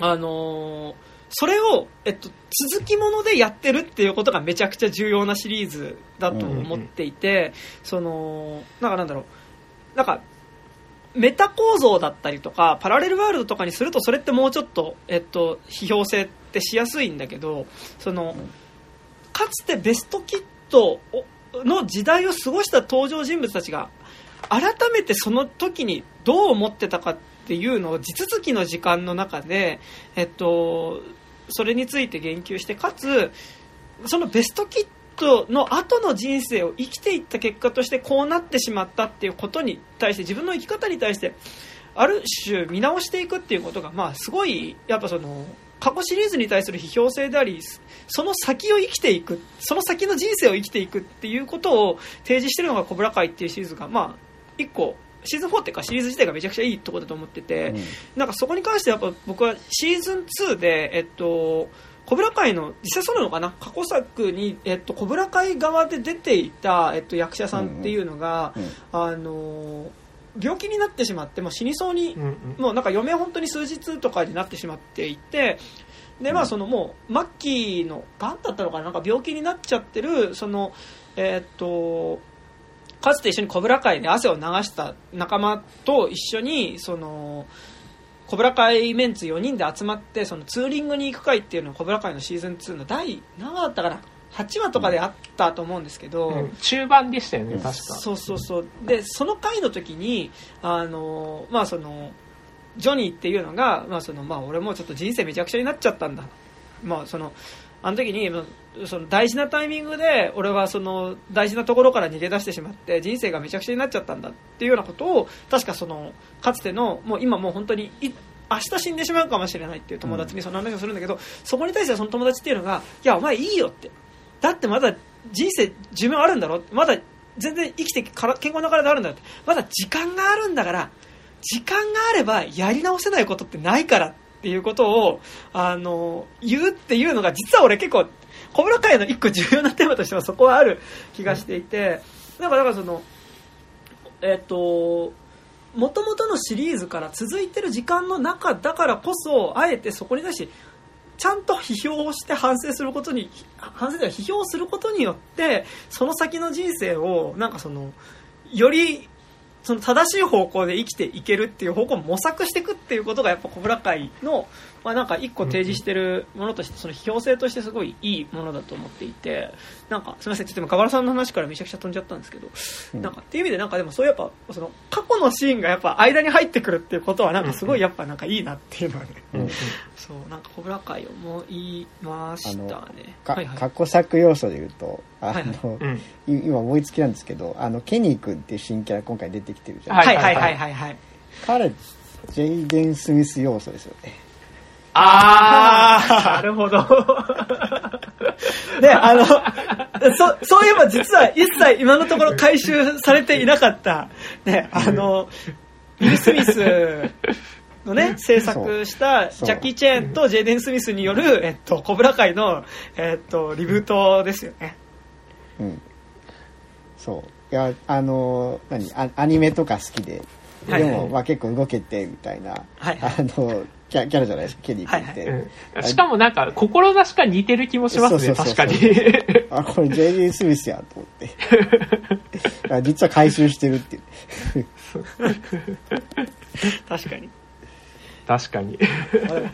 うあのーそれを、えっと、続きものでやってるっていうことがめちゃくちゃ重要なシリーズだと思っていて、その、なんかなんだろう、なんか、メタ構造だったりとかパラレルワールドとかにするとそれってもうちょっと、えっと、批評性ってしやすいんだけどそのかつてベストキットの時代を過ごした登場人物たちが改めてその時にどう思ってたかっていうのを地続きの時間の中で、えっと、それについて言及して、かつ、そのベストキットの後の人生を生きていった結果としてこうなってしまったっていうことに対して、自分の生き方に対して、ある種見直していくっていうことが、まあ、すごい、やっぱその、過去シリーズに対する批評性であり、その先を生きていく、その先の人生を生きていくっていうことを提示してるのがコブラ会っていうシリーズが、まあ、一個、シーズン4っていうかシリーズ自体がめちゃくちゃいいところだと思ってて、うん、なんかそこに関してやっぱ僕はシーズン2で、えっと、コブラ会の、実際そうなのかな？過去作に、えっと、コブラ会側で出ていた、えっと、役者さんっていうのが、うんうん、あの、病気になってしまって、もう死にそうに、うんうん、もうなんか余命本当に数日とかになってしまっていて、で、まあそのもう、末期の、がんだったのかな？なんか病気になっちゃってる、その、えー、っと、かつて一緒にコブラ会で汗を流した仲間と一緒に、その、コブラ会メンツ4人で集まって、そのツーリングに行く会っていうのをコブラ会のシーズン2の第何話だったかな？8話とかであったと思うんですけど、うん、中盤でしたよね、確か。そうそうそう。で、その回の時に、あの、まあその、ジョニーっていうのが、まあその、まあ俺もちょっと人生めちゃくちゃになっちゃったんだ。まあその、あの時に、その大事なタイミングで、俺はその大事なところから逃げ出してしまって、人生がめちゃくちゃになっちゃったんだっていうようなことを、確かその、かつての、もう今もう本当に、明日死んでしまうかもしれないっていう友達にその話をするんだけど、そこに対してはその友達っていうのが、いや、お前いいよって。だってまだ人生寿命あるんだろ？まだ全然生きてから健康な体あるんだって。まだ時間があるんだから時間があればやり直せないことってないからっていうことをあの言うっていうのが実は俺結構小室会の一個重要なテーマとしてはそこはある気がしていて、なんかだからそのえっ、ともともとのシリーズから続いてる時間の中だからこそあえてそこに対してちゃんと批評をして反省することに、反省では批評することによって、その先の人生を、なんかその、よりその正しい方向で生きていけるっていう方向を模索していくっていうことがやっぱ小倉会の、まあ、なんか一個提示してるものとして、その批評性としてすごいいいものだと思っていて、なんかすみません、ちょっと今、河原さんの話からめちゃくちゃ飛んじゃったんですけど、なんかっていう意味でなんかでもそうやっぱ、その過去のシーンがやっぱ間に入ってくるっていうことはなんかすごいやっぱなんかいいなっていうのはね、うんうん、そう、なんか小倉会思いましたね。はいはい、過去作要素で言うと、あの、はいはい、今思いつきなんですけど、あの、ケニー君っていう新キャラ今回出てきてるじゃないですか。はいはいはいはい、彼、ジェイデン・スミス要素ですよね。ああ、なるほど。で、あの、そ、そういえば実は一切今のところ回収されていなかった、ね、あの、ウィル・スミスのね、制作したジャッキー・チェーンとジェイデン・スミスによる、えっと、コブラ界の、えっと、リブートですよね。うん。そう。いや、あの、何？アアニメとか好きで、でも、まあ結構動けて、みたいな、はい、あの、キャキャラじゃないですか、ケニー君って、はいはいしかもなんか、志が似てる気もしますね、確かに。あ、これ JD スミスやと思って。実は回収してるっていう。確かに。確かに。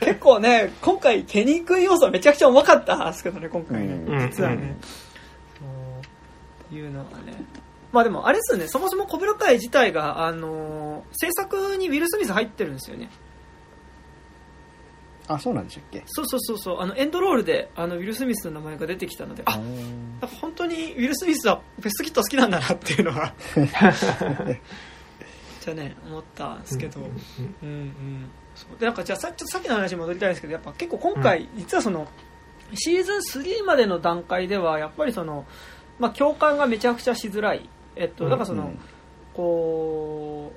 結構ね、今回、ケニー君要素めちゃくちゃ重かったんですけどね、今回ね。うん、実はね。うん、いうのがね。まあでも、あれですよね、そもそもコブラ会自体が、あのー、制作にウィル・スミス入ってるんですよね。あそうなんでしたっけ？そうそうそうそう。あのエンドロールであのウィル・スミスの名前が出てきたので。あ本当にウィル・スミスはフェスキット好きなんだなっていうのは。じゃあね思ったんですけど。うんうんそう。でなんかじゃあさちょっとさっきの話に戻りたいんですけどやっぱ結構今回、うん、実はそのシーズン3までの段階ではやっぱりその、まあ、共感がめちゃくちゃしづらい、えっと、だからその、うんうん、こ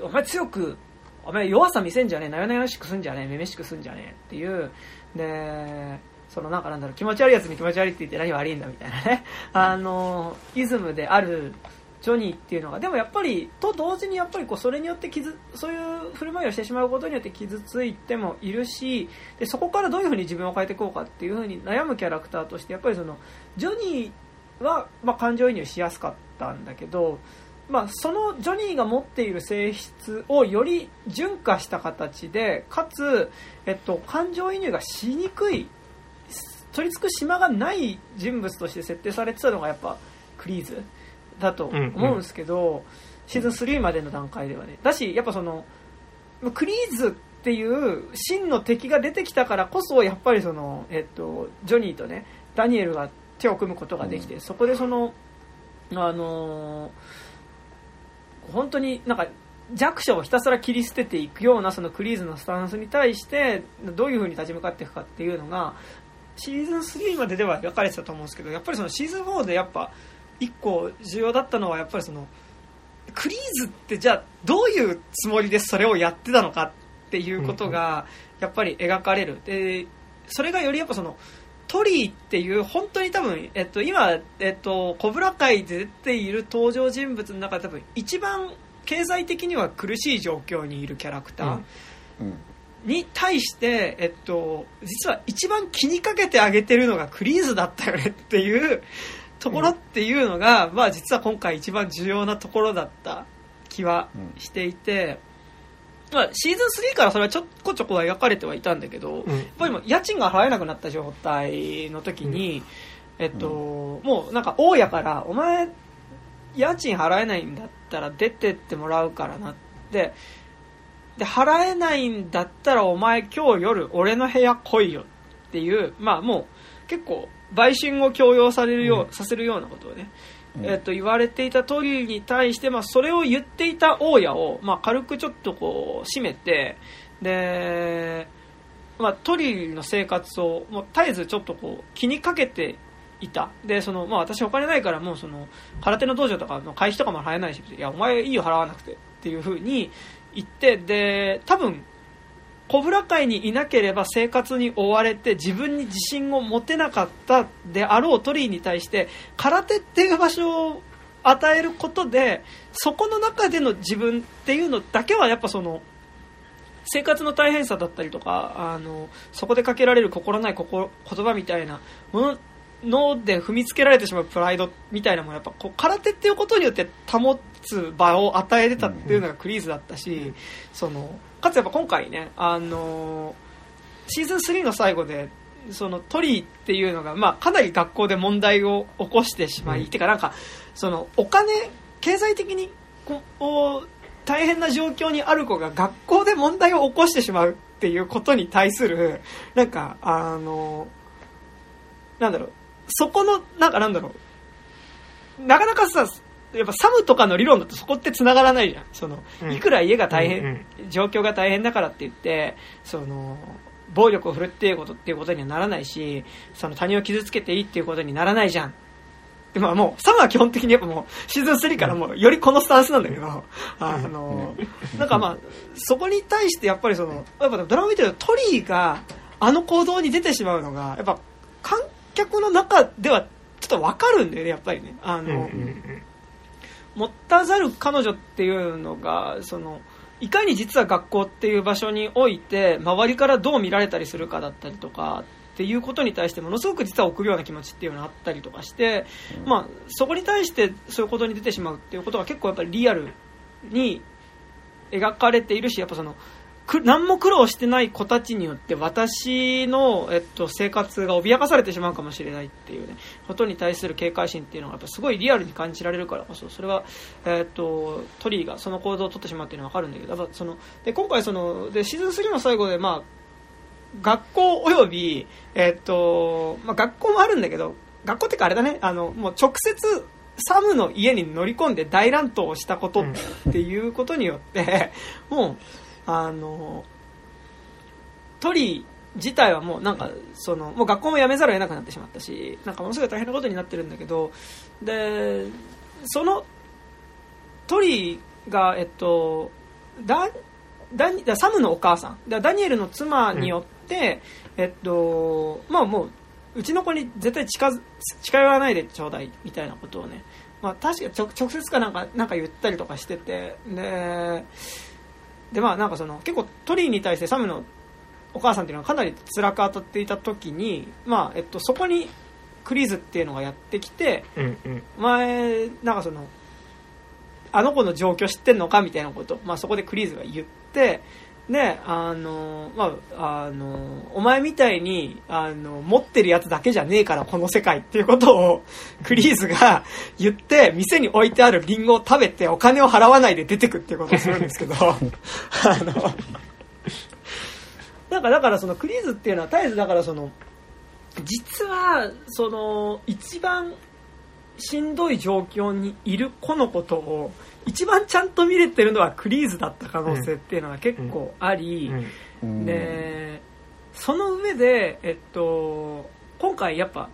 うお前強くお前弱さ見せんじゃねえ、なよなよしくすんじゃねえ、めめしくすんじゃねえっていう、で、そのなんかなんだろう、気持ち悪いやつに気持ち悪いって言って何悪いんだみたいなね、あの、イズムであるジョニーっていうのが、でもやっぱり、と同時にやっぱりこう、それによって傷、そういう振る舞いをしてしまうことによって傷ついてもいるし、で、そこからどういうふうに自分を変えていこうかっていうふうに悩むキャラクターとして、やっぱりその、ジョニーは、まあ、感情移入しやすかったんだけど、まあ、そのジョニーが持っている性質をより純化した形でかつ、えっと、感情移入がしにくい取り付く島がない人物として設定されてたのがやっぱクリーズだと思うんですけど、うんうん、シーズン3までの段階ではね。だしやっぱそのクリーズっていう真の敵が出てきたからこそやっぱりその、えっと、ジョニーとねダニエルが手を組むことができて、そこでそのあのー本当になんか弱者をひたすら切り捨てていくようなそのクリーズのスタンスに対してどういう風に立ち向かっていくかっていうのがシーズン3まででは描かれてたと思うんですけどやっぱりそのシーズン4でやっぱ一個重要だったのはやっぱりそのクリーズってじゃあどういうつもりでそれをやってたのかっていうことがやっぱり描かれる。でそれがよりやっぱそのトリーっていう本当に多分、えっと、今、えっと、コブラ界で出ている登場人物の中で多分一番経済的には苦しい状況にいるキャラクターうん。に対して、えっと、実は一番気にかけてあげてるのがクリーズだったよねっていうところっていうのが、まあ実は今回一番重要なところだった気はしていて、まあシーズン3からそれはちょこちょこは描かれてはいたんだけど、うん。やっぱりもう家賃が払えなくなった状態の時に、えっと、もうなんか大家から、お前、家賃払えないんだったら出てってもらうからなって、で、払えないんだったらお前今日夜俺の部屋来いよっていう、まあもう結構売春を強要されるよう、うん。させるようなことをね、うんえっと言われていたトリーに対して、まあ、それを言っていた大家を、まあ、軽くちょっとこう締めてで、まあ、トリーの生活をもう絶えずちょっとこう気にかけていた。でその、まあ、私お金ないからもうその空手の道場とかの会費とかも払えないしいやお前いいよ払わなくて。っていうふうに言ってで多分コブラ会にいなければ生活に追われて自分に自信を持てなかったであろうトリーに対して空手っていう場所を与えることでそこの中での自分っていうのだけはやっぱその生活の大変さだったりとかあのそこでかけられる心ない心言葉みたいなものので踏みつけられてしまうプライドみたいなものやっぱこう空手っていうことによって保つ場を与えてたっていうのがクリーズだったし、そのかつやっぱ今回ねあのシーズン3の最後でそのトリーっていうのが、まあ、かなり学校で問題を起こしてしまい、うん。てかなんかそのお金経済的にこう大変な状況にある子が学校で問題を起こしてしまうっていうことに対するなんかあのなんだろうそこのなんかなんだろうなかなかさやっぱサムとかの理論だとそこって繋がらないじゃん。そのうん。いくら家が大変、うん状況が大変だからって言ってその暴力を振るっていうことっていうことにはならないしその他人を傷つけていいっていうことにならないじゃん。でまあもうサムは基本的にやっぱもうシーズン3からもうよりこのスタンスなんだけど あのなんかまあそこに対してやっぱりそのやっぱドラマ見てるとトリーがあの行動に出てしまうのがやっぱ観客の中ではちょっとわかるんだよねやっぱりね。あの、持ったざる彼女っていうのがそのいかに実は学校っていう場所において周りからどう見られたりするかだったりとかっていうことに対してものすごく実は臆病な気持ちっていうのがあったりとかして、まあ、そこに対してそういうことに出てしまうっていうことが結構やっぱりリアルに描かれているしやっぱその何も苦労してない子たちによって私の、えっと、生活が脅かされてしまうかもしれないっていうねことに対する警戒心っていうのがやっぱすごいリアルに感じられるからこそそれは、えっと、トリーがその行動を取ってしまうっていうのは分かるんだけどやっぱそので今回そのでシーズン3の最後で、まあ、学校および、えっとまあ、学校もあるんだけど学校ってかあれだねあのもう直接サムの家に乗り込んで大乱闘をしたことっていうことによって、もうあのトリー自体はもうなんかそのもう学校も辞めざるを得なくなってしまったしなんかものすごい大変なことになってるんだけどでそのトリーがえっとダダニサムのお母さん。だダニエルの妻によって、えっとまあもううちの子に絶対近づ近寄らないでちょうだいみたいなことをね、まあ、確か直直接かなんかなんか言ったりとかしててででまあなんかその結構トリーに対してサムのお母さんっていうのはかなり辛く当たっていた時に、まあえっと、そこにクリーズっていうのがやってきてうんうん。お前なんかそのあの子の状況知ってんのかみたいなこと、まあ、そこでクリーズが言ってね、あの、まあ、あの、お前みたいに、あの、持ってるやつだけじゃねえから、この世界っていうことを、クリーズが言って、店に置いてあるリンゴを食べて、お金を払わないで出てくっていうことをするんですけど、あの、なんかだからそのクリーズっていうのは絶えずだからその、実は、その、一番しんどい状況にいる子のことを、一番ちゃんと見れてるのはクリーズだった可能性っていうのが結構あり、でその上で、えっと、今回やっぱ、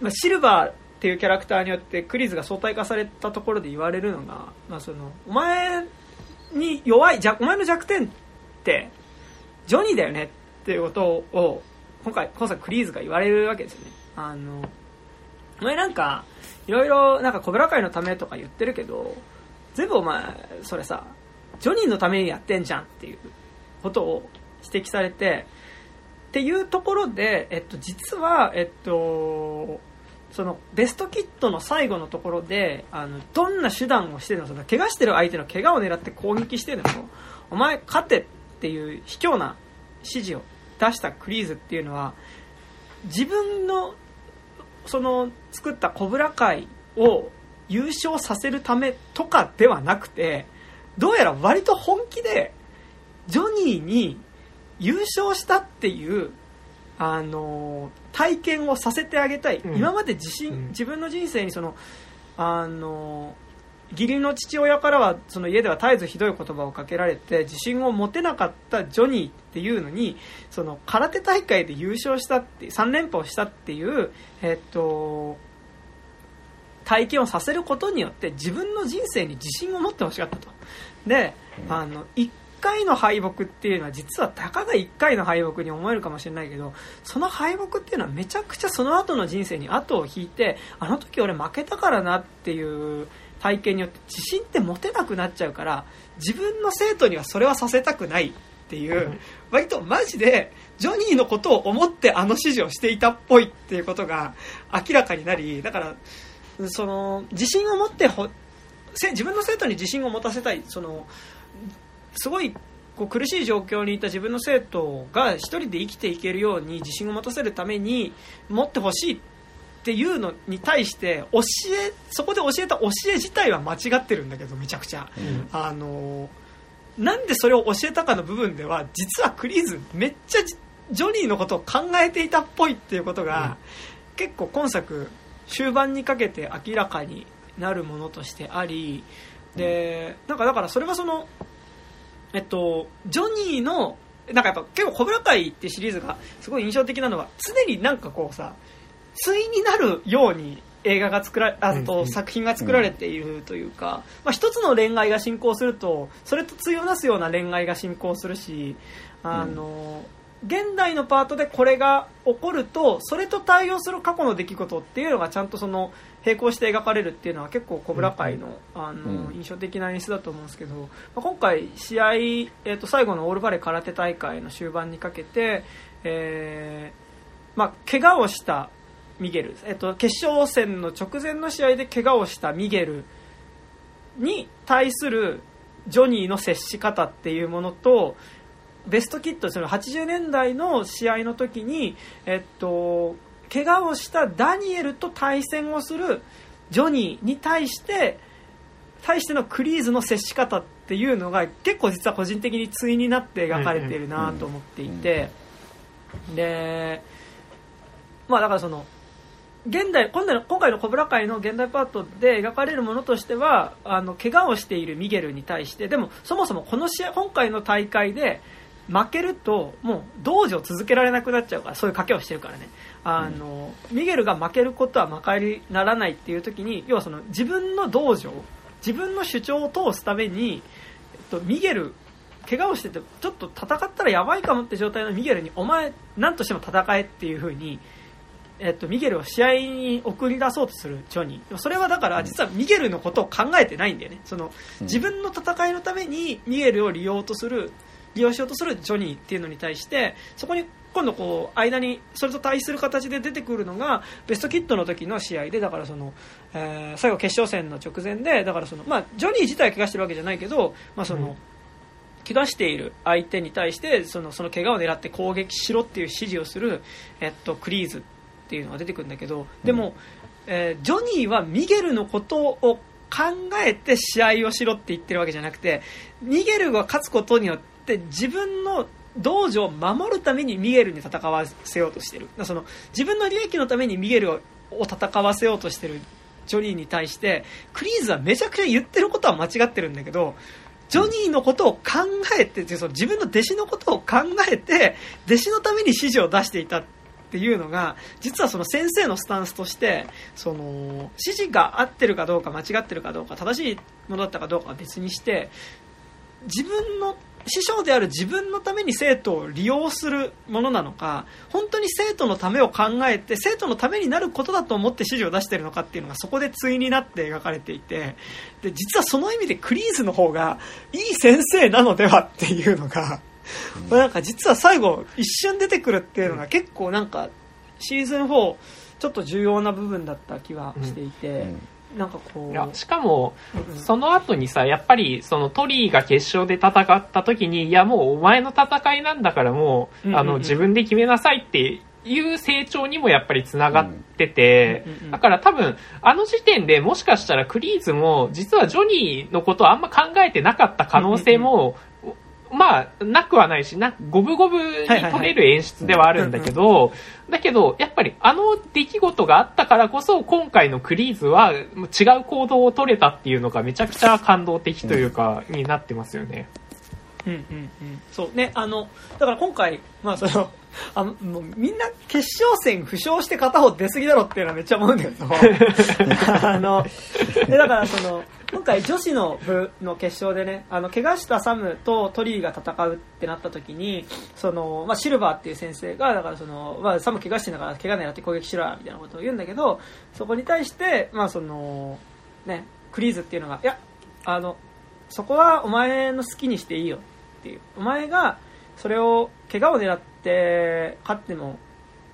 まあ、シルバーっていうキャラクターによってクリーズが相対化されたところで言われるのが、まあ、そのお前に弱いお前の弱点ってジョニーだよねっていうことを今回今作クリーズが言われるわけですよね。あのお前なんかいろいろなんか小倉会のためとか言ってるけど、全部お前、それさ、ジョニーのためにやってんじゃんっていうことを指摘されて、っていうところで、えっと、実は、えっと、そのベストキットの最後のところであのどんな手段をしてるのその怪我してる相手の怪我を狙って攻撃してるのお前勝てっていう卑怯な指示を出したクリーズっていうのは自分のその作ったコブラ会を優勝させるためとかではなくて、どうやら割と本気で、ジョニーに優勝したっていう、あの、体験をさせてあげたい。うん、今まで自信、うん、自分の人生にその、あの、義理の父親からはその家では絶えずひどい言葉をかけられて自信を持てなかったジョニーっていうのにその空手大会で優勝したって3連覇をしたっていう、えっと、体験をさせることによって自分の人生に自信を持ってほしかったと。で、あの、1回の敗北っていうのは実はたかが1回の敗北に思えるかもしれないけど、その敗北っていうのはめちゃくちゃその後の人生に後を引いて、あの時俺負けたからなっていう体験によって自信って持てなくなっちゃうから自分の生徒にはそれはさせたくないっていう割とマジでジョニーのことを思ってあの指示をしていたっぽいっていうことが明らかになりだからその自信を持ってほ自分の生徒に自信を持たせたいそのすごいこう苦しい状況にいた自分の生徒が一人で生きていけるように自信を持たせるために持ってほしいっていうのに対して教えそこで教えた教え自体は間違ってるんだけどめちゃくちゃ、うん、あのなんでそれを教えたかの部分では実はクリーズめっちゃジョニーのことを考えていたっぽいっていうことが、うん、結構今作終盤にかけて明らかになるものとしてありでなんかだからそれはそのえっとジョニーのなんかやっぱ結構「コブラ会」ってシリーズがすごい印象的なのは常になんかこうさ対になるように映画が作らあと作品が作られているというか、まあ、一つの恋愛が進行するとそれと対をなすような恋愛が進行するしあの、現代のパートでこれが起こるとそれと対応する過去の出来事っていうのがちゃんとその並行して描かれるっていうのは結構コブラ界の,、あの印象的な演出だと思うんですけど、まあ、今回試合、えー、と最後のオールバレー空手大会の終盤にかけて、えーまあ、怪我をしたミゲル、えっと、決勝戦の直前の試合で怪我をしたミゲルに対するジョニーの接し方っていうものとベストキットその80年代の試合の時に、えっと、怪我をしたダニエルと対戦をするジョニーに対して対してのクリーズの接し方っていうのが結構実は個人的に対になって描かれているなと思っていて、でまあだからその現代今回の今回のコブラ会の現代パートで描かれるものとしてはあの怪我をしているミゲルに対してでもそもそもこの試合今回の大会で負けるともう道場続けられなくなっちゃうからそういう賭けをしてるからね。あの、うん、ミゲルが負けることはまかりならないっていう時に要はその自分の道場自分の主張を通すために、えっと、ミゲル怪我をしててちょっと戦ったらやばいかもって状態のミゲルにお前何としても戦えっていう風にえっと、ミゲルを試合に送り出そうとするジョニー。それはだから実はミゲルのことを考えてないんだよね。その自分の戦いのためにミゲルを利用とする利用しようとするジョニーっていうのに対してそこに今度こう間にそれと対比する形で出てくるのがベストキットの時の試合でだからその、えー、最後決勝戦の直前でだからその、まあ、ジョニー自体怪我してるわけじゃないけど、まあその怪我している相手に対してそのその怪我を狙って攻撃しろっていう指示をする、えっと、クリーズ。っていうのが出てくるんだけどでも、えージョニーはミゲルのことを考えて試合をしろって言ってるわけじゃなくてミゲルが勝つことによって自分の道場を守るためにミゲルに戦わせようとしてる。その自分の利益のためにミゲルをを戦わせようとしてるジョニーに対してクリーズはめちゃくちゃ言ってることは間違ってるんだけどジョニーのことを考えてその自分の弟子のことを考えて弟子のために指示を出していたっていうのが実はその先生のスタンスとしてその指示が合ってるかどうか間違ってるかどうか正しいものだったかどうかは別にして自分の師匠である自分のために生徒を利用するものなのか本当に生徒のためを考えて生徒のためになることだと思って指示を出しているのかっていうのがそこで対になって描かれていてで実はその意味でクリーズの方がいい先生なのではっていうのが、なんか実は最後一瞬出てくるっていうのが結構なんかシーズン4ちょっと重要な部分だった気はしていて、なんかこういやしかも、その後にさ、やっぱり、そのトリーが決勝で戦った時に、いやもうお前の戦いなんだからもう、うんうんうん。あの、自分で決めなさいっていう成長にもやっぱり繋がってて、だから多分、あの時点でもしかしたらクリーズも、実はジョニーのことをあんま考えてなかった可能性も、まあ、なくはないし、な、五分五分に取れる演出ではあるんだけど、だけど、やっぱりあの出来事があったからこそ、今回のクリーズは違う行動を取れたっていうのがめちゃくちゃ感動的というか、になってますよね。うんうんうん、そう。ねあのだから今回、まあ、そのあのもうみんな決勝戦負傷して片方出過ぎだろっていうのはめっちゃ思うんだけど あのでだからその今回女子の部の決勝でねあの怪我したサムとトリーが戦うってなった時にその、まあ、シルバーっていう先生がだからその、まあ、サム怪我してんだから怪我狙って攻撃しろみたいなことを言うんだけどそこに対して、まあそのね、クリーズっていうのがいやあのそこはお前の好きにしていいよっていう。お前がそれを怪我を狙って勝っても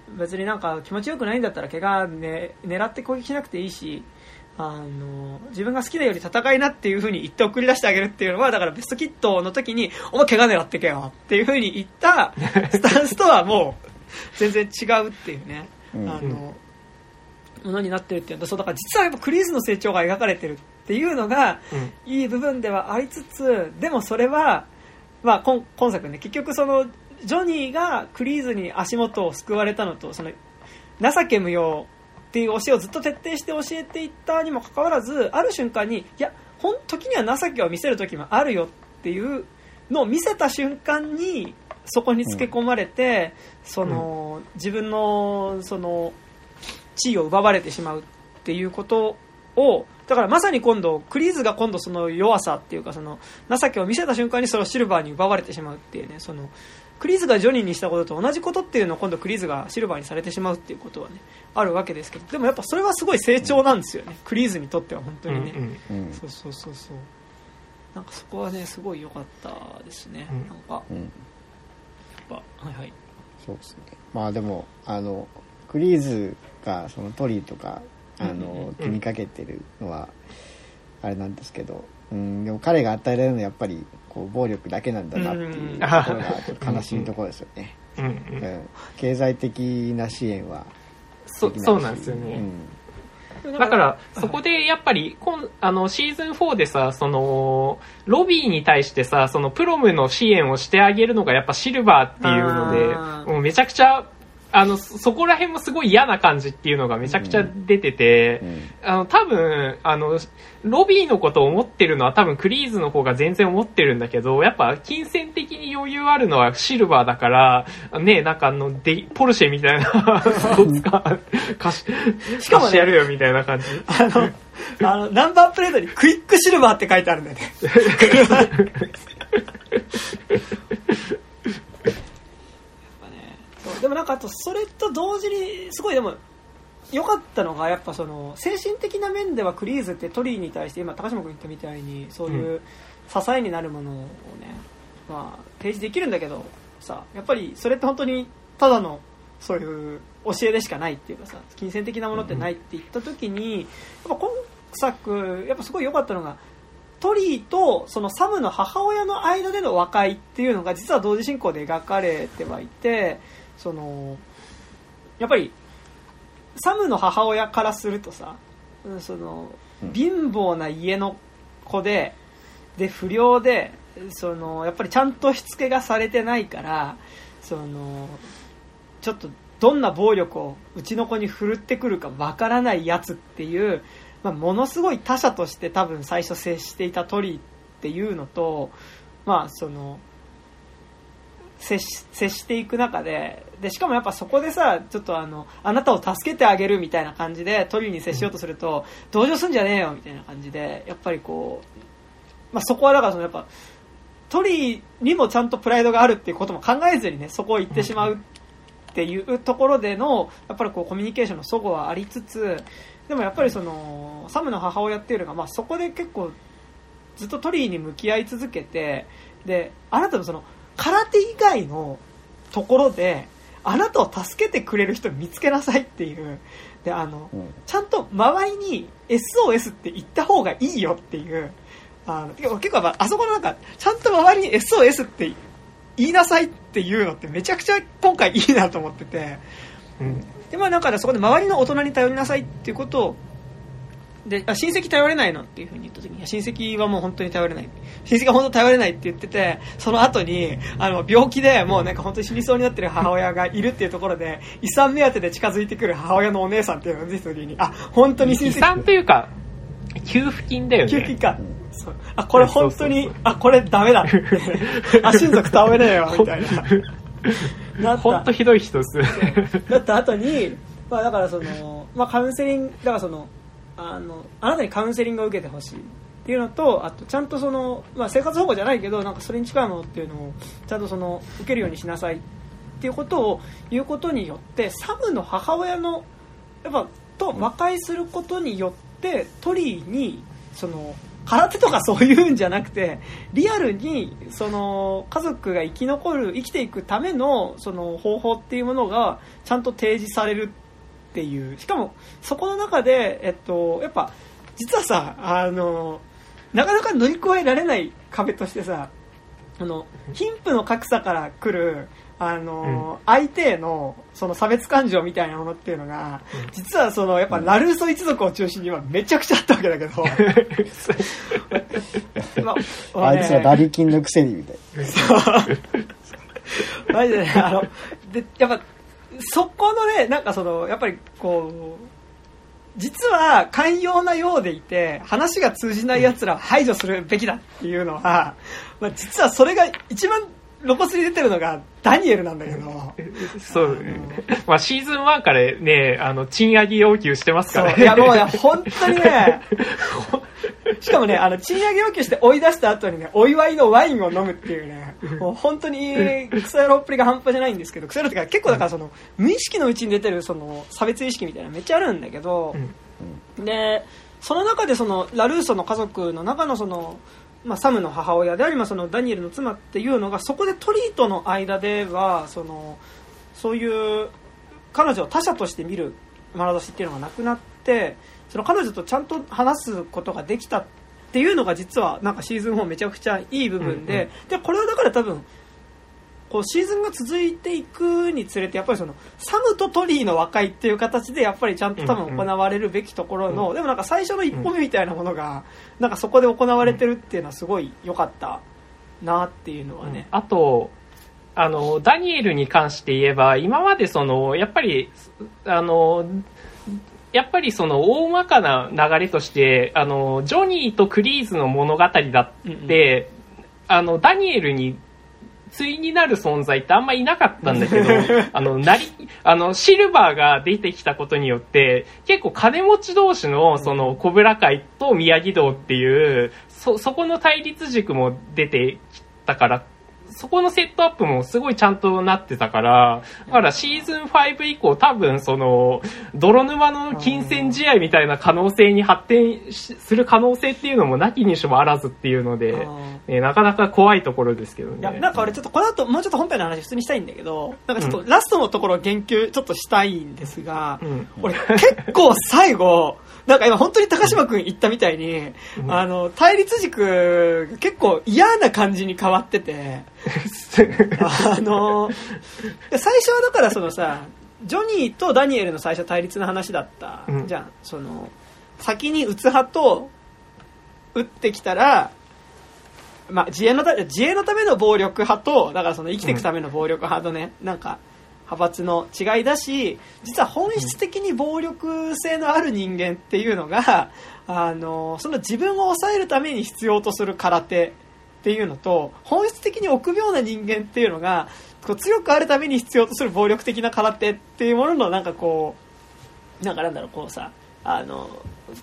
別になんか気持ちよくないんだったら怪我、ね、狙って攻撃しなくていいしあの自分が好きなように戦いなっていう風に言って送り出してあげるっていうのはだからベストキットの時にお前怪我狙ってけよっていう風に言った スタンスとはもう全然違うっていうね、うんあのものになってるっていうそうだから実はやっぱクリーズの成長が描かれてるっていうのがうん。いい部分ではありつつでもそれは、まあ、今今作ね結局そのジョニーがクリーズに足元を救われたのとその情け無用っていう教えをずっと徹底して教えていったにもかかわらずある瞬間にいやほん時には情けを見せる時もあるよっていうのを見せた瞬間にそこにつけ込まれて、その自分のその地位を奪われてしまうっていうことをだからまさに今度クリーズが今度その弱さっていうかその情けを見せた瞬間にそれをシルバーに奪われてしまうっていうねそのクリーズがジョニーにしたことと同じことっていうのを今度クリーズがシルバーにされてしまうっていうことはねあるわけですけどでもやっぱそれはすごい成長なんですよね。クリーズにとっては本当うんうにね、ん。うん。そうそうそうそう。なんかそこはねすごい良かったですね、うん。なんか。うん。やっぱはいはい。そうですね。まあでもあのクリーズがそのトリーとかあうんうんの気にかけてるのはあれなんですけど、うん、でも彼が与えられるのはやっぱりこう暴力だけなんだなっていうところが悲しいところですよね、うんう。うん。ん、経済的な支援はそそうなんですよね。だから、そこでやっぱり、こんあの、シーズン4でさ、その、ロビーに対してさ、そのプロムの支援をしてあげるのがやっぱシルバーっていうので、もうめちゃくちゃ、あの、そそこら辺もすごい嫌な感じっていうのがめちゃくちゃ出てて、うん。うんあの、多分、あの、ロビーのことを思ってるのは多分クリーズの方が全然思ってるんだけど、やっぱ金銭的に余裕あるのはシルバーだから、ね、なんかあの、で、ポルシェみたいな、どうですか貸し、しかもね貸してやるよみたいな感じ。あのあのナンバープレートにクイックシルバーって書いてあるんだよねもなんかあとそれと同時にすごいでも良かったのがやっぱその精神的な面ではクリーズってトリーに対して今高島君言ったみたいにそういう支えになるものをね、まあ、提示できるんだけどさやっぱりそれって本当にただのそういう教えでしかないっていうかさ金銭的なものってないって言った時にやっぱ今作やっぱすごい良かったのがトリーとそのサムの母親の間での和解っていうのが実は同時進行で描かれてはいてそのやっぱりサムの母親からするとさその貧乏な家の子でで不良でそのやっぱりちゃんとしつけがされてないからそのちょっとどんな暴力をうちの子に振るってくるかわからないやつっていうまあ、ものすごい他者として多分最初接していたトリーっていうのと、まあ、その接し接していく中ででしかもやっぱそこでさちょっとあのあなたを助けてあげるみたいな感じでトリに接しようとすると、同情すんじゃねえよみたいな感じでやっぱりこう、まあ、そこはだからそのやっぱトリにもちゃんとプライドがあるっていうことも考えずにねそこを言ってしまうっていうところでのやっぱりこうコミュニケーションの齟齬はありつつでもやっぱりそのサムの母親っていうのが、まあ、そこで結構ずっとトリに向き合い続けてであなたのその空手以外のところであなたを助けてくれる人見つけなさいっていう。であの、うん、ちゃんと周りに SOS って言った方がいいよっていう。あの結構あそこのなんかちゃんと周りに SOS って言いなさいっていうのってめちゃくちゃ今回いいなと思ってて、うん、でまあだからそこで周りの大人に頼りなさいっていうことをであ親戚頼れないのっていうふうに言った時に親戚はもう本当に頼れない。親戚は本当に頼れないって言っててその後にあの病気でもうなんか本当に死にそうになってる母親がいるっていうところで遺産目当てで近づいてくる母親のお姉さんっていうのが出てた時にあ本当に親戚。遺産っていうか給付金だよね。給付金か。そう。あこれ本当にあこれダメだって。あ親族倒れねえよみたいな。本当ひどい人です。なった後に、まあ、だからその、まあ、カウンセリングだからそのあのあなたにカウンセリングを受けてほしいっていうのとあとちゃんとその、まあ、生活保護じゃないけどなんかそれに近いものっていうのをちゃんとその受けるようにしなさいっていうことを言うことによってサムの母親のやっぱと和解することによってトリーにその空手とかそういうんじゃなくてリアルにその家族が生き残る生きていくためのその方法っていうものがちゃんと提示されるっていう。しかもそこの中で、えっと、やっぱ実はさあのなかなか乗り越えられない壁としてさあの貧富の格差から来るあの、うん、相手へのその差別感情みたいなものっていうのが、実はそのやっぱラルーソ一族を中心にはめちゃくちゃあったわけだけど、まあ、あいつらダリキンのくせにみたいな。マジでね、あの、で、やっぱ、そこのね、なんかその、やっぱりこう、実は寛容なようでいて話が通じない奴らを排除するべきだっていうのは、まあ、実はそれが一番露骨に出てるのがダニエルなんだけど。そう。まあシーズン1からね、あの、賃上げ要求してますからね。いやもうね、本当にね、しかもね、あの、賃上げ要求して追い出した後にね、お祝いのワインを飲むっていうね、もう本当に、クソ野郎っぷりが半端じゃないんですけど、クソ野郎ってか結構だからその、無意識のうちに出てるその、差別意識みたいなめっちゃあるんだけど、で、その中でその、ラルーソの家族の中のその、まあ、サムの母親であり、まあ、そのダニエルの妻っていうのがそこでトリートの間ではそのそういう彼女を他者として見る眼差しっていうのがなくなってその彼女とちゃんと話すことができたっていうのが実はなんかシーズン4めちゃくちゃいい部分でうんうん、でこれはだから多分こうシーズンが続いていくにつれてやっぱりそのサムとトリーの和解っていう形でやっぱりちゃんと多分行われるべきところの、うん。うん、でもなんか最初の一歩目みたいなものが、なんかそこで行われてるっていうのはすごい良かったなっていうのはね。うん、あとあのダニエルに関して言えば今までそのやっぱりあのやっぱりその大まかな流れとしてあのジョニーとクリーズの物語だって、うんうん、あのダニエルに対になる存在ってあんまいなかったんだけど、あの、なり、あの、シルバーが出てきたことによって、結構金持ち同士の、その、小倉会と宮城道っていう、そ、そこの対立軸も出てきたから、そこのセットアップもすごいちゃんとなってたから、だからシーズン5以降多分その、泥沼の金銭試合みたいな可能性に発展する可能性っていうのもなきにしもあらずっていうので、えなかなか怖いところですけどね。いや、なんか俺ちょっとこの後もうちょっと本編の話普通にしたいんだけど、なんかちょっとラストのところ言及ちょっとしたいんですが、うん、俺結構最後、なんか今本当に高島君言ったみたいに、うんあの、対立軸が結構嫌な感じに変わってて、あの、最初はだからそのさ、ジョニーとダニエルの最初対立の話だった、うんじゃん。その、先に打つ派と、打ってきたら、まあ、自衛のた自衛のための暴力派と、だからその生きていくための暴力派とね、なんか、派閥の違いだし、実は本質的に暴力性のある人間っていうのが、あの、その自分を抑えるために必要とする空手っていうのと、本質的に臆病な人間っていうのが、こう強くあるために必要とする暴力的な空手っていうもののなんかこう、なんかなんだろう、こうさ、あの、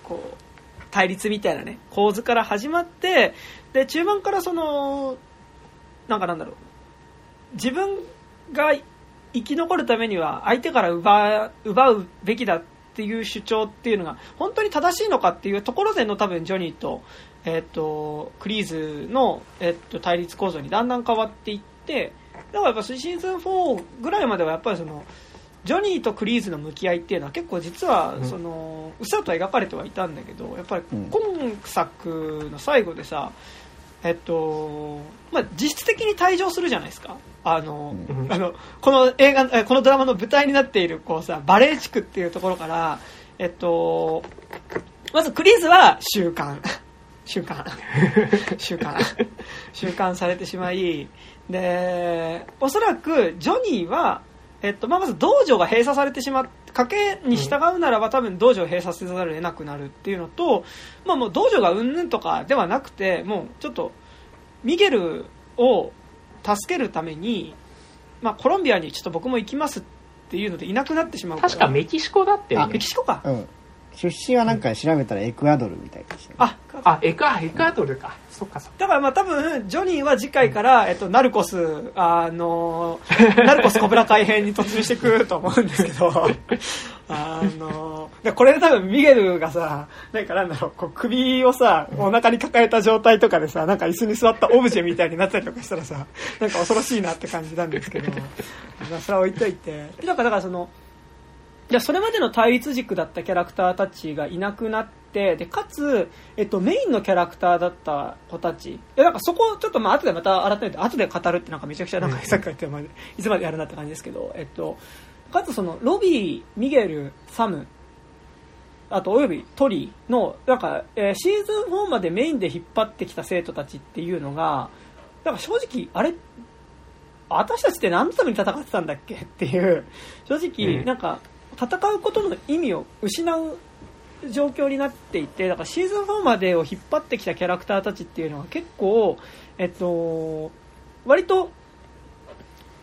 こう、対立みたいなね、構図から始まって、で、中盤からその、なんかなんだろう、自分が生き残るためには相手から奪奪うべきだっていう主張っていうのが本当に正しいのかっていうところでの多分ジョニーと,、えっとクリーズの、えっと対立構造にだんだん変わっていってだからやっぱシーズン4ぐらいまではやっぱりそのジョニーとクリーズの向き合いっていうのは結構実はうん。その、うっすらと描かれてはいたんだけどやっぱりうん。今作の最後でさ、えっとまあ、実質的に退場するじゃないですか。あの、うん。あのこの映画えこのドラマの舞台になっているこうさバレー地区っていうところから、えっと、まずクリーズは習慣習慣習慣習慣されてしまいでおそらくジョニーは、えっとまあ、まず道場が閉鎖されてしまっ賭けに従うならば多分道場を閉鎖せざるを得なくなるっていうのと、まあ、もう道場がうんぬんとかではなくてもうちょっとミゲルを助けるために、まあ、コロンビアにちょっと僕も行きますっていうのでいなくなってしまうから。確かメキシコだったよメねキシコか、うん。出身はなんか調べたらエクアドルみたいでしたね。ああエクアエクアドルかそっかそっかだからまあ多分、ジョニーは次回から、えっと、ナルコス、あの、ナルコスコブラ海編に突入していくと思うんですけど、あの、でこれで多分ミゲルがさ、なんかなんだろう、こう首をさ、お腹に抱えた状態とかでさ、なんか椅子に座ったオブジェみたいになったりとかしたらさ、なんか恐ろしいなって感じなんですけど、まあそれは置いといて。で、だからだからその、じゃあそれまでの対立軸だったキャラクターたちがいなくなってでかつ、えっと、メインのキャラクターだった子たち。でなんかそこをちょっとまあ後でまた改めて後で語るってなんかめちゃくちゃなん。かうんさっき言っいつまでやるなって感じですけど、えっと、かつそのロビーミゲルサムあとおよびトリのなんか、えーシーズン4までメインで引っ張ってきた生徒たちっていうのがなんか正直あれ私たちって何のために戦ってたんだっけっていう。正直うん。なんか戦うことの意味を失う状況になっていてだからシーズン4までを引っ張ってきたキャラクターたちっていうのは結構えっと割と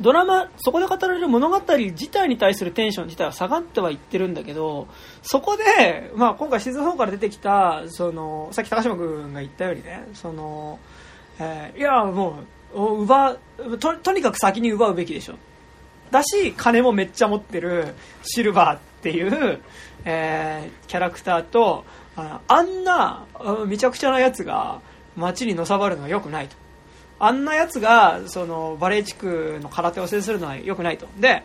ドラマそこで語られる物語自体に対するテンション自体は下がってはいってるんだけどそこで、まあ、今回シーズン4から出てきたそのさっき高島君が言ったようにねその、えーいやもう奪うととにかく先に奪うべきでしょ。だし金もめっちゃ持ってるシルバーっていう、えーキャラクターとあんなめちゃくちゃなやつが街にのさばるのは良くないと。あんなやつがそのバレー地区の空手を制するのは良くないと。で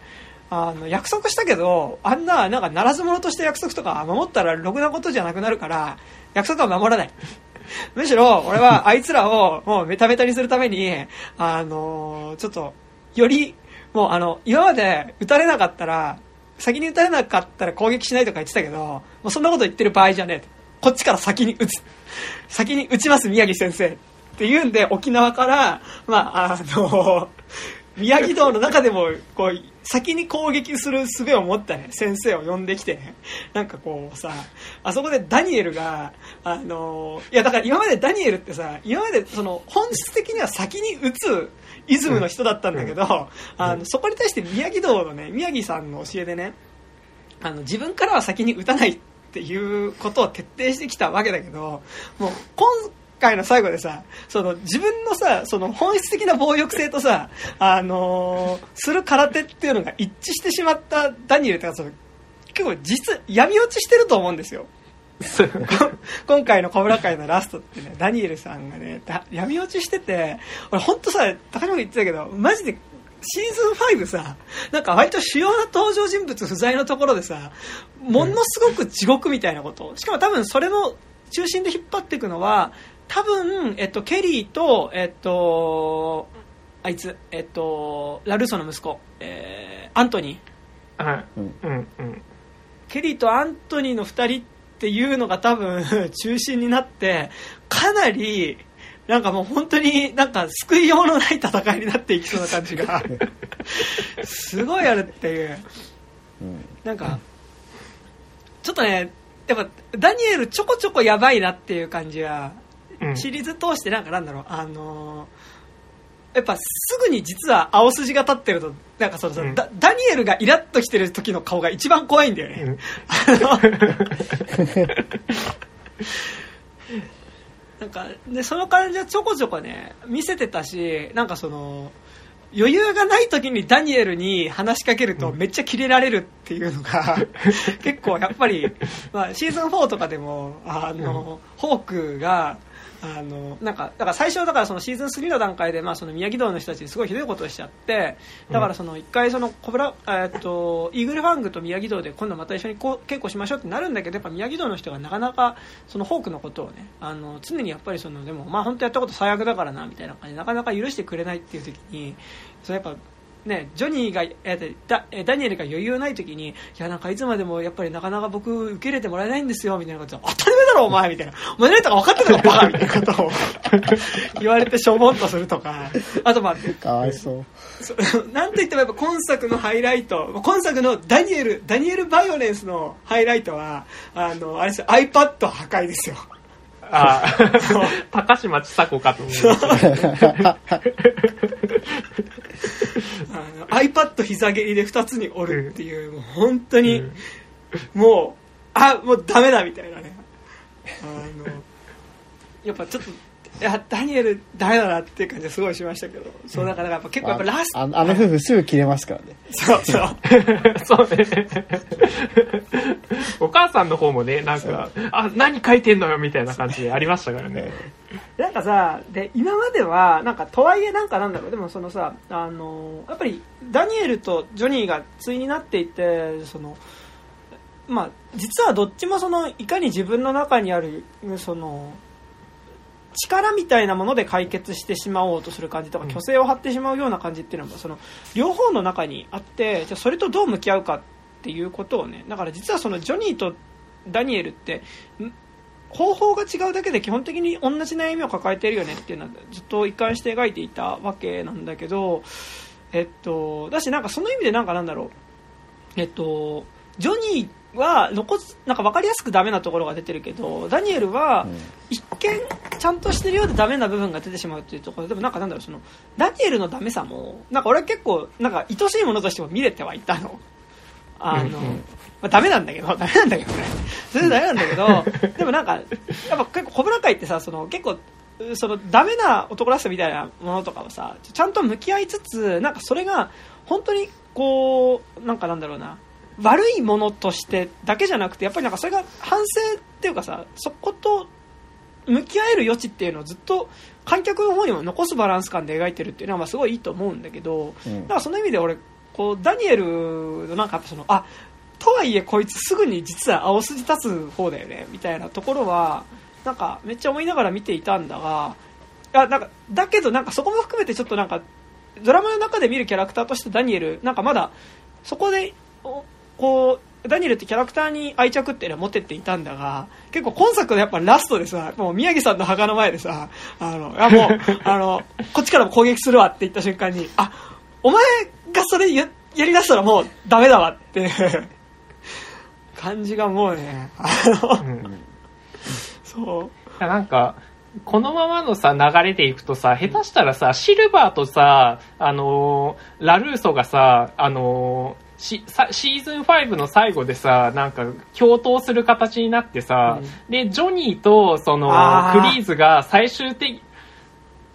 あの約束したけどあんななんかならず者として約束とか守ったらろくなことじゃなくなるから約束は守らない。むしろ俺はあいつらをもうメタメタにするためにあのちょっとよりもうあの今まで打たれなかったら先に打たれなかったら攻撃しないとか言ってたけどもうそんなこと言ってる場合じゃねえこっちから先に打つ。先に打ちます宮城先生。って言うんで沖縄からまああの 宮城道の中でもこう先に攻撃する術を持ったね。先生を呼んできてね。なんかこうさあそこでダニエルがあのいやだから今までダニエルってさ今までその本質的には先に打つイズムの人だったんだけど、あのそこに対して宮城道のね宮城さんの教えでねあの自分からは先に打たないっていうことを徹底してきたわけだけどもう今回の最後でさその自分のさその本質的な暴力性とさ、あのーする空手っていうのが一致してしまったダニエルってかその結構実闇落ちしてると思うんですよ 今回の小村会のラストってねダニエルさんがねだ闇落ちしてて俺本当さ高島君言ってたけどマジでシーズン5さ、なんか割と主要な登場人物不在のところでさ、ものすごく地獄みたいなこと。しかも多分それの中心で引っ張っていくのは、多分、えっと、ケリーと、えっと、あいつ、えっと、ラルーソの息子、えー、アントニー。うん。うん。うん。ケリーとアントニーの2人っていうのが多分中心になってかなりなんかもう本当になんか救いようのない戦いになっていきそうな感じがすごいあるっていううんなんかちょっとねやっぱダニエルちょこちょこやばいなっていう感じはうん。シリーズ通してなんかなんだろうあのーやっぱすぐに実は青筋が立ってるとなんかそのさ、うん。ダダニエルがイラッとしてる時の顔が一番怖いんだよね、なんかでその感じはちょこちょこね見せてたしなんかその余裕がない時にダニエルに話しかけるとめっちゃキレられるっていうのが 結構やっぱり、まあ、シーズン4とかでもあの、ホークがあのなんかだから最初だからそのシーズン3の段階で、まあ、その宮城道の人たちにすごいひどいことをしちゃってだからその一回そのコブラ、えっとイーグルファングと宮城道で今度また一緒にこう稽古しましょうってなるんだけどやっぱ宮城道の人がなかなかそのホークのことをねあの常にやっぱりそのでもまあ本当やったこと最悪だからなみたいな感じでなかなか許してくれないっていう時にそれやっぱね、ジョニーが、えーダえーダニエルが余裕ない時に、いや、なんかいつまでもやっぱりなかなか僕受け入れてもらえないんですよ、みたいなこと当たり前だろ、お前みたいな。お前何とか分かってるのか、バカみたいなことを 言われてしょぼんとするとか、あとまあ、かわいそう。そ なんといってもやっぱ今作のハイライト、今作のダニエル、ダニエル・バイオレンスのハイライトは、あの、あれですよ、iPad 破壊ですよ。ああ、高島ちさ子かと思いました。あの iPad 膝蹴りで2つに折るっていう、もう本当に、うんもう、あ、もうダメだみたいなね。あの、やっぱちょっと、いや、ダニエルダメだなっていう感じがすごいしましたけど、そうだからやっぱ結構やっぱラスト、ああの夫婦すぐ切れますからね。そうそう。そうね。お母さんの方もね、なんか、あ、何書いてんのよみたいな感じでありましたからね。なんかさ、で、今までは、なんか、とはいえなんかなんだろう、でもそのさ、あの、やっぱり、ダニエルとジョニーが対になっていて、その、まあ、実はどっちもその、いかに自分の中にある、その、力みたいなもので解決してしまおうとする感じとか、虚勢を張ってしまうような感じっていうのも、その、両方の中にあって、じゃそれとどう向き合うかっていうことをね、だから実はその、ジョニーとダニエルって、方法が違うだけで基本的に同じ悩みを抱えているよねっていうのはずっと一貫して描いていたわけなんだけど、えっと、だしなんかその意味でなんかなんだろう、えっと、ジョニーは残す、なんか分かりやすくダメなところが出てるけど、ダニエルは一見ちゃんとしてるようでダメな部分が出てしまうっていうところでもなんかなんだろう、その、ダニエルのダメさも、なんか俺は結構、なんか愛しいものとしても見れてはいたの。あの、まあ、ダメなんだけど、ダメなんだけどね。全然ダメなんだけど、でもなんか、やっぱ結構、小倉会ってさ、その結構、そのダメな男らしさみたいなものとかをさ、ちゃんと向き合いつつ、なんかそれが、本当にこう、なんかなんだろうな、悪いものとしてだけじゃなくて、やっぱりなんかそれが反省っていうかさ、そこと向き合える余地っていうのをずっと観客の方にも残すバランス感で描いてるっていうのはまあすごいいいと思うんだけど、うん。だからその意味で俺こうダニエルのなんかそのあとはいえこいつすぐに実は青筋立つ方だよねみたいなところはなんかめっちゃ思いながら見ていたんだがいやなんかだけどなんかそこも含めてちょっとなんかドラマの中で見るキャラクターとしてダニエルなんかまだそこでおこうダニエルってキャラクターに愛着っていうのは持ってっていたんだが結構今作のやっぱラストでさもう宮城さんの墓の前でさあのいやもうあのこっちからも攻撃するわって言った瞬間にあお前がそれややりだしたらもうダメだわっていう感じがもうねあのうん。そう。なんか、このままのさ、流れでいくとさ、下手したらさ、シルバーとさ、あのーラルーソがさ、あのーシーズン5の最後でさ、なんか、共闘する形になってさ、うん。で、ジョニーと、そのクリーズが最終的、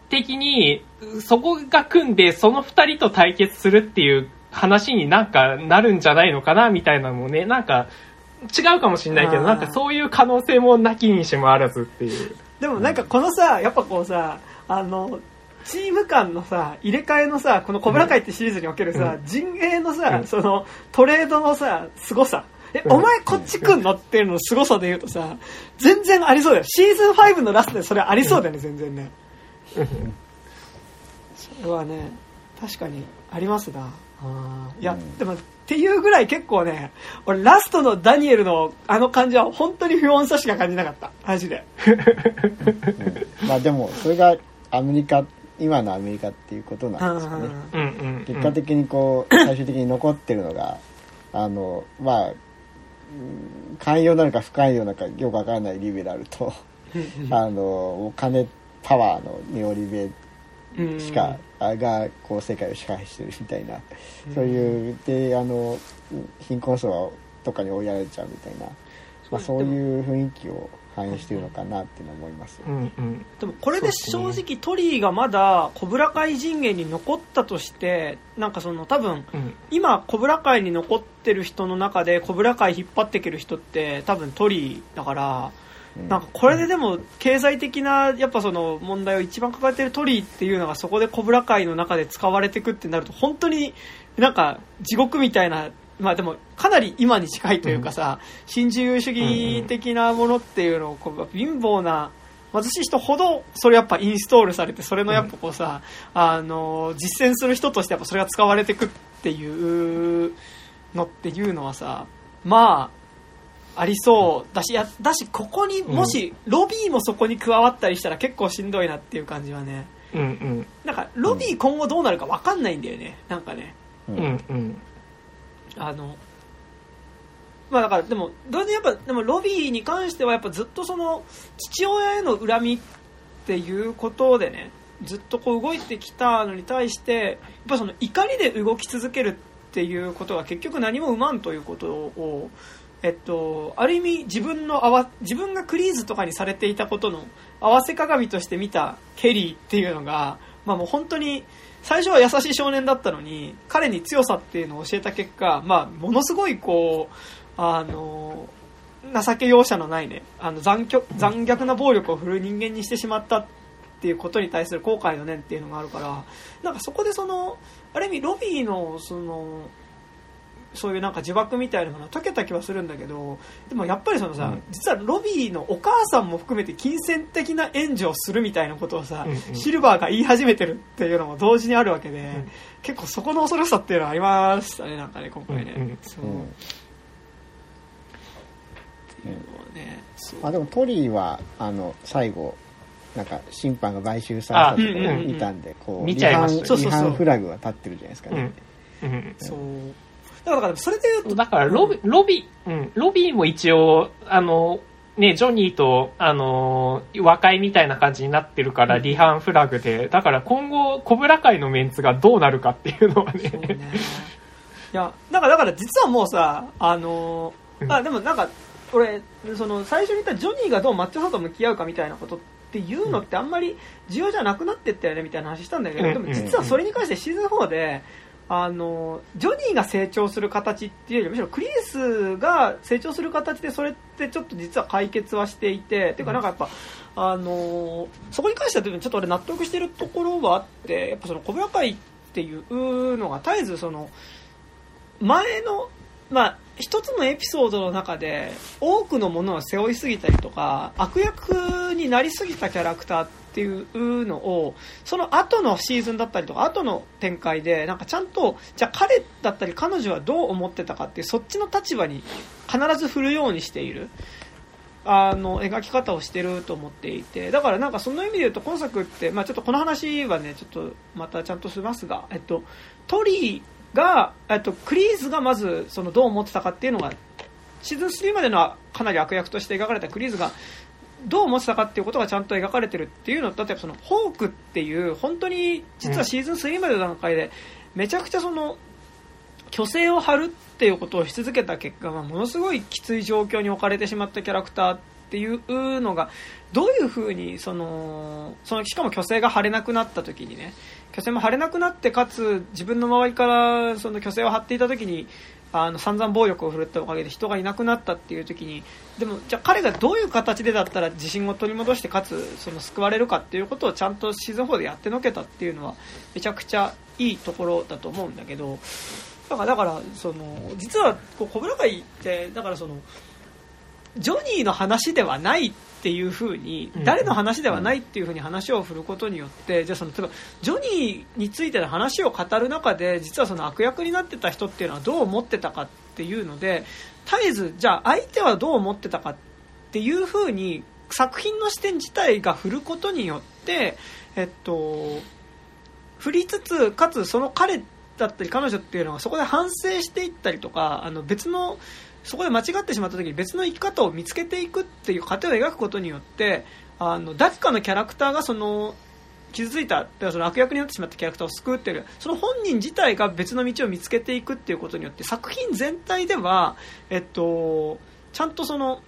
的に、そこが組んで、その二人と対決するっていう話になんかなるんじゃないのかな、みたいなのもね、なんか、違うかもしれないけど、なんかそういう可能性もなきにしもあらずっていう。でもなんかこのさやっぱこうさあのチーム間のさ入れ替えのさこの「小倉会」ってシリーズにおけるさ、うん。陣営のさ、うん。そのトレードのさ凄さ。え、うん。お前こっち来んの？っていうのの凄さで言うとさ全然ありそうだよ。シーズン5のラストでそれありそうだよね、全然ね。それはね確かにありますな。いや、うんでもっていうぐらい結構ね俺ラストのダニエルのあの感じは本当に不穏さしか感じなかった。マジで。うん。まあでもそれがアメリカ今のアメリカっていうことなんですよね。うんうんうん。結果的にこう最終的に残ってるのがあのまあうん寛容なのか不寛容なのかよくわからないリベラルとあのお金パワーのネオリベうんしか、あがこう世界を支配してるみたいな、そういうであの貧困層とかに追いやられちゃうみたいな、まあ、そういう雰囲気を反映してるのかなっていうのは思います。よ、うんうん。でもこれで正直トリーがまだ小倉会陣営に残ったとしてなんかその多分うん。今小倉会に残ってる人の中で小倉会引っ張っていける人って多分トリーだからうん。なんかこれででも経済的なやっぱその問題を一番抱えてるトリーっていうのがそこで小倉会の中で使われていくってなると本当になんか地獄みたいなまあでもかなり今に近いというかさ、新自由主義的なものっていうのをこう貧乏な貧しい人ほどそれやっぱインストールされてそれのやっぱこうさ、あの実践する人としてやっぱそれが使われていくっていうのっていうのはさまあありそうだしやだしここにもしロビーもそこに加わったりしたら結構しんどいなっていう感じはね。うんうん。なんかロビー今後どうなるか分かんないんだよね。なんかね。ううんんうんあのまあだからでも同時にやっぱでもロビーに関してはやっぱずっとその父親への恨みっていうことでねずっとこう動いてきたのに対してやっぱその怒りで動き続けるっていうことが結局何も生まんということをえっと、ある意味自分の合わ自分がクリーズとかにされていたことの合わせ鏡として見たケリーっていうのが、まあ、もう本当に最初は優しい少年だったのに彼に強さっていうのを教えた結果、まあ、ものすごいこうあの情け容赦のないねあの残残虐な暴力を振るう人間にしてしまったっていうことに対する後悔の念っていうのがあるからなんかそこでそのある意味ロビーのそのそういうなんか呪縛みたいなものは解けた気はするんだけどでもやっぱりそのさ、うん。実はロビーのお母さんも含めて金銭的な援助をするみたいなことをさ、うんうん。シルバーが言い始めてるっていうのも同時にあるわけで、ん結構そこの恐ろしさっていうのはありましたねなんかね今回ね、うんうん。そう、うんっていうのはねあでもトリーはあの最後なんか審判が買収されたところを見たんでこう見ちゃいましたね。違反フラグが立ってるじゃないですかね。うん。うん。そう。だからだからそれで言うとだからロビ、ロビ、うん、ロビーも一応、あの、ね、ジョニーと、あの、和解みたいな感じになってるから、離反フラグで、だから今後、コブラ会のメンツがどうなるかっていうのはね。ね。いやだからだから実はもうさあのうん。あでもなんか俺その最初に言ったジョニーがどうマッチョさと向き合うかみたいなことっていうのってあんまり重要じゃなくなってったよねみたいな話したんだけど、うん。でも実はそれに関してシーズン4であのジョニーが成長する形っていうよりむしろクリスが成長する形でそれってちょっと実は解決はしていて、ていうかなんかやっぱあのそこに関してはちょっと俺納得してるところはあってやっぱその小村会っていうのが絶えずその前の、まあ、一つのエピソードの中で多くのものを背負いすぎたりとか悪役になりすぎたキャラクターっていうのをその後のシーズンだったりとか後の展開でなんかちゃんとじゃあ彼だったり彼女はどう思ってたかっていうそっちの立場に必ず振るようにしている。あの描き方をしてると思っていてだからなんかその意味で言うと今作って、まあ、ちょっとこの話はねちょっとまたちゃんとしますが、えっと、トリーが、えっと、クリーズがまずそのどう思ってたかっていうのがシーズン3までのはかなり悪役として描かれたクリーズがどう思ってたかっていうことがちゃんと描かれてるっていうのと例えばそのホークっていう本当に実はシーズン3までの段階でめちゃくちゃその虚勢を張るっていうことをし続けた結果、ま、ものすごいきつい状況に置かれてしまったキャラクターっていうのがどういうふうにそのそのしかも虚勢が張れなくなった時にね虚勢も張れなくなってかつ自分の周りからその虚勢を張っていた時にあの散々暴力を振るったおかげで人がいなくなったっていう時にでもじゃあ彼がどういう形でだったら自信を取り戻してかつその救われるかっていうことをちゃんとシーズン4でやってのけたっていうのはめちゃくちゃいいところだと思うんだけどだからだからその実はこう小倉会ってだからそのジョニーの話ではないっていうふうに誰の話ではないっていうふうに話を振ることによってじゃあその例えばジョニーについての話を語る中で実はその悪役になってた人っていうのはどう思ってたかっていうので絶えずじゃあ相手はどう思ってたかっていうふうに作品の視点自体が振ることによってえっと振りつつかつその彼だったり彼女っていうのはそこで反省していったりとかあの別のそこで間違ってしまった時に別の生き方を見つけていくっていう過程を描くことによってあの誰かのキャラクターがその傷ついたその悪役になってしまったキャラクターを救うっていうその本人自体が別の道を見つけていくっていうことによって作品全体では、えっと、ちゃんとその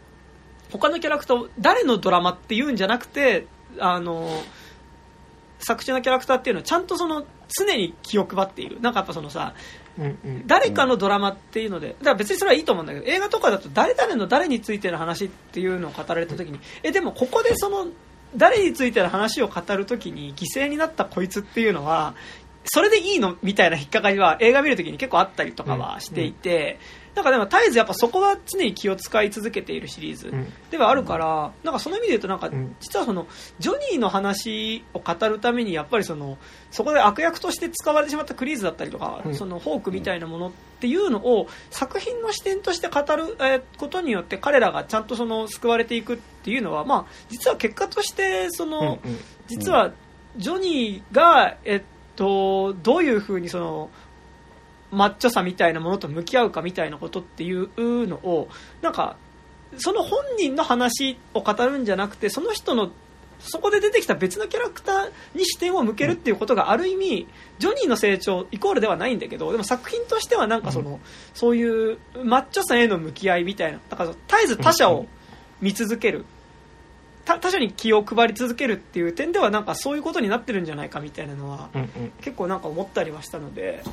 他のキャラクターを誰のドラマっていうんじゃなくてあの作中のキャラクターっていうのはちゃんとその常に気を配っている。なんかやっぱそのさ誰かのドラマっていうのでだから別にそれはいいと思うんだけど映画とかだと誰々の誰についての話っていうのを語られた時にえでもここでその誰についての話を語る時に犠牲になったこいつっていうのはそれでいいの？みたいな引っかかりは映画見るときに結構あったりとかはしていて、なんかでも絶えずやっぱそこは常に気を使い続けているシリーズではあるから、なんかその意味で言うとなんか実はそのジョニーの話を語るためにやっぱりそのそこで悪役として使われてしまったクリーズだったりとか、そのフォークみたいなものっていうのを作品の視点として語ることによって彼らがちゃんとその救われていくっていうのは、まあ、実は結果としてその、実はジョニーが、えっと、どういうふうにそのマッチョさみたいなものと向き合うかみたいなことっていうのをなんかその本人の話を語るんじゃなくてその人のそこで出てきた別のキャラクターに視点を向けるっていうことがある意味ジョニーの成長イコールではないんだけどでも作品としてはなんかそのそういうマッチョさへの向き合いみたいなだから絶えず他者を見続ける他者に気を配り続けるっていう点ではなんかそういうことになってるんじゃないかみたいなのは結構なんか思ったりはしたので。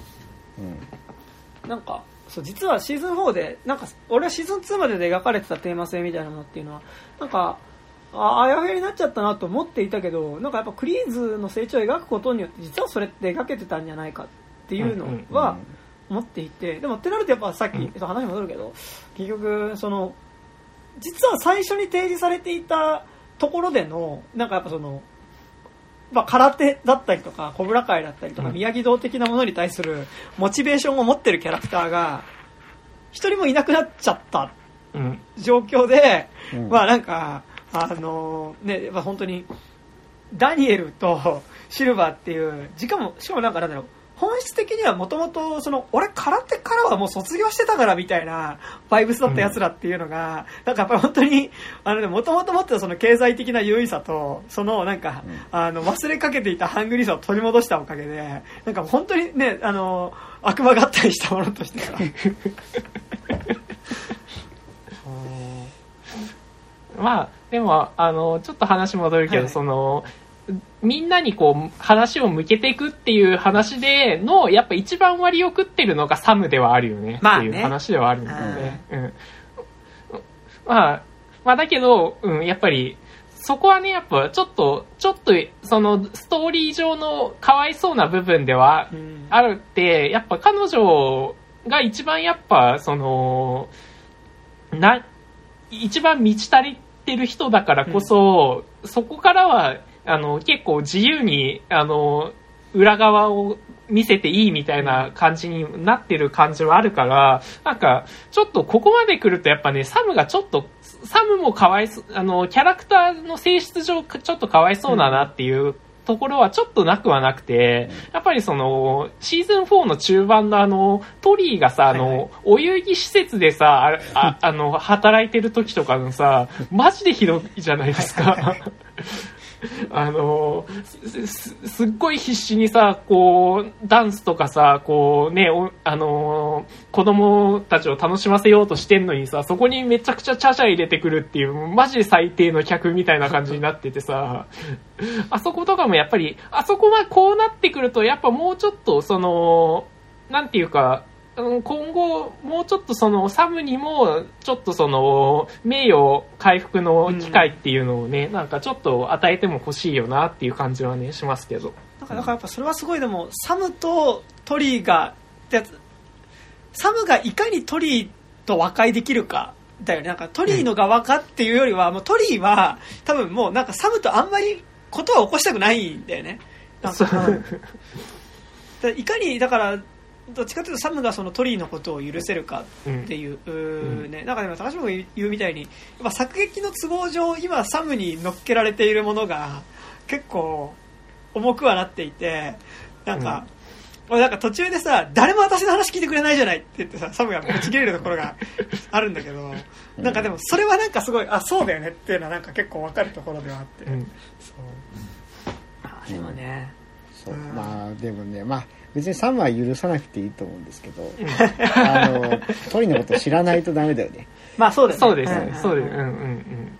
うん、なんかそう実はシーズン4でなんか俺はシーズン2までで描かれてたテーマ性みたいなものっていうのはなんかああやふやになっちゃったなと思っていたけどなんかやっぱクリーズの成長を描くことによって実はそれって描けてたんじゃないかっていうのは思っていてでもってなるとやっぱさっき、うん、話戻るけど結局その実は最初に提示されていたところでのなんかやっぱそのまあ、空手だったりとか、小倉会だったりとか、宮城道的なものに対するモチベーションを持ってるキャラクターが、一人もいなくなっちゃった状況で、うん、まあなんか、あのね、まあ、本当に、ダニエルとシルバーっていう、しかも、しかもなんかなんだろう、本質的にはもともと、その、俺空手からはもう卒業してたからみたいな、バイブスだった奴らっていうのが、うん、なんかやっぱり本当に、あのね、もともと持ってたその経済的な優位さと、そのなんか、うん、あの、忘れかけていたハングリーさを取り戻したおかげで、なんか本当にね、あの、悪魔合体したものとしては。まあ、でも、あの、ちょっと話戻るけど、はい、その、みんなにこう、話を向けていくっていう話での、やっぱ一番割を食ってるのがサムではあるよね。まあ、ね、っていう話ではあるんだよね。うん。まあ、まあだけど、うん、やっぱり、そこはね、やっぱちょっと、ちょっと、その、ストーリー上のかわいそうな部分ではあるって、やっぱ彼女が一番やっぱ、その、な、一番満ち足りてる人だからこそ、うん、そこからは、あの、結構自由に、あの、裏側を見せていいみたいな感じになってる感じはあるから、なんか、ちょっとここまで来るとやっぱね、サムがちょっと、サムもかわいそう、あの、キャラクターの性質上、ちょっとかわいそうだなっていうところはちょっとなくはなくて、やっぱりその、シーズン4の中盤のあの、トリーがさ、あの、お遊戯施設でさ、あ あの、働いてる時とかのさ、マジでひどいじゃないですか。あのす、すっごい必死にさ、こう、ダンスとかさ、こうね、あの、子供たちを楽しませようとしてんのにさ、そこにめちゃくちゃチャチャ入れてくるっていう、マジ最低の客みたいな感じになっててさ、あそことかもやっぱり、あそこはこうなってくると、やっぱもうちょっと、その、なんていうか、今後、もうちょっとその、サムにも、ちょっとその、名誉回復の機会っていうのをね、なんかちょっと与えても欲しいよなっていう感じはね、しますけど。なんかだからやっぱそれはすごいでもサムとトリーがやつサムがいかにトリーと和解できるかだよね。なんかトリーの側かっていうよりは、もうトリーは多分もうなんかサムとあんまりことは起こしたくないんだよね。なんかいかにだからどっちかというとサムがそのトリーのことを許せるかっていう,、うーね、なんかでも高島君言うみたいにやっぱ作劇の都合上今サムに乗っけられているものが結構重くはなっていてなんか、俺なんか途中でさ誰も私の話聞いてくれないじゃないって言ってさサムがぶち切れるところが あるんだけどなんかでもそれはなんかすごいあそうだよねっていうのはなんか結構わかるところではあって、うん。そう。あでもね、そう。うん。まあでもねまあ別にサムは許さなくていいと思うんですけどあのトリのことを知らないとダメだよね。まあそうだよね。そうです。んん。そうです。うんうんうん。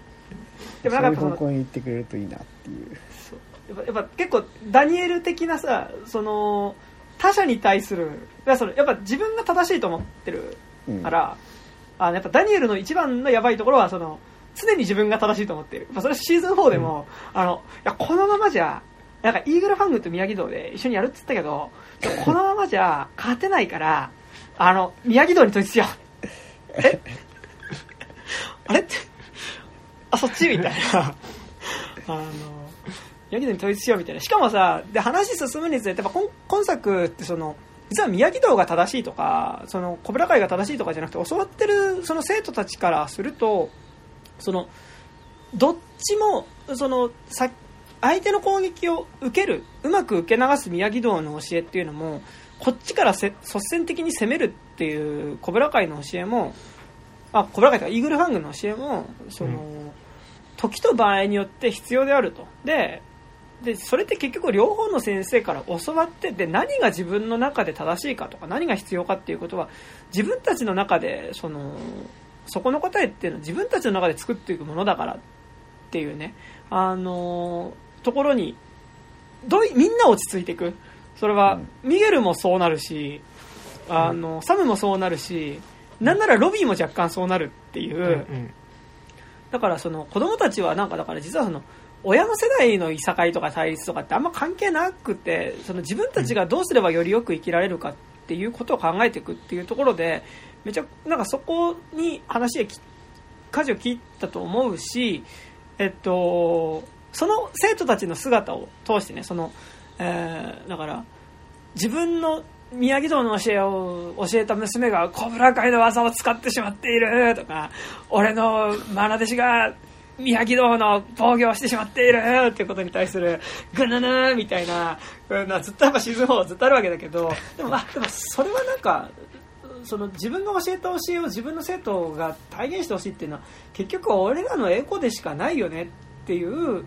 でもそうないんかそのう方向に行ってくれるといいなっていう。そう。やっぱやっぱ結構ダニエル的なさその他者に対するいやそのやっぱ自分が正しいと思ってるうん。から、あのやっぱダニエルの一番のやばいところはその常に自分が正しいと思っている、まあ、それはシーズン4でも、あのいやこのままじゃなんかイーグルファングと宮城道で一緒にやるって言ったけどこのままじゃ勝てないからあの宮城道に統一しようえ？あれ？ってあそっちみたいな。あの宮城道に統一しようみたいな。しかもさで話進むにつれてやっぱ今今作ってその実は宮城道が正しいとかその小倉会が正しいとかじゃなくて教わってるその生徒たちからするとそのどっちもそのさ相手の攻撃を受けるうまく受け流す宮城道の教えっていうのもこっちからせ率先的に攻めるっていう小倉会の教えもあ小倉会とかイーグルファングの教えもその、うん。時と場合によって必要であると。ででそれって結局両方の先生から教わってで何が自分の中で正しいかとか何が必要かっていうことは自分たちの中でそのそこの答えっていうのは自分たちの中で作っていくものだからっていうね。あのところにどいみんな落ち着いていく。それは、ミゲルもそうなるしあの、サムもそうなるしなんならロビーも若干そうなるっていう、うんうん。だからその子供たちはなんかだから実はその親の世代のいさかいとか対立とかってあんま関係なくてその自分たちがどうすればよりよく生きられるかっていうことを考えていくっていうところでめちゃなんかそこに話へき舵を切ったと思うし、えっと、その生徒たちの姿を通してねその、えーだから自分の宮城道の教えを教えた娘がコブラ会の技を使ってしまっているとか俺の愛弟子が宮城道の防御をしてしまっているっていうことに対するぐぬぬみたいなうんなずっとやっぱシーズン4ずっとあるわけだけどでもあでもそれはなんかその自分が教えた教えを自分の生徒が体現してほしいっていうのは結局俺らのエコでしかないよねっていう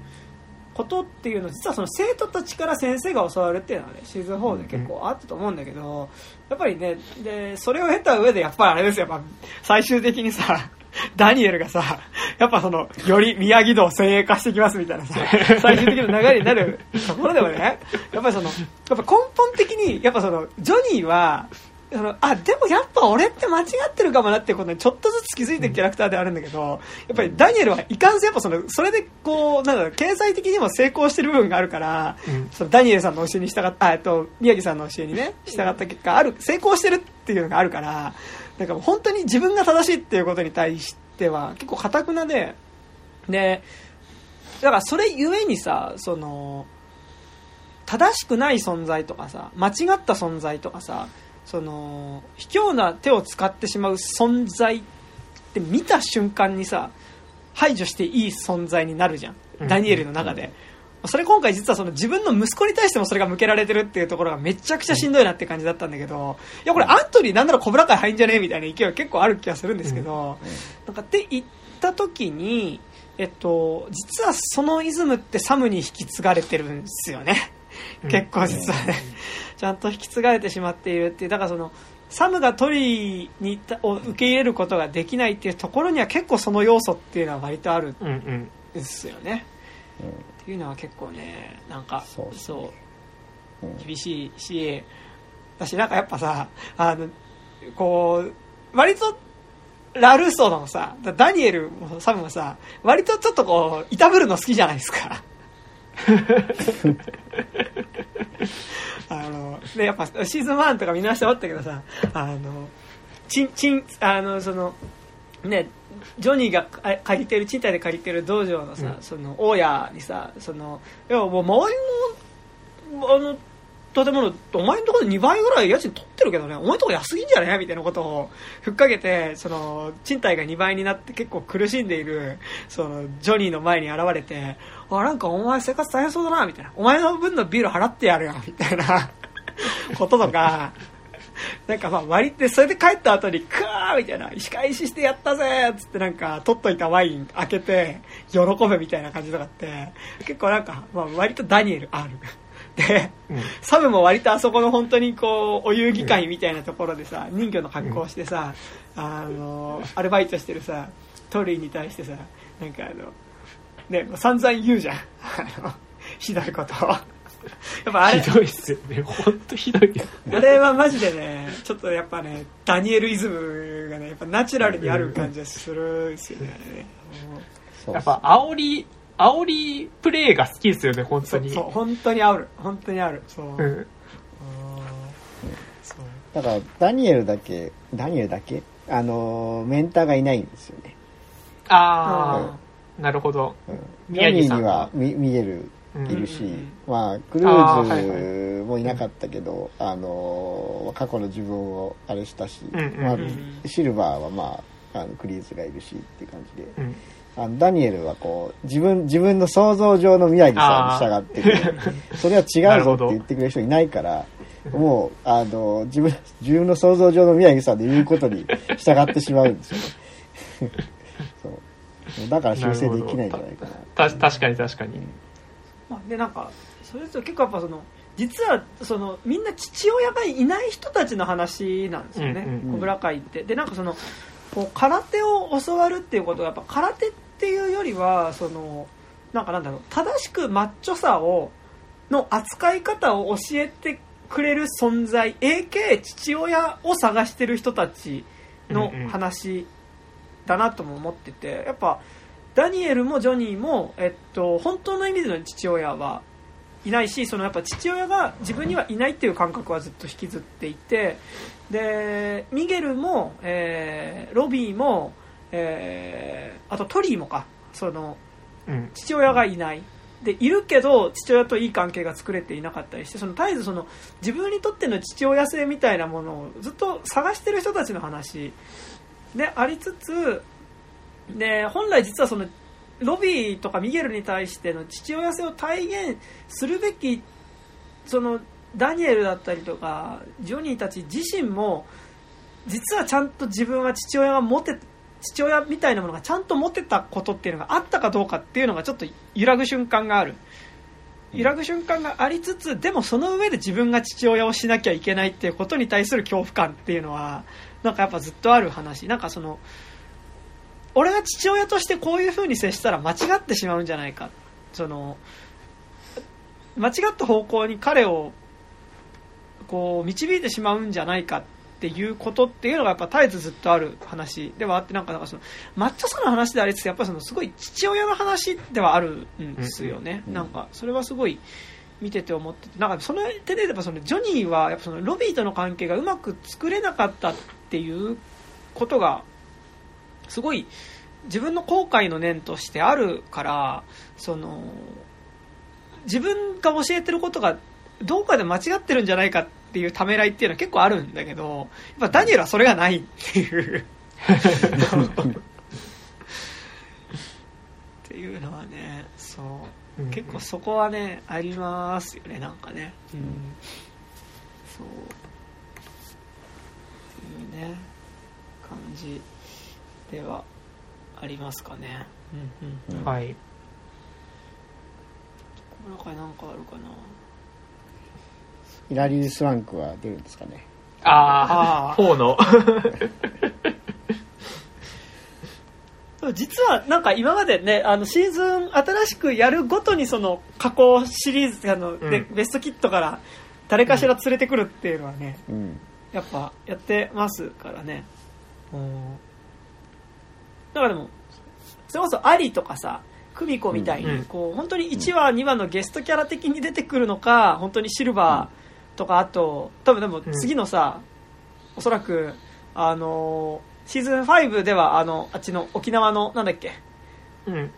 ことっていうの実はその生徒たちから先生が教わるっていうのはねシーズン4で結構あったと思うんだけどやっぱりねでそれを経た上でやっぱりあれですよ。やっぱ最終的にさ ダニエルがさやっぱそのより宮城道を先鋭化してきますみたいなさ最終的な流れになるところでもねやっぱりそのやっぱ根本的にやっぱそのジョニーはそのあでもやっぱ俺って間違ってるかもなっていうことにちょっとずつ気づいてるキャラクターであるんだけどやっぱりダニエルはいかんせんやっぱそのそれでこうなんだろう経済的にも成功してる部分があるから、うん。そのダニエルさんの教えに従ったあえっと宮城さんの教えにね従った結果ある成功してるっていうのがあるからなんか本当に自分が正しいっていうことに対しては結構堅くなででだからそれゆえにさその正しくない存在とかさ間違った存在とかさその卑怯な手を使ってしまう存在って見た瞬間にさ排除していい存在になるじゃうん。んダニエルの中で、それ今回実はその自分の息子に対してもそれが向けられてるっていうところがめちゃくちゃしんどいなって感じだったんだけどいやこれアントニーなんなら小倉会入んじゃねえみたいな勢いは結構ある気がするんですけど、なんかって言った時にえっと実はそのイズムってサムに引き継がれてるんですよね。結構実はね、ちゃんと引き継がれてしまっているっていうだからそのサムがトリにを受け入れることができないっていうところには結構その要素っていうのは割とあるんうんうん。ですよね、っていうのは結構ねなんかそうううん厳しいし私なんかやっぱさあのこう、割と、ラルーソのさ、ダニエルもサムもさ、割とちょっとこう、いたぶるの好きじゃないですか。あの、で、やっぱシーズン1とか見直して思ったけどさ、あの、ちん、ちん、あの、その、ね、ジョニーがあ借りてる、賃貸で借りてる道場のさ、うん。その、大家にさ、その、いや、もう周りの、あの、建物、お前のところで2倍ぐらい家賃取ってるけどね、お前のとこ安いんじゃね？みたいなことをふっかけて、その、賃貸が2倍になって結構苦しんでいる、その、ジョニーの前に現れて、あ、なんかお前生活大変そうだな、みたいな。お前の分のビール払ってやるよ、みたいな こととか、なんかまあ割って、それで帰った後に、クワーみたいな、仕返ししてやったぜつってなんか、取っといたワイン開けて、喜べみたいな感じとかって、結構なんか、まあ割とダニエルある。で、うんサムも割とあそこの本当にこう、お遊戯会みたいなところでさ、人魚の格好をしてさ、あの、アルバイトしてるさ、トリーに対してさ、なんかあの、ね、もう散々言うじゃん。あの、ひどいことを。やっぱあれ、ひどいっすよね。ほんとひどいです。あれはマジでね、ちょっとやっぱね、ダニエルイズムがね、やっぱナチュラルにある感じがするんですよね。やっぱ、煽り、煽りプレイが好きですよね、本当に。そうそう、本当にある。本当にある。そう。ううんだから、ダニエルだけ、ダニエルだけ？あのー、メンターがいないんですよね。ああ、なるほど。うんジョニーに宮城さんがはミミゲルうんいるし、うんうんうんまあ、クルあーズもいなかったけど、あのー過去の自分をあれしたし、うんうんうんまあ、シルバーはまあ、あのクリーズがいるしっていう感じで、うん。あのダニエルはこう、自分、自分の想像上の宮城さんに従ってそれは違うぞって言ってくれる人いないから、もう、あの、自分、自分の想像上の宮城さんで言うことに従ってしまうんですよね。そう。だから修正できないんじゃないかな。た、確かに確かに。まあ、で、なんか、それと結構やっぱその、実は、その、みんな父親がいない人たちの話なんですよね。うんうん小倉会って。で、なんかその、こう、空手を教わるっていうことが、やっぱ空手ってっていうよりは、その、なんかなんだろう、正しくマッチョさを、の扱い方を教えてくれる存在、AK 父親を探してる人たちの話だなとも思ってて、やっぱ、ダニエルもジョニーも、えっと、本当の意味での父親はいないし、そのやっぱ父親が自分にはいないっていう感覚はずっと引きずっていて、で、ミゲルも、えーロビーも、えーあとトリーもか、その、うん。父親がいない。で、いるけど、父親といい関係が作れていなかったりして、その絶えずその、自分にとっての父親性みたいなものをずっと探してる人たちの話でありつつ、で、本来実はその、ロビーとかミゲルに対しての父親性を体現するべき、その、ダニエルだったりとか、ジョニーたち自身も、実はちゃんと自分は父親が持て父親みたいなものがちゃんと持ってたことっていうのがあったかどうかっていうのがちょっと揺らぐ瞬間がある。揺らぐ瞬間がありつつでもその上で自分が父親をしなきゃいけないっていうことに対する恐怖感っていうのはなんかやっぱずっとある話。なんかその俺が父親としてこういう風に接したら間違ってしまうんじゃないか。その間違った方向に彼をこう導いてしまうんじゃないかっていうことっていうのがやっぱ絶えずずっとある話ではあってなんかなんかそのマッチョさの話でありつつやっぱりそのすごい父親の話ではあるんですよね、うん。なんかそれはすごい見てて思っててなんかその点で言えばそのジョニーはやっぱそのロビーとの関係がうまく作れなかったっていうことがすごい自分の後悔の念としてあるからその自分が教えてることがどうかで間違ってるんじゃないかっていうためらいっていうのは結構あるんだけどやっぱダニエルはそれがないっていう。っていうのはねそう。うん。結構そこはねありますよねなんかね。うん。そう。っていうね感じではありますかね。うんうん。うん。はい。この中に何かあるかなヒラリー・スワンクは出るんですかね。ああ、4の。実はなんか今までねあのシーズン新しくやるごとにその加工シリーズあの、でうん。ベストキットから誰かしら連れてくるっていうのはね、うん。やっぱやってますからね。うん。だからでもそれこそアリとかさ久美子みたいに、うん。こう本当に1話2話のゲストキャラ的に出てくるのか本当にシルバーとかあと多分でも次のさ、おそらくあのーシーズン5ではあのあっちの沖縄のなんだっけ？うん。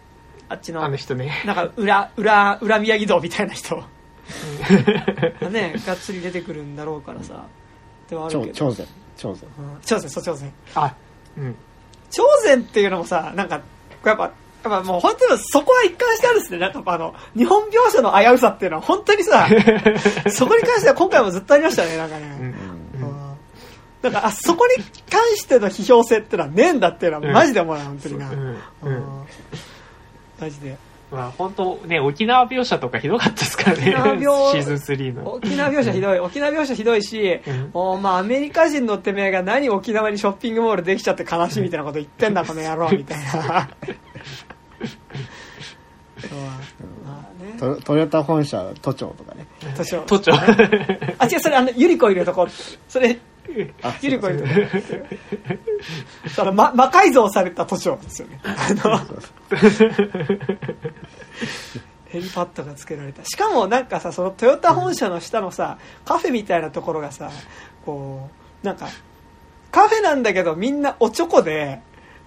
あっちのあの人ね。なんか裏裏裏宮城道みたいな人。がねがっつり出てくるんだろうからさ。ではあるけど。超超然超然うん。朝鮮そう朝鮮あ、うん。朝鮮っていうのもさなんかやっぱやっぱもう。本当にそこは一貫してあるんですね。なんかあの日本描写の危うさっていうのは本当にさ そこに関しては今回もずっとありましたねなんかね、うんうんうん。なんかあそこに関しての批評性っていうのはねえんだっていうのはマジで思うな、本当にな、うん。ううん。ん。マジで。まあ本当ね、沖縄描写とかひどかったですからね。沖縄描シーズン3の。沖縄描写ひどい。沖縄描写ひどいし、うん。もうまあアメリカ人のてめえが何沖縄にショッピングモールできちゃって悲しいみたいなこと言ってんだこの野郎みたいなトトヨタ本社都庁とかね。年を都庁。あ違うそれあのユリコいるとこそれあユリコいるとこその、ま、魔改造された都庁ですよね。あの ヘリパッドがつけられた。しかもなんかさそのトヨタ本社の下のさカフェみたいなところがさこうなんかカフェなんだけどみんなおちょこで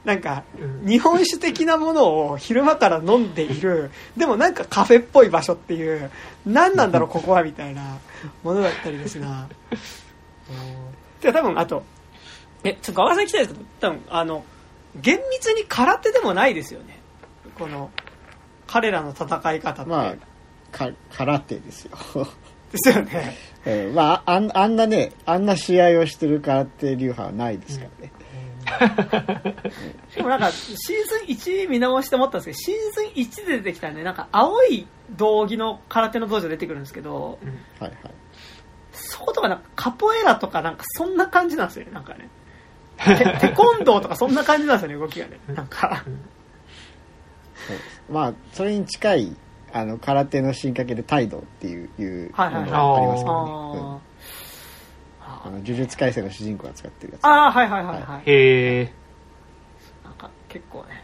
なんかうん。日本酒的なものを昼間から飲んでいる でもなんかカフェっぽい場所っていう何なんだろうここはみたいなものだったりですな。で多分あとえちょっと川さん聞きたいですけど多分あの厳密に空手でもないですよね。この彼らの戦い方って、まあか空手ですよ、ですよね。えーまああんあんなねあんな試合をしてる空手流派はないですからね、しかもなんかシーズン1見直して思ったんですけどシーズン1で出てきたんでなんか青い道着の空手の道場出てくるんですけどはいはい。そことかなんかカポエラとかなんかそんな感じなんですよねなんかね。テテコンドーとかそんな感じなんですよね動きがね。なんか。まあそれに近いあの空手の進化系で態度っていういうのがはいはいありますけあどね、うん。ーあの呪術廻戦の主人公が使ってるやつ。あーはいはいはいはい。へえ。なんか結構ね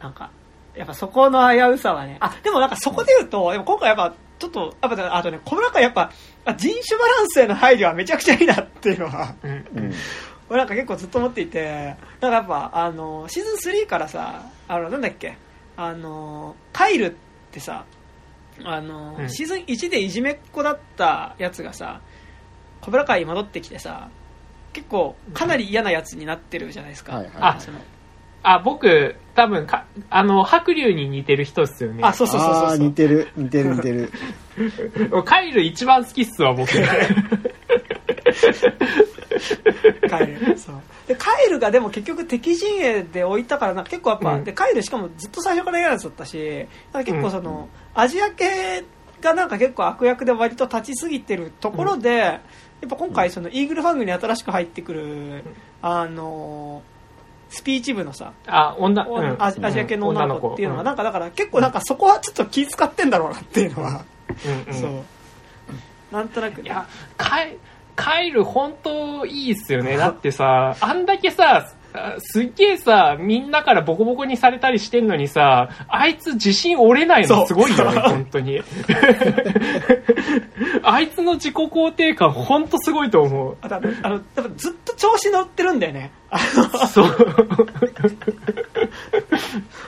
なんかやっぱそこの危うさはね。あでもなんかそこで言うとでも今回やっぱちょっとやっぱあとね小村君やっぱあ人種バランスへの配慮はめちゃくちゃいいなっていうのは。うん。うん。俺なんか結構ずっと思っていてなんかやっぱあのシーズン3からさあのなんだっけあのカイルってさあの、うん。シーズン1でいじめっ子だったやつがさ小倉会に戻ってきてさ結構かなり嫌なやつになってるじゃないですか、はいはいあそのあ、僕、多分か、あの、白龍に似てる人っすよね。あそうそうそうそう似てる似てる似てる。カイル一番好きっすわ、僕。カイルそう。でカイルがでも結局敵陣営で置いたからなんか結構やっぱ、うん。でカイルしかもずっと最初から嫌なやつだったし結構その、アジア系がなんか結構悪役で割と立ちすぎてるところで、やっぱ今回そのイーグルファングに新しく入ってくる、あのスピーチ部のさ、あ、女、おうん。アジア系の女の子っていうのがうん。なんかだから結構なんかそこはちょっと気遣ってんだろうなっていうのは、うんうん。そう。なんとなく。ねいや、カイカイル本当いいっすよね。だってさ、あんだけさ、あすっげえさ、みんなからボコボコにされたりしてんのにさ、あいつ自信折れないのすごいよね、本当に。あいつの自己肯定感本当すごいと思う。あとあのあの多分ずっと調子乗ってるんだよねあのそう。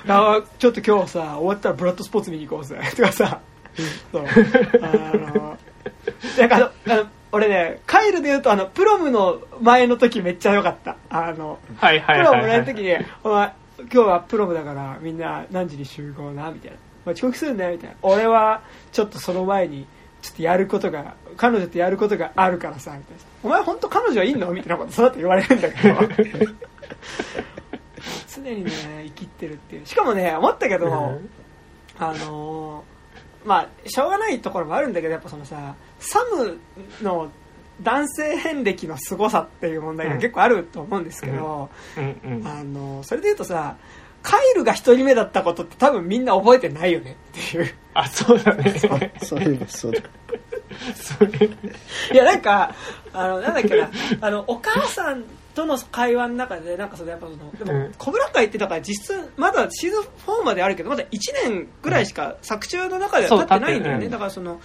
あちょっと今日さ終わったらブラッドスポーツ見に行こうぜとかさそうあのなんかあのあの俺ねカイルで言うとあのプロムの前の時めっちゃ良かった。あのはいはいプロムはい、はい。の時に「お前今日はプロムだからみんな何時に集合な」みたいな「お前遅刻するんだよ」みたいな「俺はちょっとその前にちょっとやることが彼女とやることがあるからさ」みたいな「お前本当彼女はいんの?」みたいなことその後言われるんだけど。常にね生きってるっていう。しかもね思ったけど、うん。あのーまあしょうがないところもあるんだけどやっぱそのさサムの男性遍歴の凄さっていう問題が結構あると思うんですけど、うん。うん。あのそれで言うとさカイルが一人目だったことって多分みんな覚えてないよねっていう。あ、そうだね。そういえばそうだそれいやなんかあのなんだっけな。あのお母さんとの会話の中でなんかそのやっぱそのでも、うん。小倉会ってだから実質まだシーズン4まであるけどまだ1年ぐらいしか作中の中では経ってないんだよね、そうんだからその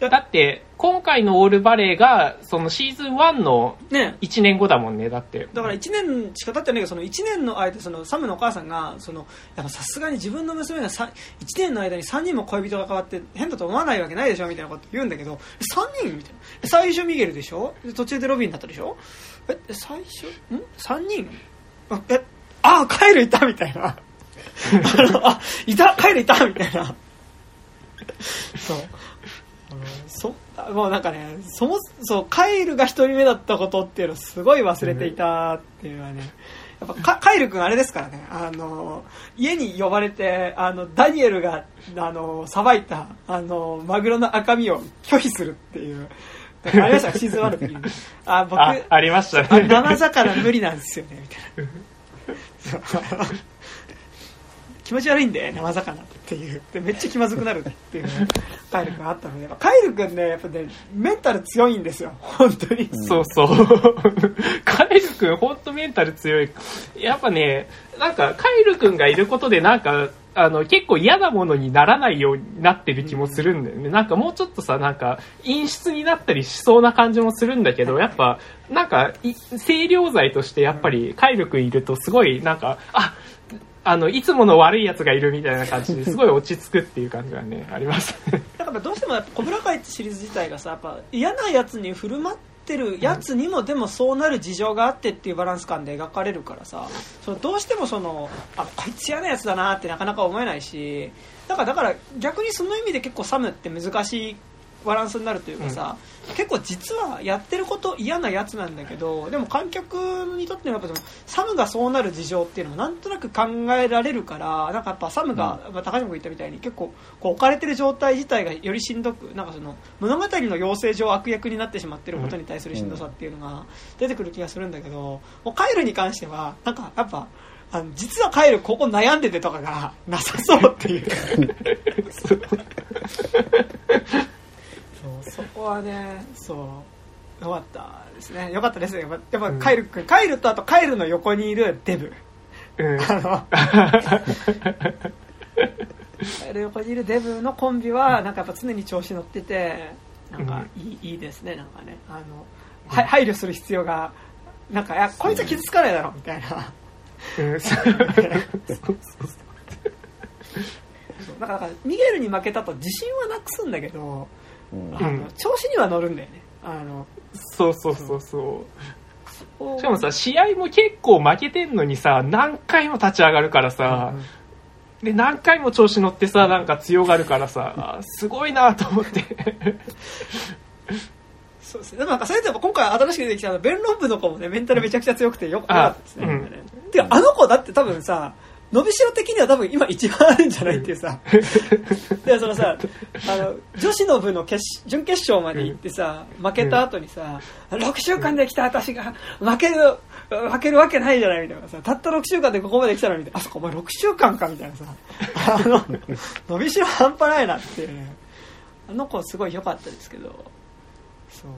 だって、今回のオールバレーが、そのシーズン1のね。1年後だもんね、だって。だから1年しか経ってないけどその1年の間そのサムのお母さんがそのやっぱさすがに自分の娘がさ1年の間に3人も恋人が変わって変だと思わないわけないでしょみたいなこと言うんだけど3人みたいな。最初ミゲルでしょで途中でロビンだったでしょえ最初？ん？3人？あえあカエルいたみたいな。あのあいたカエルいたみたいな。そう。あのそもうなんかねそもそうカイルが一人目だったことっていうのをすごい忘れていたっていうのはねやっぱカカイル君あれですからね。あの家に呼ばれてあのダニエルがあのさばいたあのマグロの赤身を拒否するっていうありましたかシーズン1の時に あ僕あ、ありましたあね。生魚無理なんですよねみたいな 気持ち悪いんで生魚っていうでめっちゃ気まずくなるっていうカイル君あったので カイル君ねやっぱねメンタル強いんですよ本当に、そうそう。カエル君、ほんとメンタル強い。やっぱね、なんか、カエル君がいることで、なんか、あの、結構嫌なものにならないようになってる気もするんだよね。なんかもうちょっとさ、なんか、陰湿になったりしそうな感じもするんだけど、やっぱ、なんか、い清涼剤としてやっぱり、カエル君いるとすごい、なんか、あ、あの、いつもの悪い奴がいるみたいな感じですごい落ち着くっていう感じがね、あります。だからどうしてもやっぱ小倉会ってシリーズ自体がさやっぱ嫌なやつに振る舞ってってるやつにもでもそうなる事情があってっていうバランス感で描かれるからさそのどうしてもそのあこいつ嫌なやつだなってなかなか思えないしだからだから逆にその意味で結構サムって難しいバランスになるというかさ、結構実はやってること嫌なやつなんだけどでも観客にとってはやっぱそのサムがそうなる事情っていうのもなんとなく考えられるからなんかやっぱサムが、まあ、高島君言ったみたいに結構こう置かれてる状態自体がよりしんどくなんかその物語の養成上悪役になってしまってることに対するしんどさっていうのが出てくる気がするんだけどもうカエルに関してはなんかやっぱあの実はカエルここ悩んでてとかがなさそうっていう そう。そこはねそう。よかったですね。よかったですね。やっぱカエル君、カエルとあとカエルの横にいるデブ。うん。あのカエル横にいるデブのコンビはなんかやっぱ常に調子乗っててなんかいい,、いいですね。なんかね。あのは配慮する必要がなんかいやこいつは傷つかないだろみたいな。う だからミゲルに負けたと自信はなくすんだけど、うんあの調子には乗るんだよねあのそうそうそうそう。しかもさ、試合も結構負けてんのにさ、何回も立ち上がるからさ、で、何回も調子乗ってさ、なんか強がるからさ、すごいなと思って。そうですね。でもなんかそれでも今回新しく出てきたあのベンロンブの子もね、メンタルめちゃくちゃ強くてよよかったですね。あうんなんかねてか、あの子だって多分さ、伸びしろ的には多分今一番あるんじゃないっていうさ。で、そのさ、あの、女子の部の決し準決勝まで行ってさ、負けた後にさ、6週間で来た私が負ける、負けるわけないじゃないみたいなさ、たった6週間でここまで来たのに、あ、そこお前6週間かみたいなさ、あの、伸びしろ半端ないなっていうね。あの子すごい良かったですけど、そう。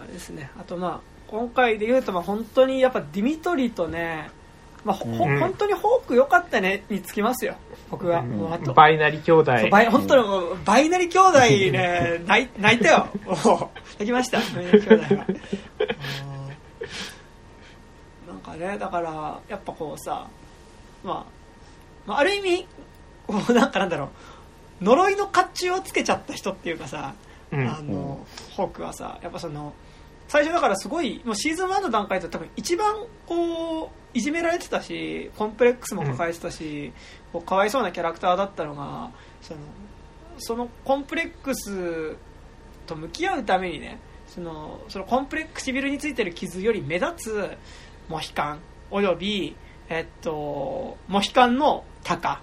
あれですね。あとまあ、今回で言うと、まあ本当にやっぱディミトリとね、まあ、ほうん本当にホーク良かったねにつきますよ。僕は。もうあと。バイナリ兄弟。バイ本当にもうバイナリ兄弟ね、泣い泣いたよ。泣きました、バイナリ兄弟は。うんなんかね、だから、やっぱこうさ、まあ、まあ、ある意味、こうなんかなんだろう、呪いの甲冑をつけちゃった人っていうかさ、うんあの、ホークはさ、やっぱその、最初だからすごい、もうシーズン1の段階で多分一番こう、いじめられてたし、コンプレックスも抱えてたし、こうかわいそうなキャラクターだったのが、その、そのコンプレックスと向き合うためにね、その、そのコンプレックス唇についてる傷より目立つモヒカン、および、えっと、モヒカンの鷹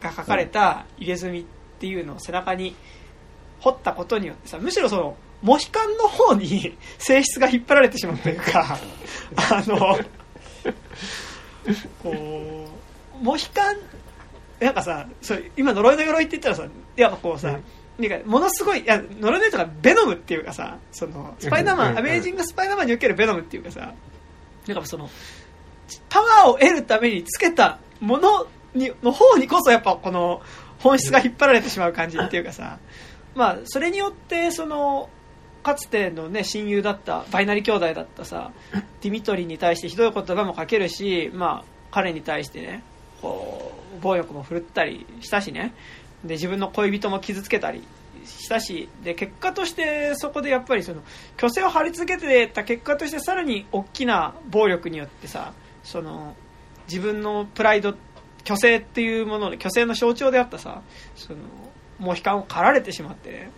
が書かれた入れ墨っていうのを背中に彫ったことによってさ、むしろその、モヒカンの方に 性質が引っ張られてしまうというか、あの、こう、モヒカン、なんかさ、そう今呪いの鎧って言ったらさ、やっぱこうさ、なんかものすごいいやノルウェーとかベノムっていうかさそのスパイダーマン、うん。アメージング・スパイダーマンにおけるベノムっていうかさなんかそのパワーを得るためにつけたものにの方にこそやっぱこの本質が引っ張られてしまう感じっていうかさ、まあそれによってそのかつてのね親友だったバイナリ兄弟だったさディミトリに対してひどい言葉もかけるしまあ彼に対してねこう暴力も振るったりしたしね。で自分の恋人も傷つけたりしたしで結果としてそこでやっぱりその虚勢を張り続けてた結果としてさらに大きな暴力によってさその自分のプライド虚勢っていうもので虚勢の象徴であったさそのモヒカンを狩られてしまってね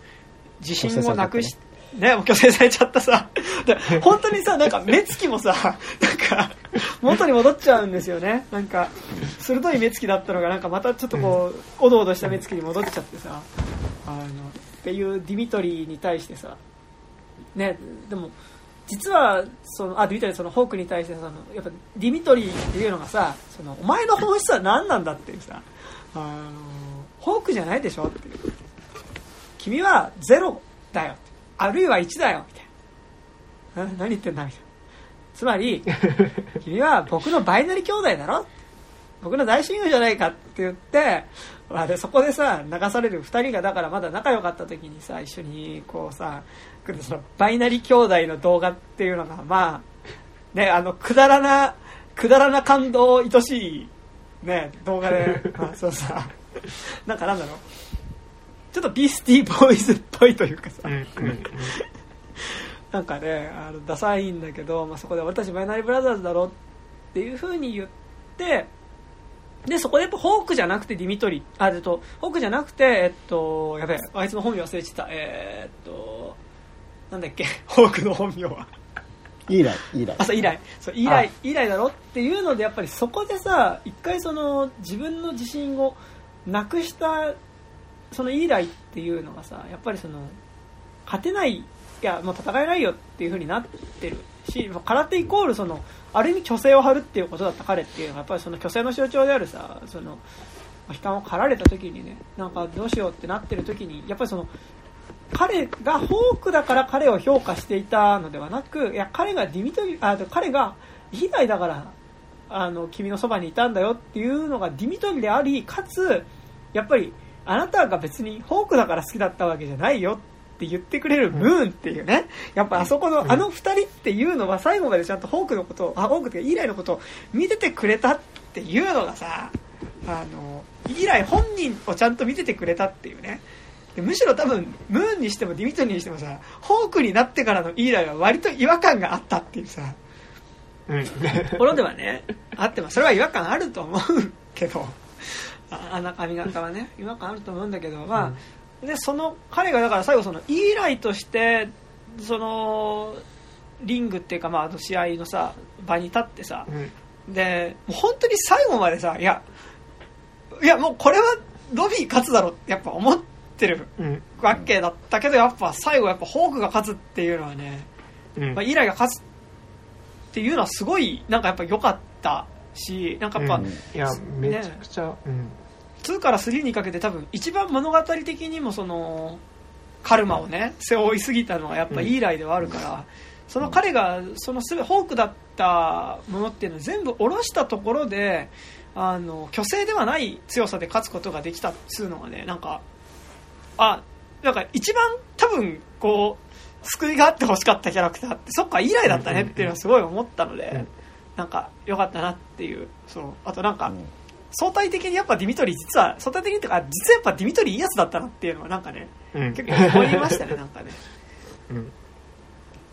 自信をなくしね、もう虚勢されちゃったさ。で本当にさ、なんか目つきもさ、なんか、元に戻っちゃうんですよね。なんか、鋭い目つきだったのが、なんかまたちょっとこう、おどおどした目つきに戻っちゃってさ、あの、っていうディミトリーに対してさ、ね、でも、実は、その、あ、ディミトリー、その、ホークに対してさ、そのやっぱ、ディミトリーっていうのがさ、その、お前の本質は何なんだっていうさ、あの、ホークじゃないでしょっていう。君はゼロだよ。あるいは1だよ。みたいな。な何言ってんだみたいな。つまり、君は僕のバイナリ兄弟だろ？僕の大親友じゃないかって言って、まあ、でそこでさ流される2人がだからまだ仲良かった時にさ一緒にこうさそのバイナリ兄弟の動画っていうのがまあねあのくだらなくだらな感動愛しいね動画で、まあ、そうさなんかなんだろうちょっとビースティーボーイズっぽいというかさ、うんうんなんかねあのダサいんだけど、まあ、そこで俺たちバイナリーブラザーズだろっていうふうに言ってでそこでやっぱホークじゃなくてディミトリあえっとホークじゃなくてえっとやべえあいつの本名忘れてた。えーっとなんだっけ？ホークの本名は。イーライ、イーライ。あ。そうイライ。そうイライイライだろっていうのでやっぱりそこでさ一回その自分の自信をなくしたそのイライっていうのがさやっぱりその勝てないいやもう戦えないよっていう風になってるしもう空手イコールそのある意味虚勢を張るっていうことだった彼っていうのがやっぱりその虚勢の象徴であるさその悲観を狩られた時にねなんかどうしようってなってる時にやっぱりその彼がフォークだから彼を評価していたのではなくいや彼がディミトリあ彼がイライだからあの君のそばにいたんだよっていうのがディミトリでありかつやっぱりあなたが別にフォークだから好きだったわけじゃないよって言ってくれるムーンっていうね、やっぱあそこのあの二人っていうのは最後までちゃんとフォークのことをあフォークってイーライのことを見ててくれたっていうのがさあのイーライ本人をちゃんと見ててくれたっていうね。でむしろ多分ムーンにしてもディミトリーにしてもさフォークになってからのイーライは割と違和感があったっていうさ。うん。ところではねあってもそれは違和感あると思うけどああの髪型はね違和感あると思うんだけどまあ、でその彼がだから最後そのイーライとしてそのリングっていうかまああの試合のさ場に立ってさうん。でもう本当に最後までさいやいやもうこれはドビー勝つだろってやっぱ思ってるうん。わけだったけどやっぱ最後やっぱホークが勝つっていうのはねうん。まあ、イーライが勝つっていうのはすごいなんかやっぱ良かったしなんかやっぱ、うん。いやめちゃくちゃ、うん2から3にかけて多分一番物語的にもそのカルマをね背負いすぎたのはやっぱイーライではあるから、その彼がそのすべホークだったものっていうのを全部下ろしたところであの虚勢ではない強さで勝つことができたっつうのはねなんかあなんか一番多分こう救いがあってほしかったキャラクターってそっかイーライだったねっていうのはすごい思ったので、うん。なんか良かったなっていうそうあとなんか、うん相対的にやっぱディミトリー実は相対的にっていうか実はやっぱディミトリーいいやつだったなっていうのはなんかねうん。結構思いましたねなんかね。うん。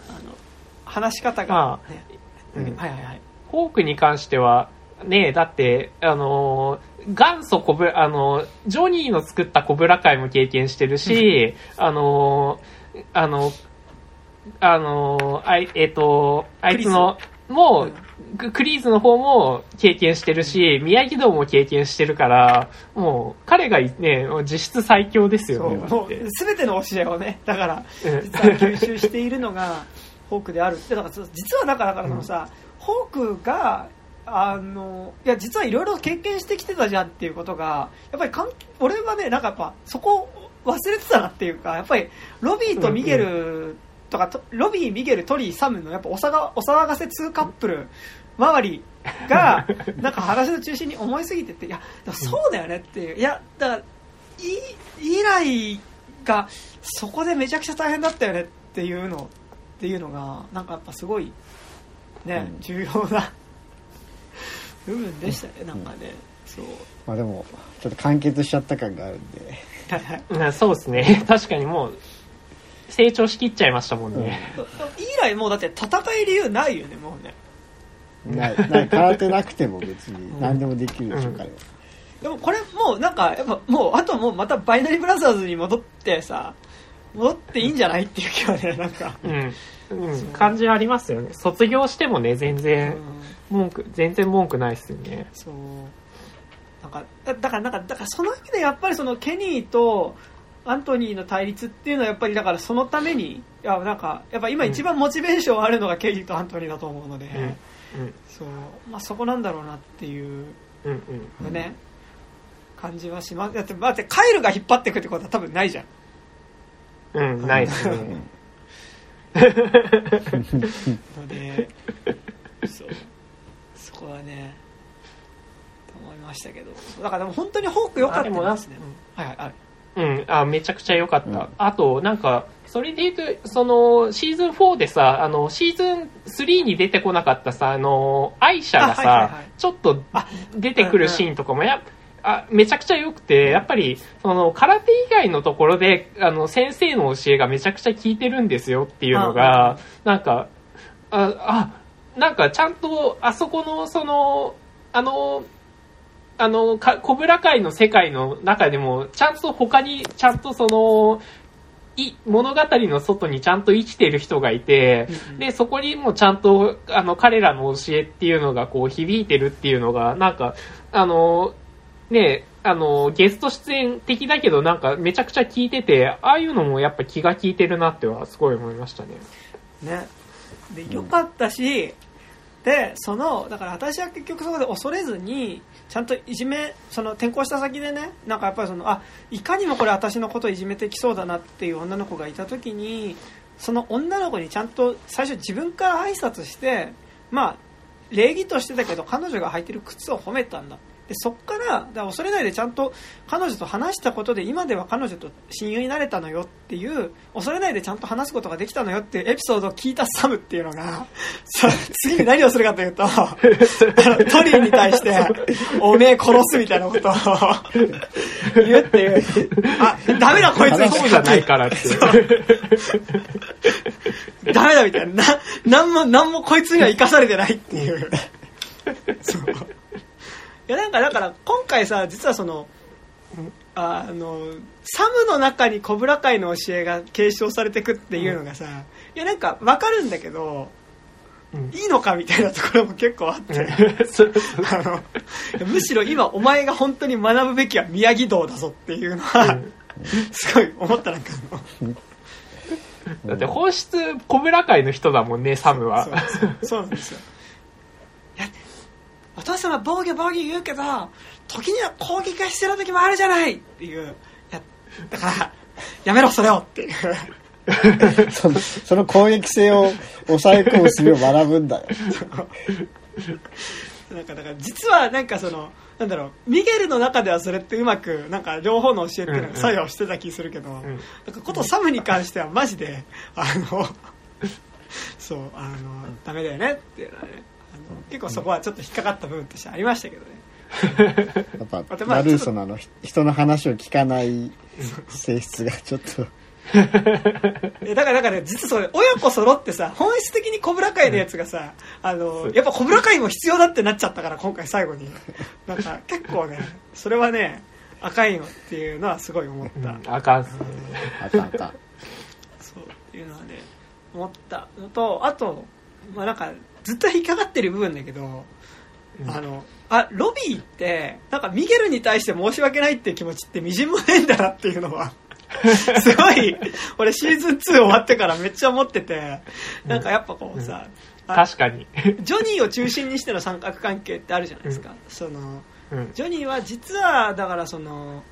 あの話し方がま、ねうん。はいはいはい。ホークに関しては、ねだって、あのー元祖コブ、あのージョニーの作ったコブラ会も経験してるし、あのーあの、あのーあい、えっ、と、あいつの、もう、ククリーズの方も経験してるし、宮城道も経験してるから、もう、彼がね、実質最強ですよね、もう。全ての教えをねだから吸収しているのがホークであるでだからそ実はだからだからそのさ、ホークがあのいや実はいろいろ経験してきてたじゃんっていうことがやっぱり関俺はねなんかやっぱそこ忘れてたなっていうかやっぱりロビーとミゲルとか、とロビーミゲルトリーサムのやっぱおさがお騒がせ2カップル周りが なんか話の中心に思いすぎてていやそうだよねっていう。いやだからい以来がそこでめちゃくちゃ大変だったよねっていうのっていうのがなんかやっぱすごいね、うん。重要な部分でしたねなんかね、そう。まあでもちょっと完結しちゃった感があるんで。そうですね。確かにもう、成長しきっちゃいましたもんね。以来もうだって戦い理由ないよねもうね。ないない空手なくても別に何でもできるでしょうん。彼はでもこれもうなんかやっぱもうあともうまたバイナリーブラザーズに戻ってさ戻っていいんじゃないっていう気はねなんか、うん。うん、感じありますよね。卒業してもね、全う然、ん。文句、全然文句ないっすよね。そう。なんかだだからなんかだからその意味でやっぱりそのケニーとアントニーの対立っていうのはやっぱりだからそのためにいやなんかやっぱ今一番モチベーションあるのがケニーとアントニーだと思うので、うん。うん。そうまあ、そこなんだろうなっていううんうん。ね、感じはしますだってだってカイルが引っ張っていくってことは多分ないじゃんうん、ないっすね。ので そうそこはねと思いましたけどだからでも本当にホーク良かったあでもなですねはいはいはいうん、あ、めちゃくちゃ良かった。うん。あと、なんか、それで言うと、その、シーズン4でさ、あの、シーズン3に出てこなかったさ、あの、アイシャがさ、あはいはいはい。ちょっとあ出てくるシーンとかもや、あめちゃくちゃ良くて、やっぱり、その、空手以外のところで、あの、先生の教えがめちゃくちゃ効いてるんですよっていうのが、なんか、あ、あ、なんかちゃんと、あそこの、その、あの、あの、か、コブラ界の世界の中でも、ちゃんと他に、ちゃんとその、い、物語の外にちゃんと生きてる人がいて、うんうんで、そこにもちゃんと、あの、彼らの教えっていうのがこう響いてるっていうのが、なんか、あの、ねあの、ゲスト出演的だけどなんかめちゃくちゃ聞いてて、ああいうのもやっぱ気が利いてるなってはすごい思いましたね。ねでよかったし、でそのだから私は結局そこで恐れずにちゃんといじめその転校した先でねなんかやっぱりそのあいかにもこれ私のことをいじめてきそうだなっていう女の子がいた時にその女の子にちゃんと最初自分から挨拶してまあ礼儀としてだけど彼女が履いてる靴を褒めたんだでそっからだ恐れないでちゃんと彼女と話したことで今では彼女と親友になれたのよっていう恐れないでちゃんと話すことができたのよっていうエピソードを聞いたサムっていうのがさ次に何をするかというとトリーに対して「おめえ殺す」みたいなことを言うっていうあダメだこいつにそうじゃないからって。ダメだみたいな。な、なんも、なんもこいつには生かされてないっていう。そう。いや、なんか、だから、今回さ、実はその、あの、サムの中にコブラ界の教えが継承されてくっていうのがさ、いや、なんか、わかるんだけど、うん。いいのかみたいなところも結構あって、あの、むしろ今、お前が本当に学ぶべきは宮城道だぞっていうのは、すごい思ったなんかだって本質、コブラ界の人だもんね、サムは。そうなんですよお父様防御防御言うけど時には攻撃が必要な時もあるじゃない！っていういやだからやめろそれをっていう。そのその攻撃性を抑え込む術を学ぶんだよ。なんかだから実はなんかそのなんだろうミゲルの中ではそれってうまくなんか両方の教えっていうのが作用してた気するけど、ん。なんかことサムに関してはマジであの そうあのダメだよねっていうのはね結構そこはちょっと引っかかった部分としてありましたけどね。やっぱラルーソのあのひ人の話を聞かない性質がちょっと。えだからだから実はそれ親子揃ってさ本質的にコブラ会のやつがさ、あのやっぱコブラ会も必要だってなっちゃったから今回最後に。なんか 結構ねそれはね赤いのっていうのはすごい思った、うん。あかんっすね。あったあったそうっていうのはね思ったのとあとまあなんかずっと引っかかってる部分だけど、うん。あのあロビーってなんかミゲルに対して申し訳ないっていう気持ちってみじんもないんだなっていうのは すごい俺シーズン2終わってからめっちゃ思っててなんかやっぱこうさ、あ確かに。ジョニーを中心にしての三角関係ってあるじゃないですか、そのうん。ジョニーは実はだからその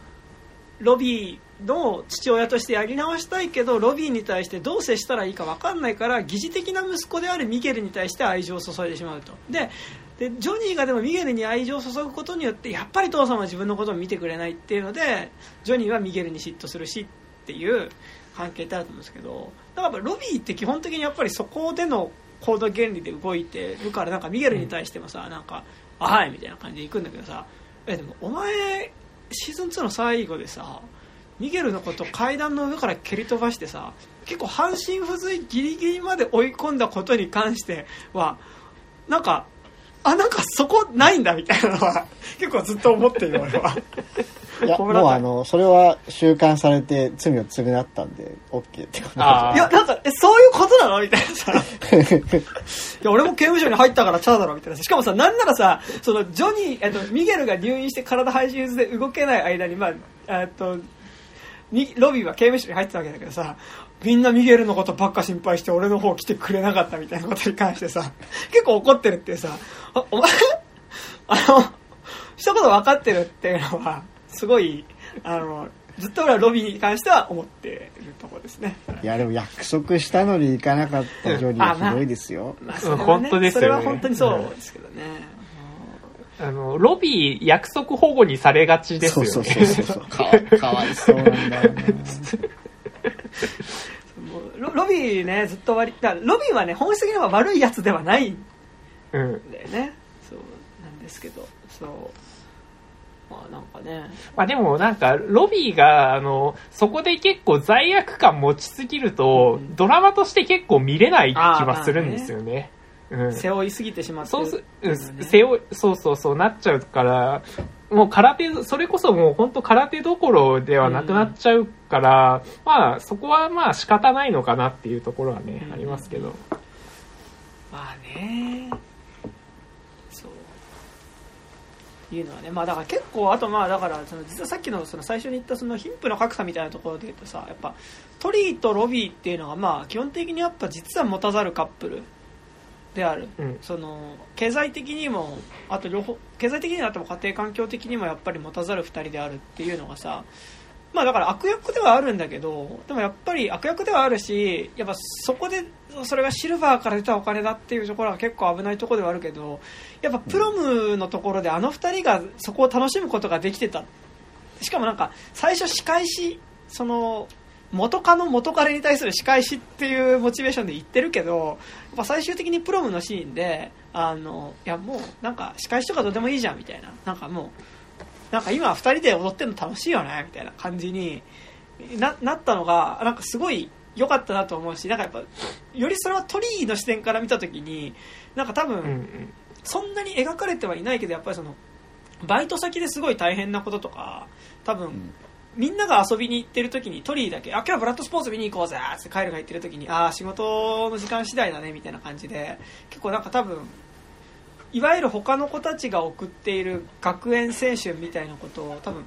ロビの父親としてやり直したいけどロビーに対してどう接したらいいか分かんないから疑似的な息子であるミゲルに対して愛情を注いでしまうと。ででジョニーがでもミゲルに愛情を注ぐことによってやっぱり父さんは自分のことを見てくれないっていうのでジョニーはミゲルに嫉妬するしっていう関係ってあると思うんですけど。だからロビーって基本的にやっぱりそこでの行動原理で動いてるからなんかミゲルに対してもさなんか「あはい」みたいな感じで行くんだけどさえでもお前シーズン2の最後でさミゲルのこと階段の上から蹴り飛ばしてさ結構半身不随ギリギリまで追い込んだことに関してはなんかあなんかそこないんだみたいなのは 結構ずっと思ってる俺は。いや、これだもうあの、それは収監されて罪を償ったんで、OK ってこといやなんかえそういうことなのみたいなさ。いや俺も刑務所に入ったからチャーだろみたいなしかもさなんならさそのジョニー、えっと、ミゲルが入院して体配信で動けない間にまあえっとミロビーは刑務所に入ってたわけだけどさみんなミゲルのことばっか心配して俺の方来てくれなかったみたいなことに関してさ 結構怒ってるっていうさあお前 あの一言分かってるっていうのはすごいあのずっと俺はロビーに関しては思ってるところですね。いや、でも約束したのに行かなかったジョニーはひどいですよ。本当ですよねそれは本当にそうですけどね。あの、ロビー約束保護にされがちですよね。そうそうそうそう。かわかわいそうなんだよな。ロロビーねずっと割りだロビーはね本質的には悪いやつではないんうん。だよねそうなんですけどそうまあなんかねまあでもなんか、ロビーが、あの、そこで結構罪悪感持ちすぎると、うんドラマとして結構見れない気はするんですよね。うん。背負いすぎてしまって。そううん背負い、そうそうそうなっちゃうから、もう空手、それこそもう本当空手どころではなくなっちゃうから、まあそこはまあ仕方ないのかなっていうところはね、うん。ありますけど。まあね。そう。いうのはねまあだから結構あとまあだからその実はさっきのその最初に言ったその貧富の格差みたいなところで言うとさやっぱトリーとロビーっていうのがまあ基本的にやっぱ実は持たざるカップルであるうん。その経済的にもあと両方経済的になっても家庭環境的にもやっぱり持たざる2人であるっていうのがさまあだから悪役ではあるんだけどでもやっぱり悪役ではあるしやっぱそこでそれがシルバーから出たお金だっていうところが結構危ないところではあるけどやっぱプロムのところであの2人がそこを楽しむことができてたしかもなんか最初仕返しその元カノ元彼に対する仕返しっていうモチベーションで言ってるけどやっぱ最終的にプロムのシーンであのいやもうなんか仕返しとかどうでもいいじゃんみたいななんかもうなんか今2人で踊ってるの楽しいよねみたいな感じにななったのがなんかすごい良かったなと思うしなんかやっぱよりそれはトリーの視点から見た時になんか多分。そんなに描かれてはいないけどやっぱりそのバイト先ですごい大変なこととか多分、んみんなが遊びに行ってる時にトリーだけ「あ今日はブラッドスポーツ見に行こうぜ」ってカイルが言ってる時に「ああ仕事の時間次第だね」みたいな感じで結構なんか多分いわゆる他の子たちが送っている学園青春みたいなことを多分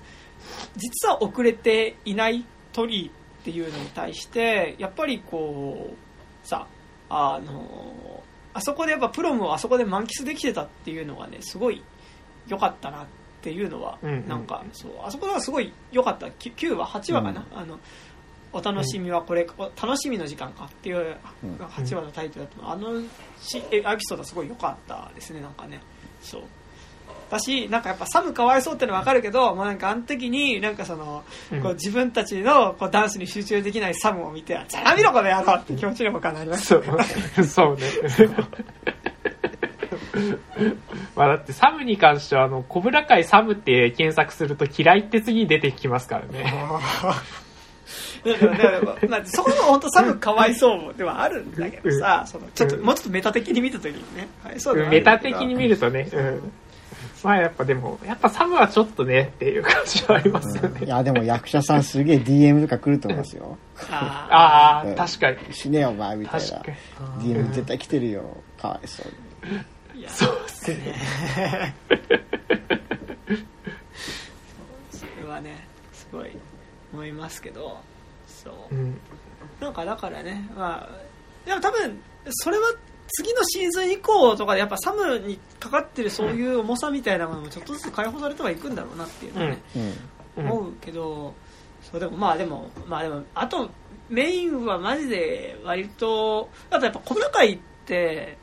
実は遅れていないトリーっていうのに対してやっぱりこうさあのあそこでやっぱプロムをあそこで満喫できてたっていうのがねすごい良かったなっていうのは、なんかそうあそこがすごい良かった。き9話8話かな、あのお楽しみはこれ、お楽しみの時間かっていううん。8話のタイトルだったの、あのしエピソードはすごい良かったですねなんかね。そう。だしなんかやっぱサムかわいそうってのは分かるけどもうなんかあの時になんかその、うん。こう自分たちのこうダンスに集中できないサムを見て「じゃあ見ろこの野郎!」って気持ちにもかなりましたそう、そうね。まあだってサムに関しては、あの、コブラ界サムって検索すると嫌いって次に出てきますからね。だからだからまあ、そこも本当サムかわいそうではあるんだけどさ、そのちょっともうちょっとメタ的に見た時にね、はい、そうメタ的に見るとね、うん。まあやっぱでも、やっぱサムはちょっとねっていう感じはありますよね。いや、でも役者さんすげえ DM とか来ると思いますよ。ああ確かに。死ねよ、お前、みたいな。DM 絶対来てるよ。かわいそうに。やそうですね。それはねすごい思いますけどそううん。なんかだからねまあでも多分それは次のシーズン以降とかでやっぱサムにかかってるそういう重さみたいなものもちょっとずつ解放されてはいくんだろうなっていうのはね、うん。うん思うけどそうでもまあでもまあでもあとメインはマジで割とあとやっぱ小倉会って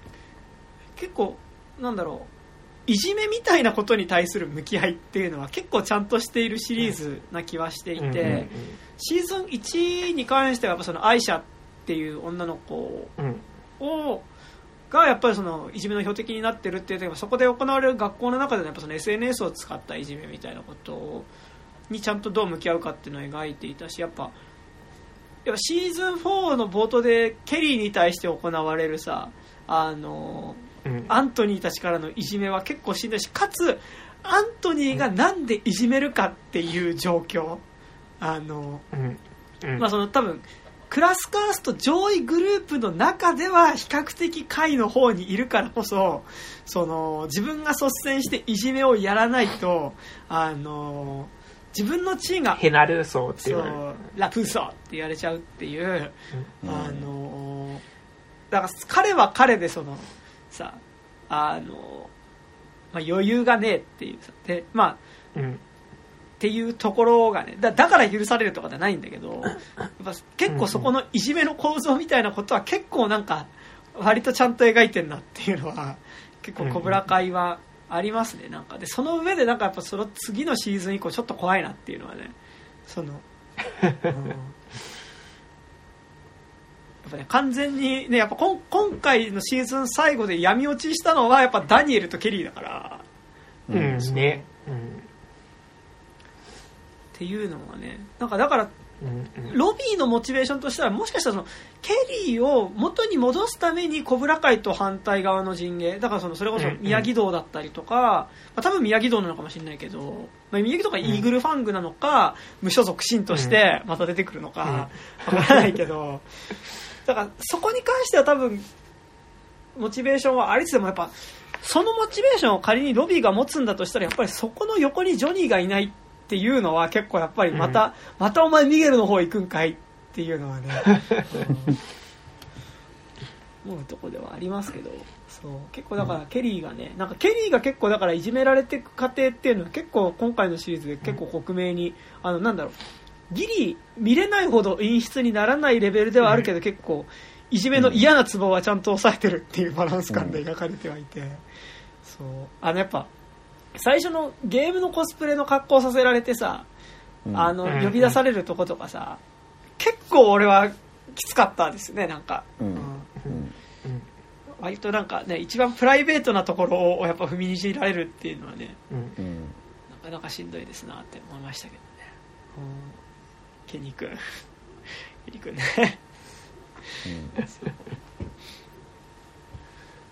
結構なんだろう。いじめみたいなことに対する向き合いっていうのは結構ちゃんとしているシリーズな気はしていて、シーズン1に関してはやっぱそのアイシャっていう女の子うん。をがやっぱりそのいじめの標的になってるっていうそこで行われる学校の中でのやっぱその SNS を使ったいじめみたいなことにちゃんとどう向き合うかっていうのを描いていたしやっぱやっぱシーズン4の冒頭でケリーに対して行われるさあのうん。アントニーたちからのいじめは結構しんどいしかつアントニーがなんでいじめるかっていう状況。あのまあその多分クラスカースト上位グループの中では比較的下位の方にいるからこそその自分が率先していじめをやらないとあの自分の地位がヘナルーソーってラプーソーって言われちゃうっていう、うん。あのだから彼は彼でそのさあの、まあ、余裕がねえっていうさでまあうん。っていうところがねだだから許されるとかじゃないんだけどやっぱ結構そこのいじめの構造みたいなことは結構なんか割とちゃんと描いてんなっていうのは結構小倉会はありますねなんか。でその上でなんかやっぱその次のシーズン以降ちょっと怖いなっていうのはねその、う んぱね完全にねやっぱこん今回のシーズン最後で闇落ちしたのはやっぱダニエルとケリーだから。うん。ね。うん。っていうのはねなんかだからうんうん。ロビーのモチベーションとしてはもしかしたらそのケリーを元に戻すために小倉会と反対側の陣営だからそのそれこそうんうん。宮城道だったりとか、まあ、多分宮城道なのかもしれないけど、まあ、宮城道がイーグルファングなのか、無所属信としてまた出てくるのかわからないけど だからそこに関しては多分モチベーションはありつつもやっぱそのモチベーションを仮にロビーが持つんだとしたらやっぱりそこの横にジョニーがいないっていうのは結構やっぱりまた、またお前ミゲルの方行くんかいっていうのはね、うん思うとこではありますけど。そう。結構だからケリーがねなんかケリーが結構だからいじめられていく過程っていうのは結構今回のシリーズで結構克明に、あのなんだろうギリ見れないほど陰湿にならないレベルではあるけど、結構いじめの嫌なツボはちゃんと抑えてるっていうバランス感で描かれてはいて、そう。あのやっぱ最初のゲームのコスプレの格好させられてさ、うん。あのうん。呼び出されるとことかさ結構俺はきつかったですねなんか、うん。うん。うん。割となんかね一番プライベートなところをやっぱ踏みにじられるっていうのはねうん。うん。なかなかしんどいですなって思いましたけどね、うん、ケニー君ケニー君ね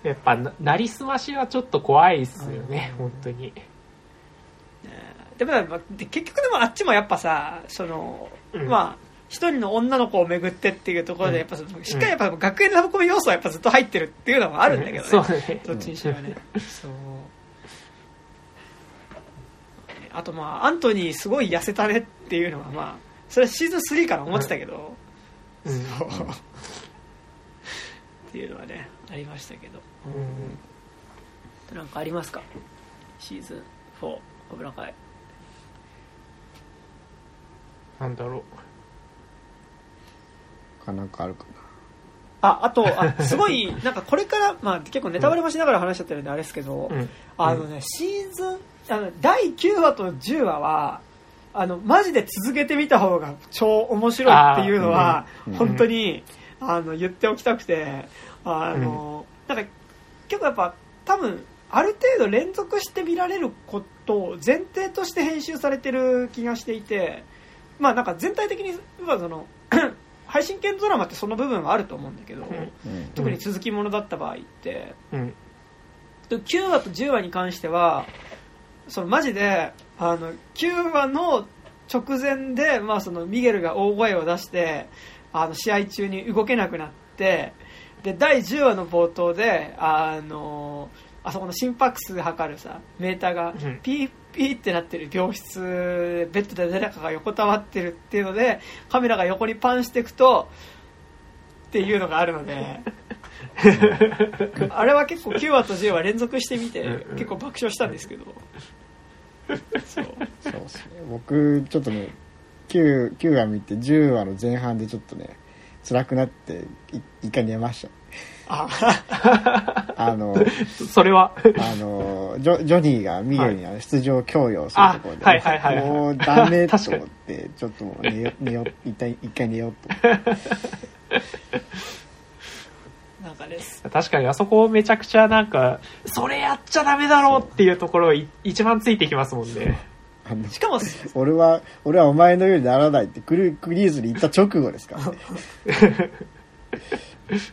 やっぱななりすましはちょっと怖いっすよねうん。本当に。でも結局でもあっちもやっぱさその、うん。まあ一人の女の子を巡ってっていうところでうん。やっぱそのしっかりやっぱ学園ラブコメ要素はやっぱずっと入ってるっていうのもあるんだけどね、そうね。どっちにしろね、そう。あとまあアントニーすごい痩せたねっていうのはまあそれはシーズン3から思ってたけど、うん。そうっていうのはねありましたけど。うん。なんかありますか？シーズン4小倉会なんだろかなんかあるかああとあすごい なんかこれから、まあ、結構ネタバレもしながら話しちゃってるんであれですけど、ううん。あのね、シーズン、あの、第9話と10話は、あの、マジで続けてみた方が超面白いっていうのはうん、本当に、あの、言っておきたくて、あの、なんか、結構やっぱ、多分、ある程度連続して見られることを前提として編集されてる気がしていて、まあなんか全体的に、まあその、配信系のドラマってその部分はあると思うんだけど、うん。特に続きものだった場合って、うん。で9話と10話に関してはそのマジであの9話の直前で、まあ、そのミゲルが大声を出してあの試合中に動けなくなってで第10話の冒頭であのあそこの心拍数測るさメーターがうん。ピーピーってなってる病室ベッドで誰かが横たわってるっていうのでカメラが横にパンしていくとっていうのがあるので。あれは結構9話と10話連続してみて結構爆笑したんですけど そうそうですね。僕ちょっとね9 9, 9話見て10話の前半でちょっとね辛くなってい一回寝ました。あ。あの それは？あのジョジョニーがミゲルに出場強要するところで、あはいはいはい。はいもうダメと思ってちょっともう寝よ寝よ一回一回寝ようとなんかね確かにあそこめちゃくちゃなんか、それやっちゃダメだろうっていうところい一番ついてきますもんね。しかも俺は俺はお前のようにならないってクルクリーズに言った直後ですからね。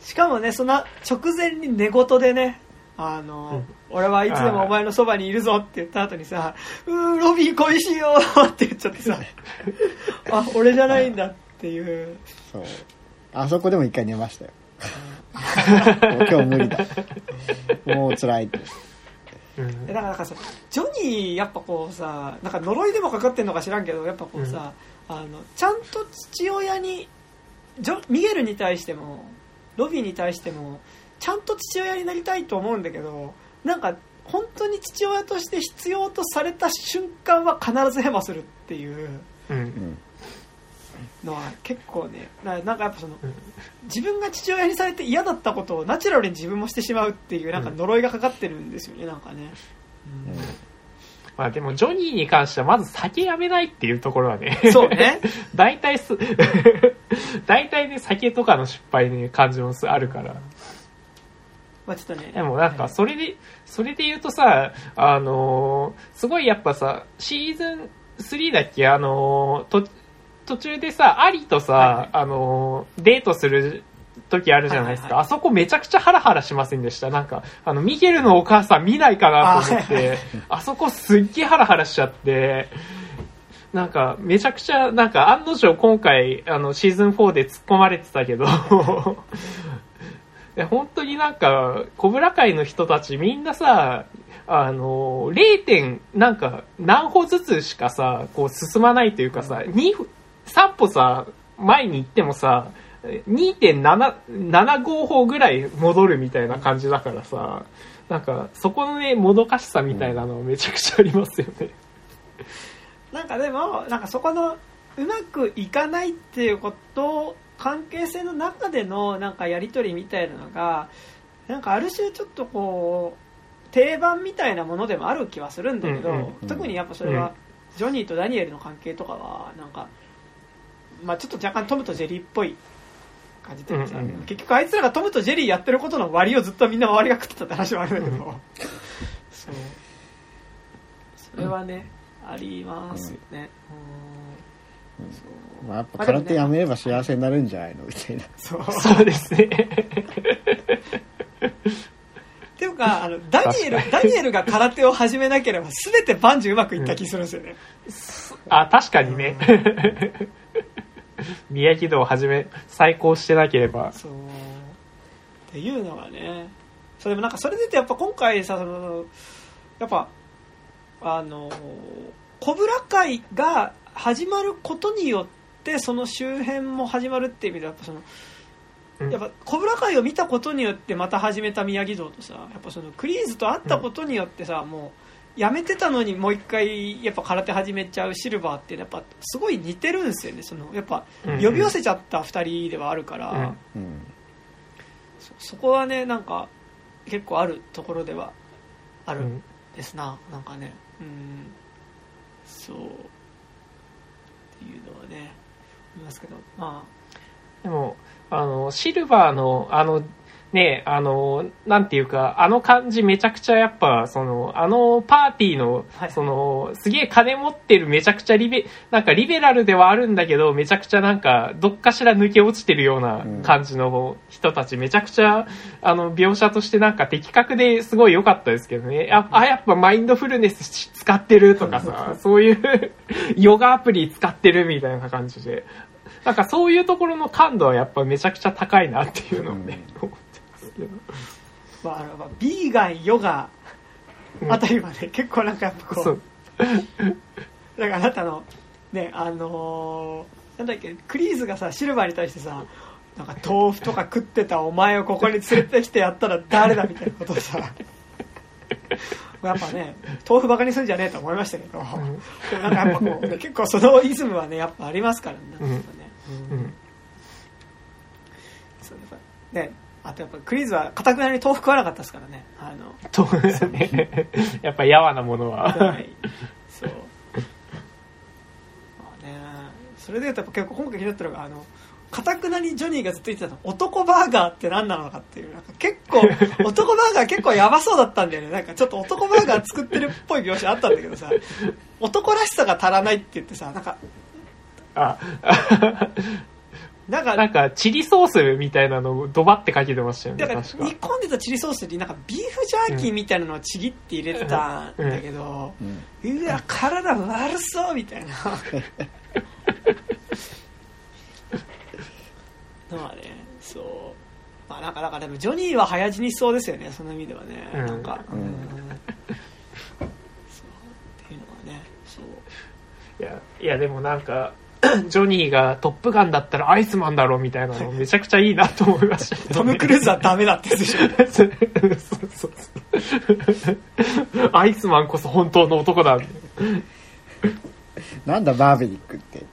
しかもねその直前に寝言でねあの、俺はいつでもお前のそばにいるぞって言った後にさ「うーロビー恋しいよ」って言っちゃってさ。あ俺じゃないんだっていう。そう。あそこでも一回寝ましたよ今日無理だ。もう辛い。ってうん。だからなんかさジョニーやっぱこうさなんか呪いでもかかってんのか知らんけどやっぱこうさ、あのちゃんと父親にジョミゲルに対してもロビーに対してもちゃんと父親になりたいと思うんだけどなんか本当に父親として必要とされた瞬間は必ずヘマするっていう。うん。うんのは結構ねななんかやっぱそのうん。自分が父親にされて嫌だったことをナチュラルに自分もしてしまうっていうなんか呪いがかかってるんですよねなんかね、まあでもジョニーに関してはまず酒やめないっていうところはね。そうね。大体す、大体ね、酒とかの失敗に感じもあるから。まあちょっとね。でもなんか、それで、それで言うとさ、あのーすごいやっぱさ、シーズン3だっけ？あのーと、途中でさ、アリとさ、はいはいあのーデートする時あるじゃないですか。はいはいはいあそこめちゃくちゃハラハラしませんでした？なんか、あの、ミゲルのお母さん見ないかなと思って、あそこすっげえハラハラしちゃって、なんか、めちゃくちゃ、なんか、案の定今回、あの、シーズン4で突っ込まれてたけど、本当になんか、コブラ界の人たちみんなさ、あの、0. 点、なんか、何歩ずつしかさ、こう進まないというかさ、2歩、3歩さ、前に行ってもさ、2.75歩ぐらい戻るみたいな感じだからさ、なんか、そこのね、もどかしさみたいなのめちゃくちゃありますよね。なんかでもなんかそこのうまくいかないっていうこと関係性の中でのなんかやり取りみたいなのがなんかある種ちょっとこう定番みたいなものでもある気はするんだけど、うんうんうん特にやっぱそれはジョニーとダニエルの関係とかはなんか、まあ、ちょっと若干トムとジェリーっぽい感じというかさ、うんうん結局あいつらがトムとジェリーやってることの割をずっとみんな周りが食ってたって話はあるん。だけど、そう。それはね、ありますよね、うん。そうまあ、やっぱ空手やめれば幸せになるんじゃないの？みたいな。そう。そうですね。っていうかあのダニエルダニエルが空手を始めなければ全て万事うまくいった気するんですよね、あ、確かにね。宮城道をはじめ、再興してなければ。そう。っていうのがね。それでもなんかそれで言うとやっぱ今回さそのやっぱあのコブラ会が始まることによってその周辺も始まるっていう意味ではやっぱそのうん。やっぱコブラ会を見たことによってまた始めた宮城道とさやっぱそのクリーズと会ったことによってさ、もうやめてたのにもう一回やっぱ空手始めちゃうシルバーってやっぱすごい似てるんですよね。そのやっぱうんうん。呼び寄せちゃった2人ではあるから、うん。うんそそこはねなんか結構あるところではあるうんですな、なんかね。うん。そう。っていうのはね思いますけど。までも、あの、シルバーの、あの、ね、あの、なんていうか、あの感じめちゃくちゃやっぱ、その、あのパーティーのはい、その、すげえ金持ってるめちゃくちゃリベ、なんかリベラルではあるんだけど、めちゃくちゃなんか、どっかしら抜け落ちてるような感じの人たち、めちゃくちゃ、あの、描写としてなんか的確ですごい良かったですけどね。あ、あやっぱマインドフルネス使ってるとかさ、そういう ヨガアプリ使ってるみたいな感じで。なんかそういうところの感度はやっぱめちゃくちゃ高いなっていうのをね、思ってますけど。あ、まあ、あのまあビーガンヨガうんあたりはね、結構なんかやっぱこそうう。だからあなたのねあのーなんだっけクリーズがさシルバーに対してさなんか豆腐とか食ってたお前をここに連れてきてやったら誰だみたいなことをさ やっぱね豆腐バカにするんじゃねえと思いましたけど、でもなんかやっぱこう、ね、結構そのイズムはねやっぱありますからねなんかね、うんそうやっぱねあとやっぱクリーズはかたくなに豆腐食わなかったですからね。あのとね。やっぱやわなものは、はい。そう。まあね。それで言うとやっぱ結構今回気になったのがあのかたくなにジョニーがずっと言ってたの男バーガーって何なのかっていうなんか結構 男バーガー結構ヤバそうだったんだよね。なんかちょっと男バーガー作ってるっぽい描写あったんだけどさ男らしさが足らないって言ってさなんかあなんかなんかチリソースみたいなのをドバってかけてましたよねだから煮込んでたチリソースになんかビーフジャーキーみたいなのをちぎって入れてたん。だけど、うん。うわ体悪そうみたいな。のはねそう。まあなんかだからでもジョニーは早死にしそうですよねその意味ではね、うん。なんか、うん。そう。っていうのはねそう。いやいやでもなんか ジョニーがトップガンだったらアイスマンだろみたいなのめちゃくちゃいいなと思いました。けどトム・クルーズはダメだってでしょそうそうそう。アイスマンこそ本当の男だ。なんだバーベリックって。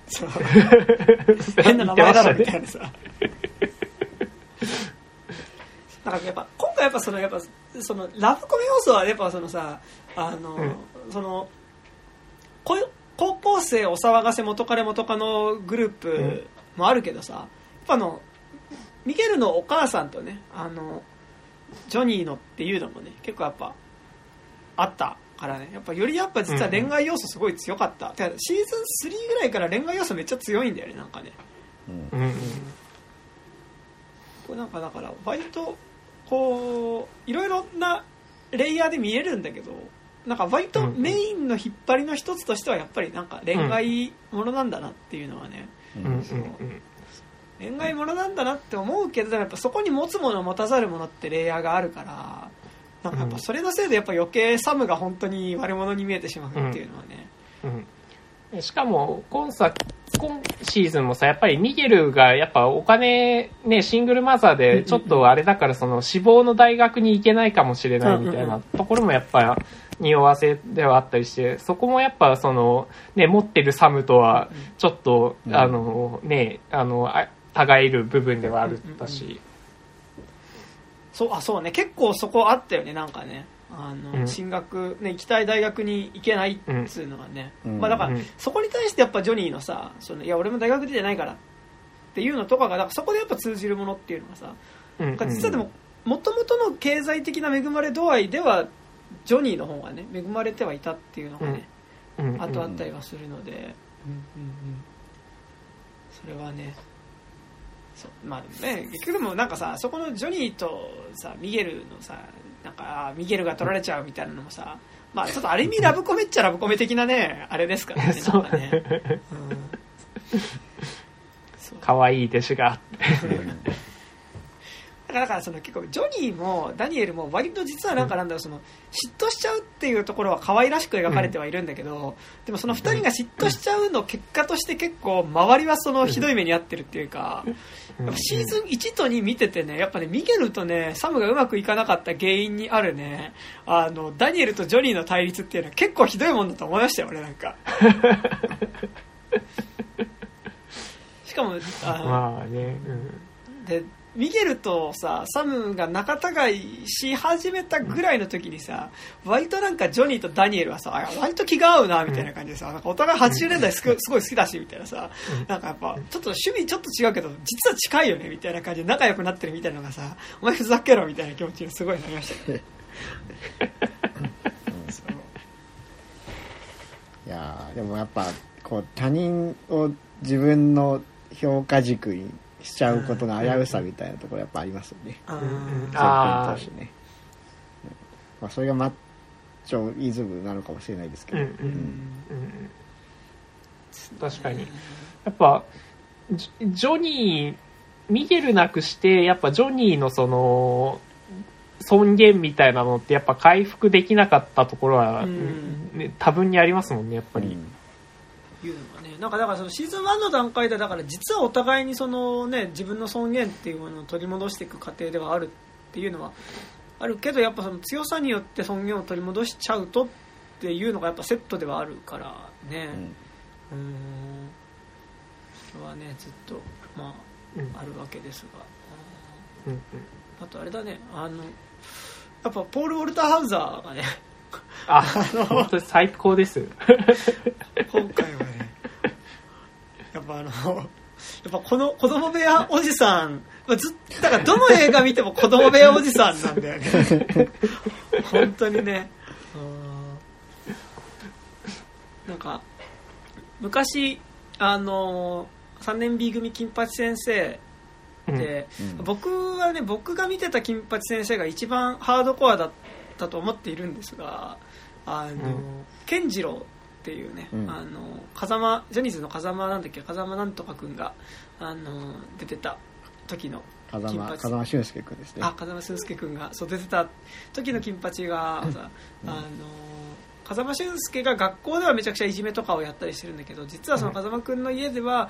変な名前だろみたいなさ。だからやっぱ今回やっぱそのやっぱそのラブコメ要素はやっぱそのさあの、うん。そのこ高校生お騒がせ元彼元カノグループもあるけどさ、やっぱあのミゲルのお母さんとねあのジョニーのっていうのもね結構やっぱあったからね。やっぱよりやっぱ実は恋愛要素すごい強かった、てかシーズン3ぐらいから恋愛要素めっちゃ強いんだよねなんかね。うん。うんうん。これなんかだから割とこういろいろなレイヤーで見えるんだけどなんか割とメインの引っ張りの一つとしてはやっぱりなんか恋愛ものなんだなっていうのはね、そう。恋愛ものなんだなって思うけどやっぱそこに持つもの持たざるものってレイヤーがあるからなんかやっぱそれのせいでやっぱ余計サムが本当に悪者に見えてしまうっていうのはね、うん、しかも今作今シーズンもさやっぱりミゲルがやっぱお金ねシングルマザーでちょっとあれだからその志望の大学に行けないかもしれないみたいなところもやっぱ匂わせではあったりしてそこもやっぱそのね持ってるサムとはちょっと、うん。あのねあのあ互いる部分ではあるったし、そうあそうね。結構そこあったよねなんかね。あの、うん。進学、ね、行きたい大学に行けないっつうのがね、うん。まあ、だから、うん。そこに対してやっぱジョニーのさそのいや俺も大学出てないからっていうのとかがだからそこでやっぱ通じるものっていうのがさ、うんなんか実はでももともとの経済的な恵まれ度合いではジョニーの方がね恵まれてはいたっていうのがね、うん。うん。あとあったりはするので、うん。うんうんそれはねそうまあでもね結局でもなんかさそこのジョニーとさミゲルのさなんかミゲルが取られちゃうみたいなのもさまあちょっとある意味ラブコメっちゃラブコメ的なねあれですからね そう。なんかね、うん、そう。可愛い弟子があって。だからだからその結構ジョニーもダニエルも割と実はなんかなんだろうその嫉妬しちゃうっていうところは可愛らしく描かれてはいるんだけど、でもその2人が嫉妬しちゃうの結果として結構周りはそのひどい目に遭ってるっていうか、やっぱシーズン1と2見ててねやっぱねミゲルとねサムがうまくいかなかった原因にあるねあのダニエルとジョニーの対立っていうのは結構ひどいもんだと思いましたよ俺なんか。しかもあの、まあね、うん。でミゲルとさサムが仲違いし始めたぐらいの時にさ割となんかジョニーとダニエルはさあ割と気が合うなみたいな感じでさなんかお互い80年代すごいすごい好きだしみたいなさなんかやっぱちょっと趣味ちょっと違うけど実は近いよねみたいな感じで仲良くなってるみたいなのがさお前ふざけろみたいな気持ちにすごいなりました。よ ねいやーでもやっぱこう他人を自分の評価軸にしちゃうことの危うさみたいなところやっぱありますよね、あー。うん条件としてね、うん。まあ、それがマッチョイズムなのかもしれないですけど、うんうんうんうん確かに。やっぱジョジョニーミゲルなくしてやっぱジョニーのその尊厳みたいなのってやっぱ回復できなかったところは、うん。ね、多分にありますもんねやっぱり、うんなんかだからそのシーズン1の段階でだから実はお互いにそのね自分の尊厳っていうものを取り戻していく過程ではあるっていうのはあるけどやっぱその強さによって尊厳を取り戻しちゃうとっていうのがやっぱセットではあるからね。うん。うん。それはねずっとまうんああるわけですが。うんうん。あとあれだね。あのやっぱポール・ウォルターハウザーがねあ、本当に最高です。今回はねやっぱあの やっぱこの子供部屋おじさんまあずっだからどの映画見ても子供部屋おじさんなんだよね。本当にね。うん。なんか昔あの3年 B 組金八先生で、うん。僕はね僕が見てた金八先生が一番ハードコアだったと思っているんですがあの、うん。健次郎っていうね、うん。あの風間ジャニーズの風間なんだっけ？風間なんとか君があの出てた時の風間金八。風間俊介君ですね。あ風間俊介君がそう出てた時の金八がさ、あの風間俊介が学校ではめちゃくちゃいじめとかをやったりしてるんだけど実はその風間君の家では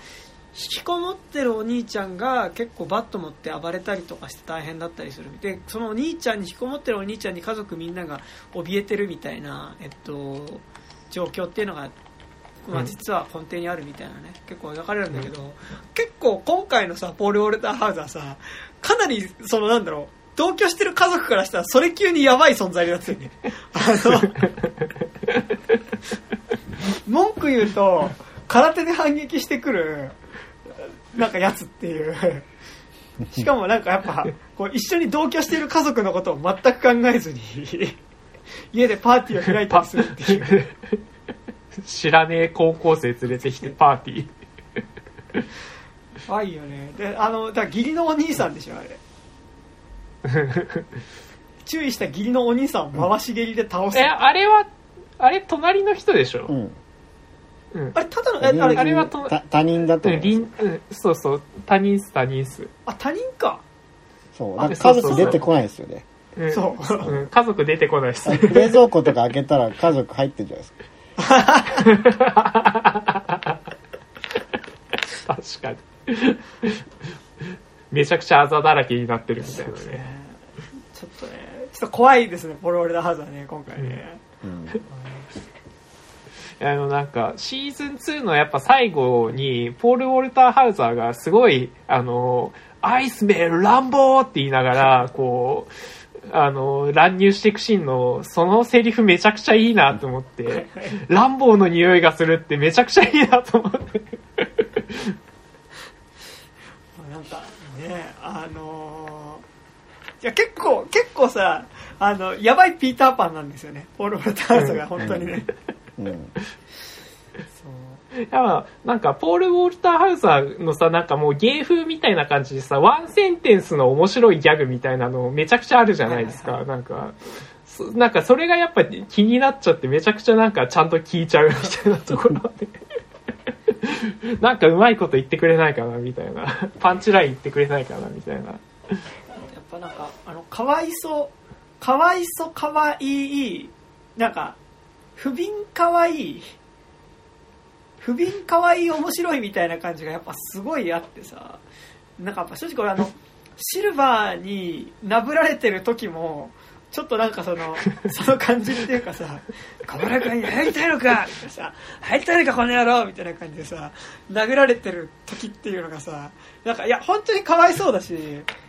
引きこもってるお兄ちゃんが結構バット持って暴れたりとかして大変だったりする。でそのお兄ちゃんに引きこもってるお兄ちゃんに家族みんなが怯えてるみたいな、えっと、状況っていうのが、まあ、うん。実は根底にあるみたいなね結構描かれるんだけど、結構今回のさポール・ウォルター・ハウザーさかなりそのなんだろう同居してる家族からしたらそれ級にやばい存在になってるね。あの文句言うと空手で反撃してくるなんかやつっていう。しかもなんかやっぱこう一緒に同居している家族のことを全く考えずに家でパーティーを開いたりするっていう。知らねえ高校生連れてきてパーティー。あいいよね。であのだから義理のお兄さんでしょあれ。注意した義理のお兄さんを回し蹴りで倒す、え、あれは、あれ隣の人でしょ？うん。うん。あれただのえあれあれはとた他人だとうん、思います。隣うん、そうそう、他人っす、他人っす。あ他人か。そう。あなんか家族出てこないですよねうん、そう。うん、家族出てこないっす。冷蔵庫とか開けたら家族入ってるじゃないですか。確かに。めちゃくちゃあざだらけになってるみたいなね。ちょっとねちょっと怖いですね。ポロオレダハザーね今回ね、うん。あのなんか、シーズン2のやっぱ最後に、ポール・ウォルター・ハウザーがすごい、あの、アイスメン乱暴って言いながら、こう、あの、乱入していくシーンの、そのセリフめちゃくちゃいいなと思って、乱暴の匂いがするってめちゃくちゃいいなと思って。なんかねあのーいや結構結構さあのやばいピーターパンなんですよね。ポール・ウォルターハウザーが本当にね、うん。そういや なんか、ポール・ウォルター・ハウザーのさ、なんかもう芸風みたいな感じでさ、ワンセンテンスの面白いギャグみたいなのめちゃくちゃあるじゃないですか。なんか、そなんかそれがやっぱ気になっちゃってめちゃくちゃなんかちゃんと聞いちゃうみたいなところで。なんかうまいこと言ってくれないかなみたいな。パンチライン言ってくれないかなみたいな。やっぱなんかあのかわいそうかわいそうかわいいなんか不憫かわいい不憫かわいい面白いみたいな感じがやっぱすごいあってさなんかやっぱ正直俺あのシルバーになぶられてる時もちょっとなんかその その感じっていうかさ「小村君に入りたいのか!」みたいなさ「入りたいのかこの野郎!」みたいな感じでさ殴られてる時っていうのがさなんかいや本当にかわいそうだし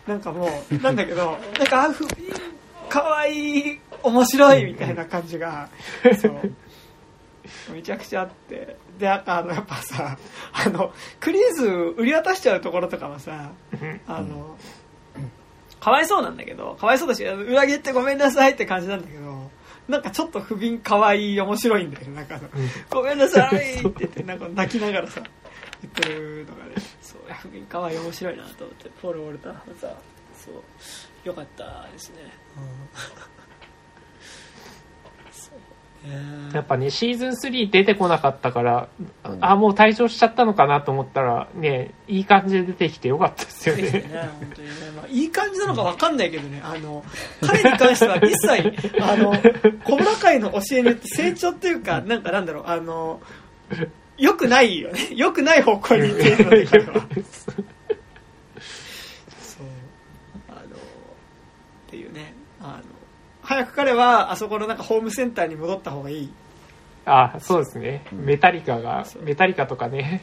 なんかもうなんだけどなんかあふかわいい面白いみたいな感じがそうめちゃくちゃあってでなんかあのやっぱさ あのクリーズ売り渡しちゃうところとかはさあの、かわいそうなんだけど、かわいそうだし、裏切ってごめんなさいって感じなんだけど、なんかちょっと不憫かわいい面白いんだよね。なんかごめんなさいって言って、なんか泣きながらさ、言ってるのがね、そう、不憫かわいい面白いなと思って、ポール・ウォルターハウザー、そう、よかったですね。そうねやっぱね、シーズン3出てこなかったから、うんあ、もう退場しちゃったのかなと思ったら、ね、いい感じで出てきてよかったですよね。ね、本当にね。まあ、いい感じなのかわかんないけどね、あの、彼に関しては一切、あの、小村会の教えによって成長っていうか、なんかなんだろう、あの、良くないよね。良くない方向に行っているので、彼は。そう。あの、っていうね、あの、早く彼はあそこのなんかホームセンターに戻った方がいい。あそうですね、うん。メタリカがメタリカとかね。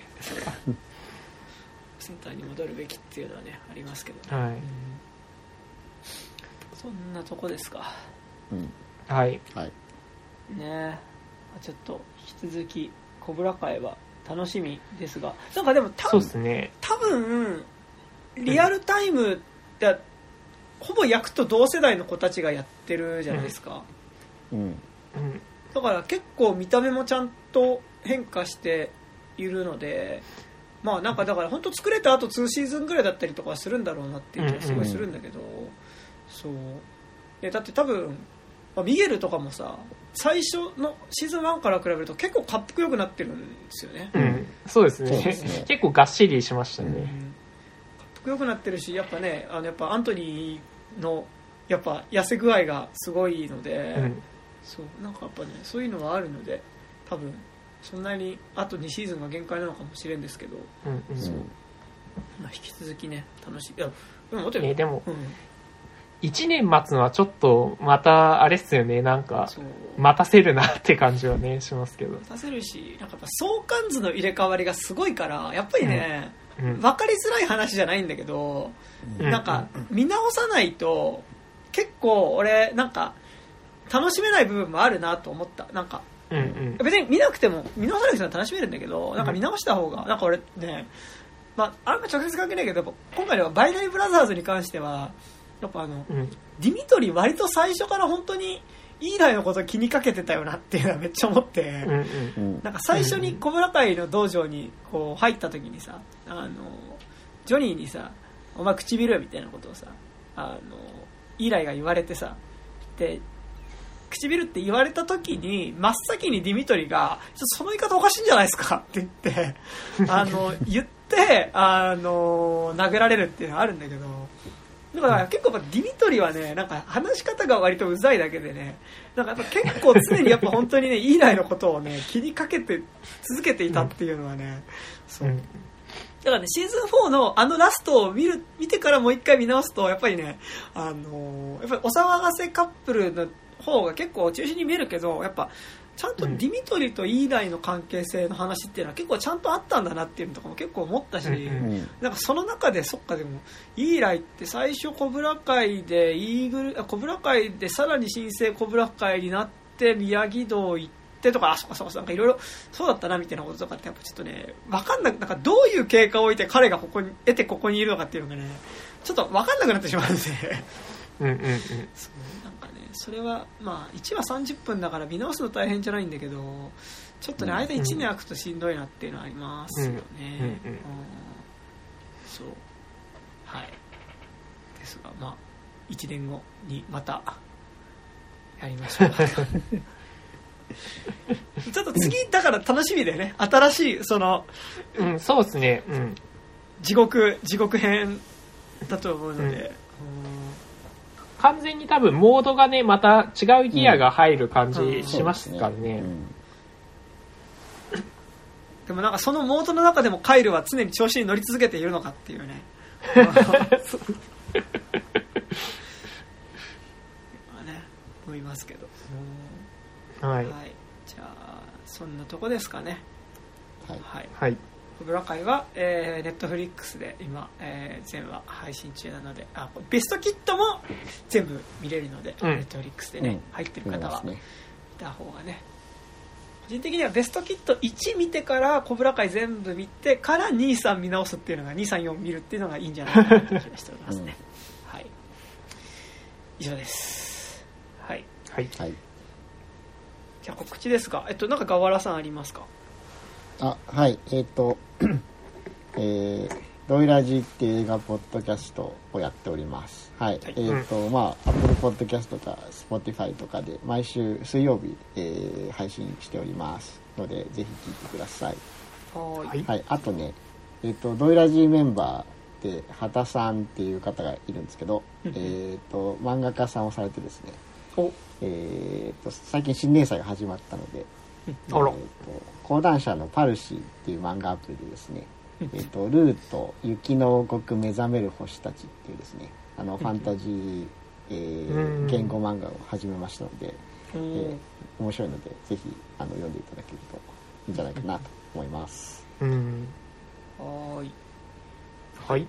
センターに戻るべきっていうのはねありますけどね、はい。そんなとこですか。うん。はい。はい。ね。ちょっと引き続きコブラ会は楽しみですが。なんかでも多そう分ですね。多分リアルタイムって、ほぼ役と同世代の子たちがやってるじゃないですか、うん。うん。だから結構見た目もちゃんと変化しているのでまあなんかだから本当作れた後2シーズンぐらいだったりとかはするんだろうなっていう気がすごいするんだけど、そう。だって多分、まあミゲルとかもさ最初のシーズン1から比べると結構かっこよくなってるんですよね、うん、そうですね。ね。結構がっしりしましたうんっこよくなってるしやっぱねあのやっぱアントニーのやっぱ痩せ具合がすごいので、うん。そうなんかやっぱねそういうのはあるので多分そんなにあと2シーズンが限界なのかもしれんですけど、うんうん。そう。まあ、引き続きね楽しい。いやでも待ってえーでもうん。1年待つのはちょっとまたあれっすよねなんか待たせるなって感じはねしますけど、出せるしなんかやっぱ相関図の入れ替わりがすごいからやっぱりね、うん分かりづらい話じゃないんだけど、うん。なんか見直さないと結構俺なんか楽しめない部分もあるなと思った。なんかうんうん。別に見なくても見直さなくても楽しめるんだけどなんか見直した方がなんか俺ねまああんま直接関係ないけど今回のバイナリーブラザーズに関してはやっぱあのうん。ディミトリ割と最初から本当にイーライのこと気にかけてたよなっていうのはめっちゃ思って、なんか最初に小村会の道場にこう入った時にさあのジョニーにさ「お前唇」みたいなことをさあのイーライが言われてさで唇って言われた時に真っ先にディミトリが「ちょっとその言い方おかしいんじゃないですか」って言ってあの言ってあの殴られるっていうのはあるんだけどだから結構やっぱディミトリはねなんか話し方が割とうざいだけでねなんかやっぱ結構常にやっぱ本当にねイーライのことをね気にかけて続けていたっていうのはね、そう。うん。だからね、シーズン4のあのラストを見る、見てからもう一回見直すと、やっぱりね、あのーやっぱりお騒がせカップルの方が結構中心に見えるけど、やっぱ、ちゃんとディミトリとイーライの関係性の話っていうのは結構ちゃんとあったんだなっていうのとかも結構思ったし、なんかその中で、そっかでも、イーライって最初コブラ会で、イーグル、あコブラ会でさらに新生コブラ会になって、宮城道行ってとか、あ、そっかそっかそっか、なんかいろいろそうだったなみたいなこととかってやっぱちょっとね、わかんなく、なんかどういう経過を置いて彼がここに、得てここにいるのかっていうのがね、ちょっとわかんなくなってしまうんで、うんうんうんそれは、まあ、1話30分だから見直すの大変じゃないんだけど、ちょっとね、うん間1年空くとしんどいなっていうのはありますよね。うんうんうんそう。はい。ですが、まあ、1年後にまた、やりましょう。ちょっと次、だから楽しみだよね。新しい、その、うん、そうですね。うん。地獄、地獄編だと思うので、完全に多分モードがね、また違うギアが入る感うんじしますからね。うんでもなんかそのモードの中でもカイルは常に調子に乗り続けているのかっていうね。まあね、思いますけど。はい。はい。じゃあ、そんなとこですかね。はいはい。はい。ブラ会は、えー、ネットフリックスで今、えー全話配信中なので、あ、ベストキットも全部見れるので、うんネットフリックスでね、うん入ってる見方はますね見た方がね。個人的にはベストキット1見てから、コブラ会全部見てから2、3見直すっていうのが、2、3、4見るっていうのがいいんじゃないかなという気がしておりますね。はい。以上です。はい。はい。はいじゃあ告知ですが、えっと、なんかガワラさんありますか？あはいえっ、と えードイラジっていう映画ポッドキャストをやっております。はい、はい。えっ、と、まあ Apple ポッドキャストとか Spotify とかで毎週水曜日、えー配信しております。のでぜひ聞いてください。はーい。はい。はいあとねえっ、とドイラジメンバーで畑さんっていう方がいるんですけどうんえっと漫画家さんをされてですねお、えー、と最近新連載が始まったので、あら。えーと講談社のパルシーっていう漫画アプリでですね、えー、とルーと雪の王国目覚める星たちっていうですねあのファンタジーえーうん言語漫画を始めましたので、おえーー面白いのでぜひあの読んでいただけるといいんじゃないかなと思います。うん。はーいはい。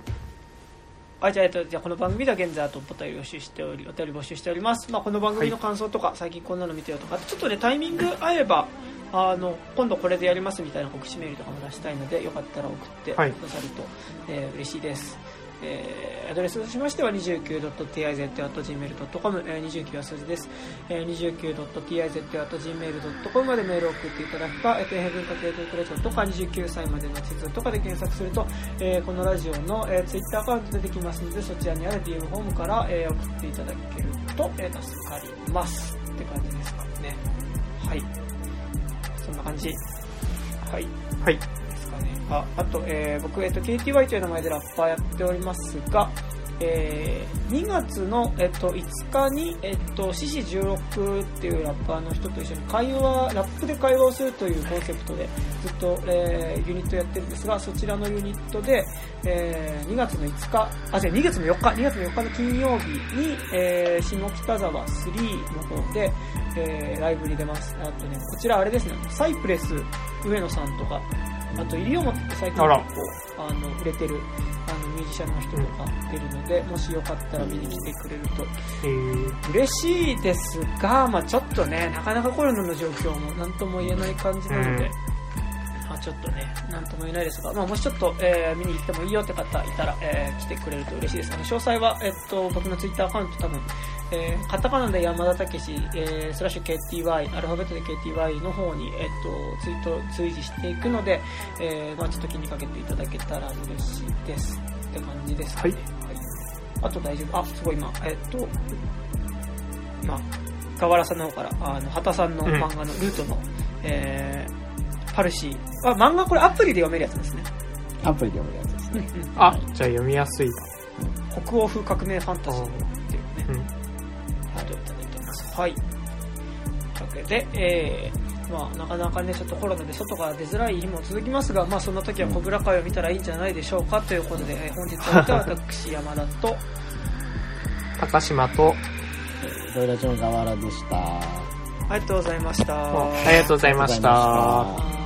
はい、じゃあ、えっと、じゃあこの番組では現在あとお便りを募集しており、お便り募集しております。まあ、この番組の感想とか、最近こんなの見てよとか、ちょっとね、タイミング合えば、あの、今度これでやりますみたいな告知メールとかも出したいので、よかったら送ってくだはいさると、えー嬉しいです。えーアドレスとしましては 29.tiz.gmail.com、えー29は数字です。えー 29.tiz.gmail.com までメールを送っていただくか、えー、底辺文化系トークラジオとか29歳までの地図とかで検索すると、えーこのラジオの、えー、Twitter アカウント出てきますので、そちらにある DM フォームから、えー送っていただけると、えー助かります。って感じですかね。はい。そんな感じ。はい。はい。か。あ、あと、えー僕、えっ、と、KTY という名前でラッパーやっておりますが、えー2月の、えっと、5日に、えっと、獅子16っていうラッパーの人と一緒に会話、ラップで会話をするというコンセプトでずっと、えーユニットやってるんですが、そちらのユニットで、えー2月の5日、あ、違う、2月の4日、2月の4日の金曜日に、えー下北沢3の方で、えーライブに出ます。あとね、こちらあれですね、サイプレス上野さんとか、あと、西表って最近結構、あの、売れてる、あの、ミュージシャンの人とか出るので、もしよかったら見に来てくれると。えー、嬉しいですが、まあちょっとね、なかなかコロナの状況も何とも言えない感じなので、うん。まあちょっとね、なんとも言えないですが、まあもしちょっと、えー見に来てもいいよって方いたら、えー来てくれると嬉しいです。あの、詳細は、えっと、僕のツイッターアカウント多分、えーカタカナで山田武史、えースラッシュ KTY、アルファベットで KTY の方に、えっと、ツイート、追随していくので、えーまあちょっと気にかけていただけたら嬉しいです。って感じですか？ね。はい。あと大丈夫。あ、すごい今、えっと、今、河原さんの方から、あの、畑さんの漫画のルートの、えー、パルシー。あ、漫画これアプリで読めるやつですね。アプリで読めるやつですね。うんうん。あ、じゃあ読みやすいだ。北欧風革命ファンタジーっていうね。うん。はい、いただいてます。はい。というわけで、えー、まあ、なかなかね、ちょっとコロナで外から出づらい日も続きますが、まあ、そんな時は小倉会を見たらいいんじゃないでしょうかということで、えー本日は私、山田と、高島と、ドイラジの河原でした。ありがとうございました。ありがとうございましありがとうございました